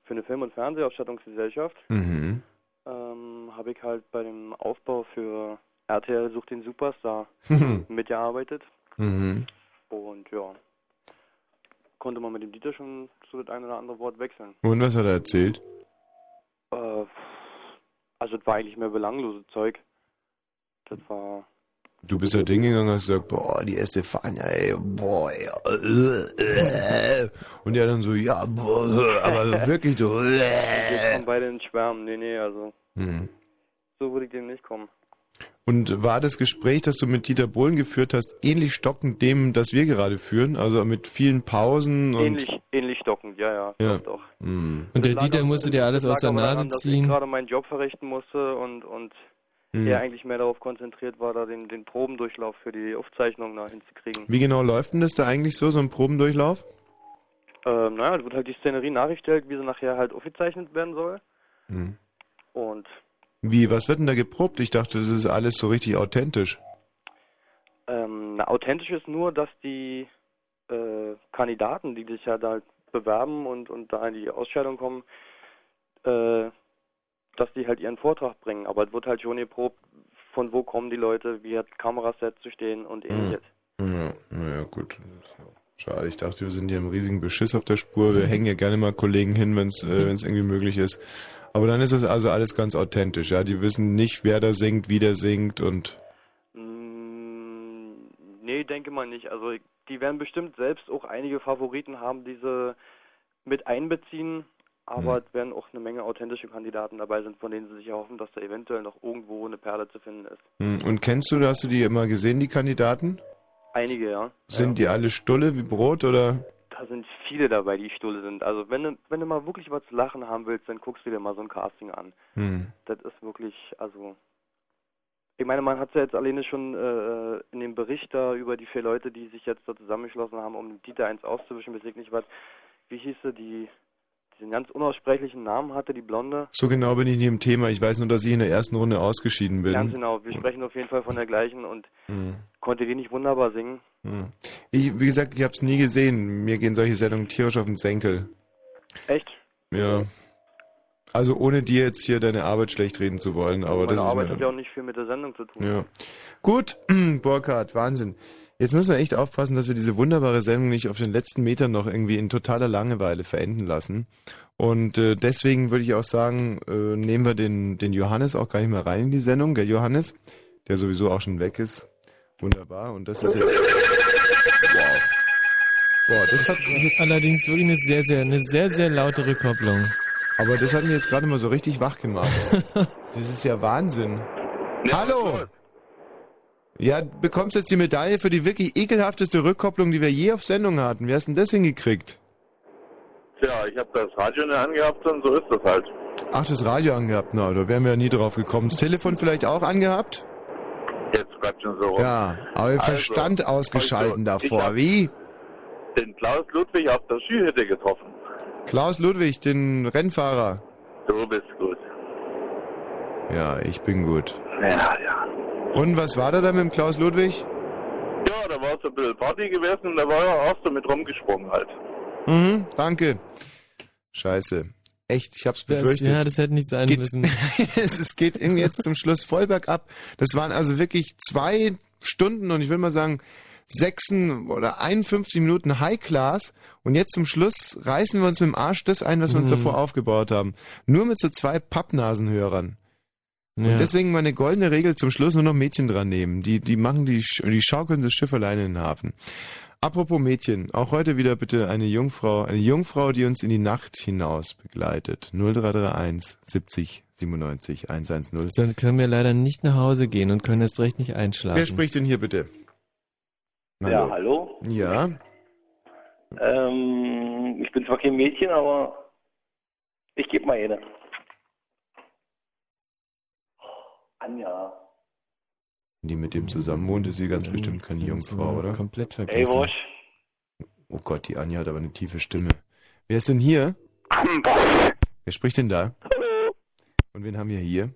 Speaker 23: für eine Film- und Fernsehausstattungsgesellschaft
Speaker 1: Mhm.
Speaker 23: ähm, habe ich halt bei dem Aufbau für RTL sucht den Superstar mitgearbeitet
Speaker 1: Mhm.
Speaker 23: und ja, konnte man mit dem Dieter schon so das ein oder andere Wort wechseln.
Speaker 1: Und was hat er erzählt?
Speaker 23: Äh, also es war eigentlich mehr belanglose Zeug. Das war
Speaker 1: Du bist halt hingegangen und hast gesagt, boah, die Estefania, ey, boah, ey, äh, äh. Und der dann so, ja, boah, äh, aber wirklich, du, äh.
Speaker 23: kommen beide ins Schwärmen. Nee, nee, also
Speaker 1: Mhm.
Speaker 23: so würde ich dem nicht kommen.
Speaker 1: Und war das Gespräch, das du mit Dieter Bohlen geführt hast, ähnlich stockend dem, das wir gerade führen? Also mit vielen Pausen und...
Speaker 23: Ähnlich, ähnlich stockend, ja, ja,
Speaker 1: Ja.
Speaker 23: doch, doch.
Speaker 1: Mhm.
Speaker 2: Und der
Speaker 23: Das lag
Speaker 2: Dieter
Speaker 23: auch-
Speaker 2: musste dir alles aus der Nase
Speaker 23: daran, dass
Speaker 2: ziehen.
Speaker 23: ich gerade meinen Job verrichten musste und, und
Speaker 1: Mhm.
Speaker 23: er eigentlich mehr darauf konzentriert war, da den, den Probendurchlauf für die Aufzeichnung da hinzukriegen.
Speaker 1: Wie genau läuft denn das da eigentlich so, so ein Probendurchlauf?
Speaker 23: Ähm, naja, da wird halt die Szenerie nachgestellt, wie sie nachher halt aufgezeichnet werden soll.
Speaker 1: Mhm.
Speaker 23: Und
Speaker 1: Wie, was wird denn da geprobt? Ich dachte, das ist alles so richtig authentisch.
Speaker 23: ähm, na, authentisch ist nur, dass die äh, Kandidaten, die sich ja da halt bewerben und, und da in die Ausscheidung kommen, äh, dass die halt ihren Vortrag bringen. Aber es wird halt schon geprobt, von wo kommen die Leute, wie hat Kameraset zu stehen und ähnliches.
Speaker 1: Ja, naja, gut. Schade, ich dachte, wir sind hier im riesigen Beschiss auf der Spur. Wir hängen ja gerne mal Kollegen hin, wenn es äh, wenn's irgendwie möglich ist. Aber dann ist das also alles ganz authentisch, ja. Die wissen nicht, wer da singt, wie der singt und.
Speaker 23: Mm, Nee, denke mal nicht. Also die werden bestimmt selbst auch einige Favoriten haben, die sie mit einbeziehen, aber es werden auch eine Menge authentische Kandidaten dabei sind, von denen sie sich erhoffen, dass da eventuell noch irgendwo eine Perle zu finden ist.
Speaker 1: Hm, Und kennst du, hast du die immer gesehen, die Kandidaten?
Speaker 23: Einige, ja.
Speaker 1: Sind die alle Stulle wie Brot oder?
Speaker 23: Da sind viele dabei, die stulle sind. Also wenn du, wenn du mal wirklich was zu lachen haben willst, dann guckst du dir mal so ein Casting an.
Speaker 1: Hm.
Speaker 23: Das ist wirklich, also ich meine, man hat es ja jetzt alleine schon äh, in dem Bericht da über die vier Leute, die sich jetzt da zusammengeschlossen haben, um Dieter eins auszuwischen, weiß ich nicht was, wie hieß sie, die diesen ganz unaussprechlichen Namen hatte, die Blonde.
Speaker 1: So genau bin ich nicht im Thema. Ich weiß nur, dass ich in der ersten Runde ausgeschieden bin.
Speaker 23: Ganz genau, wir sprechen auf jeden Fall von der gleichen und
Speaker 1: Hm.
Speaker 23: konnte die nicht wunderbar singen.
Speaker 1: Hm. Ich, wie gesagt, ich habe es nie gesehen. Mir gehen solche Sendungen tierisch auf den Senkel.
Speaker 23: Echt?
Speaker 1: Ja. Also ohne dir jetzt hier deine Arbeit schlecht reden zu wollen, aber
Speaker 23: Meine
Speaker 1: das
Speaker 23: Arbeit
Speaker 1: ist
Speaker 23: hat ja auch nicht viel mit der Sendung zu tun.
Speaker 1: ja. Gut, Burkhard, Wahnsinn. Jetzt müssen wir echt aufpassen, dass wir diese wunderbare Sendung nicht auf den letzten Metern noch irgendwie in totaler Langeweile verenden lassen. Und äh, deswegen würde ich auch sagen, äh, nehmen wir den, den Johannes auch gar nicht mehr rein in die Sendung, gell Johannes? Der sowieso auch schon weg ist. Wunderbar. Und das ist jetzt. Wow. Boah, das hat
Speaker 2: allerdings wirklich eine sehr, sehr, eine sehr, sehr laute Rückkopplung.
Speaker 1: Aber das hat mich jetzt gerade mal so richtig wach gemacht. das ist ja Wahnsinn. Hallo! Ja, du bekommst jetzt die Medaille für die wirklich ekelhafteste Rückkopplung, die wir je auf Sendung hatten. Wie hast denn das hingekriegt?
Speaker 17: Tja, ich habe das Radio nicht angehabt und so ist das halt.
Speaker 1: Ach, das Radio angehabt. Na, da wären wir ja nie drauf gekommen. Das Telefon vielleicht auch angehabt?
Speaker 17: Jetzt quatschen so rum.
Speaker 1: Ja, aber den
Speaker 17: Also,
Speaker 1: Verstand ausgeschalten
Speaker 17: also,
Speaker 1: davor. Wie?
Speaker 17: Den Klaus Ludwig auf der Skihütte getroffen.
Speaker 1: Klaus Ludwig, den Rennfahrer.
Speaker 17: Du bist gut.
Speaker 1: Ja, ich bin gut.
Speaker 17: Ja, ja.
Speaker 1: Und was war da dann mit dem Klaus Ludwig?
Speaker 17: Ja, da war so ein bisschen Party gewesen und da war er auch so mit rumgesprungen halt.
Speaker 1: Mhm, danke. Scheiße. Echt, ich hab's
Speaker 2: Das,
Speaker 1: befürchtet.
Speaker 2: ja, das hätte nicht sein
Speaker 1: Geht-
Speaker 2: müssen.
Speaker 1: es, es geht irgendwie jetzt zum Schluss voll bergab. Das waren also wirklich zwei Stunden und ich will mal sagen, 6 oder 51 Minuten High Class und jetzt zum Schluss reißen wir uns mit dem Arsch das ein, was wir uns
Speaker 2: Mhm.
Speaker 1: davor aufgebaut haben. Nur mit so zwei Pappnasenhörern. Und
Speaker 2: Ja.
Speaker 1: deswegen meine goldene Regel zum Schluss nur noch Mädchen dran nehmen. Die, die machen die, die schaukeln das Schiff alleine in den Hafen. Apropos Mädchen, auch heute wieder bitte eine Jungfrau, eine Jungfrau, die uns in die Nacht hinaus begleitet. 0331 70 97 110.
Speaker 2: Sonst können wir leider nicht nach Hause gehen und können erst recht nicht einschlafen.
Speaker 1: Wer spricht denn hier bitte?
Speaker 36: Ja, hallo.
Speaker 1: Ja,
Speaker 36: Ähm, ich bin zwar kein Mädchen, aber ich gebe mal eine. Anja.
Speaker 1: Die mit dem zusammen wohnt, ist sie ganz bestimmt keine Jungfrau, oder?
Speaker 2: Komplett vergessen.
Speaker 36: Wosch.
Speaker 1: Oh Gott, die Anja hat aber eine tiefe Stimme. Wer ist denn hier? Wer spricht denn da? Und wen haben wir hier?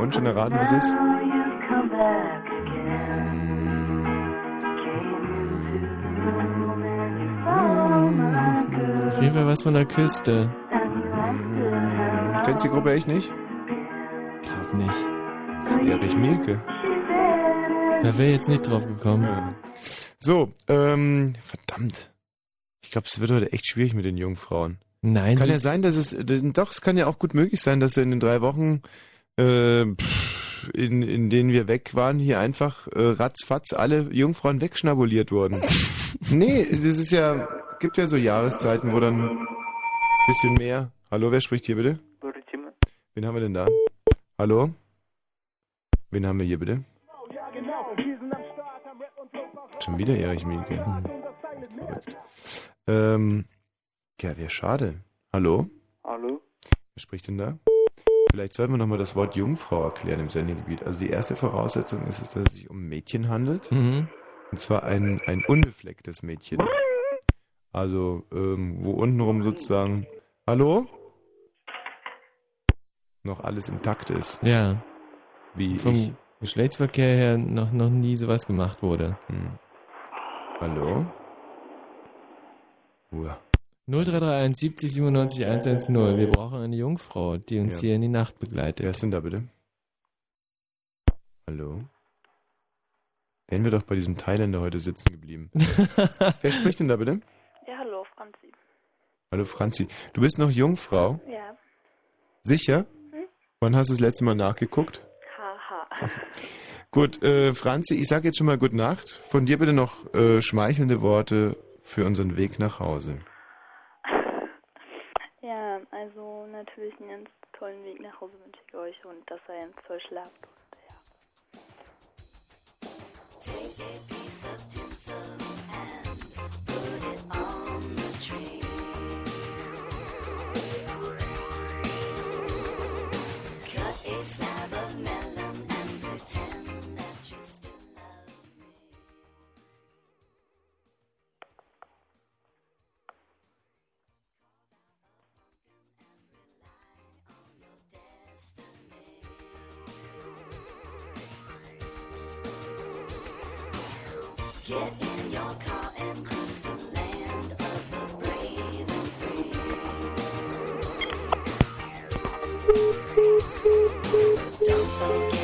Speaker 1: Und schon erraten, was es ist?
Speaker 2: Auf jeden Fall was von der Küste.
Speaker 1: Kennst die Gruppe echt nicht?
Speaker 2: Glaub nicht.
Speaker 1: Das ist Erich Mielke.
Speaker 2: Da wäre jetzt nicht drauf gekommen.
Speaker 1: So, ähm, verdammt. Ich glaube, es wird heute echt schwierig mit den Jungfrauen.
Speaker 2: Nein,
Speaker 1: Kann ja sein, dass es, doch, es kann ja auch gut möglich sein, dass in den drei Wochen, äh, pff, in, in denen wir weg waren, hier einfach äh, ratzfatz alle Jungfrauen wegschnabuliert wurden. nee, das ist ja, gibt ja so Jahreszeiten, wo dann ein bisschen mehr. Hallo, wer spricht hier bitte? Wen haben wir denn da? Hallo? Wen haben wir hier bitte? Schon wieder Erich Mielke. Verrückt. Ähm, ja, wäre schade. Hallo?
Speaker 36: Hallo?
Speaker 1: Wer spricht denn da? Vielleicht sollten wir nochmal das Wort Jungfrau erklären im Sendegebiet. Also die erste Voraussetzung ist es, dass es sich um ein Mädchen handelt.
Speaker 2: Mhm.
Speaker 1: Und zwar ein, ein unbeflecktes Mädchen. Also, ähm, wo untenrum sozusagen, hallo? Noch alles intakt ist.
Speaker 2: Ja.
Speaker 1: Wie
Speaker 2: Vom
Speaker 1: ich.
Speaker 2: Geschlechtsverkehr her noch, noch nie sowas gemacht wurde.
Speaker 1: Hm. Hallo? Uah.
Speaker 2: 0331 70 97 110. Wir brauchen eine Jungfrau, die uns
Speaker 1: Ja.
Speaker 2: hier in die Nacht begleitet.
Speaker 1: Wer ist denn da bitte? Hallo? Wären wir doch bei diesem Thailänder heute sitzen geblieben. Wer spricht denn da bitte?
Speaker 27: Ja, hallo, Franzi.
Speaker 1: Hallo Franzi. Du bist noch Jungfrau?
Speaker 27: Ja.
Speaker 1: Sicher? Wann hast du das letzte Mal nachgeguckt?
Speaker 27: Haha.
Speaker 1: Gut, äh, Franzi, ich sage jetzt schon mal Gute Nacht. Von dir bitte noch äh, schmeichelnde Worte für unseren Weg nach Hause.
Speaker 27: Ja, also natürlich einen ganz tollen Weg nach Hause wünsche ich euch und dass ihr ins Zeug schlaft. Und ja.
Speaker 37: Take a piece of tinsel and put it on the tree. Bye.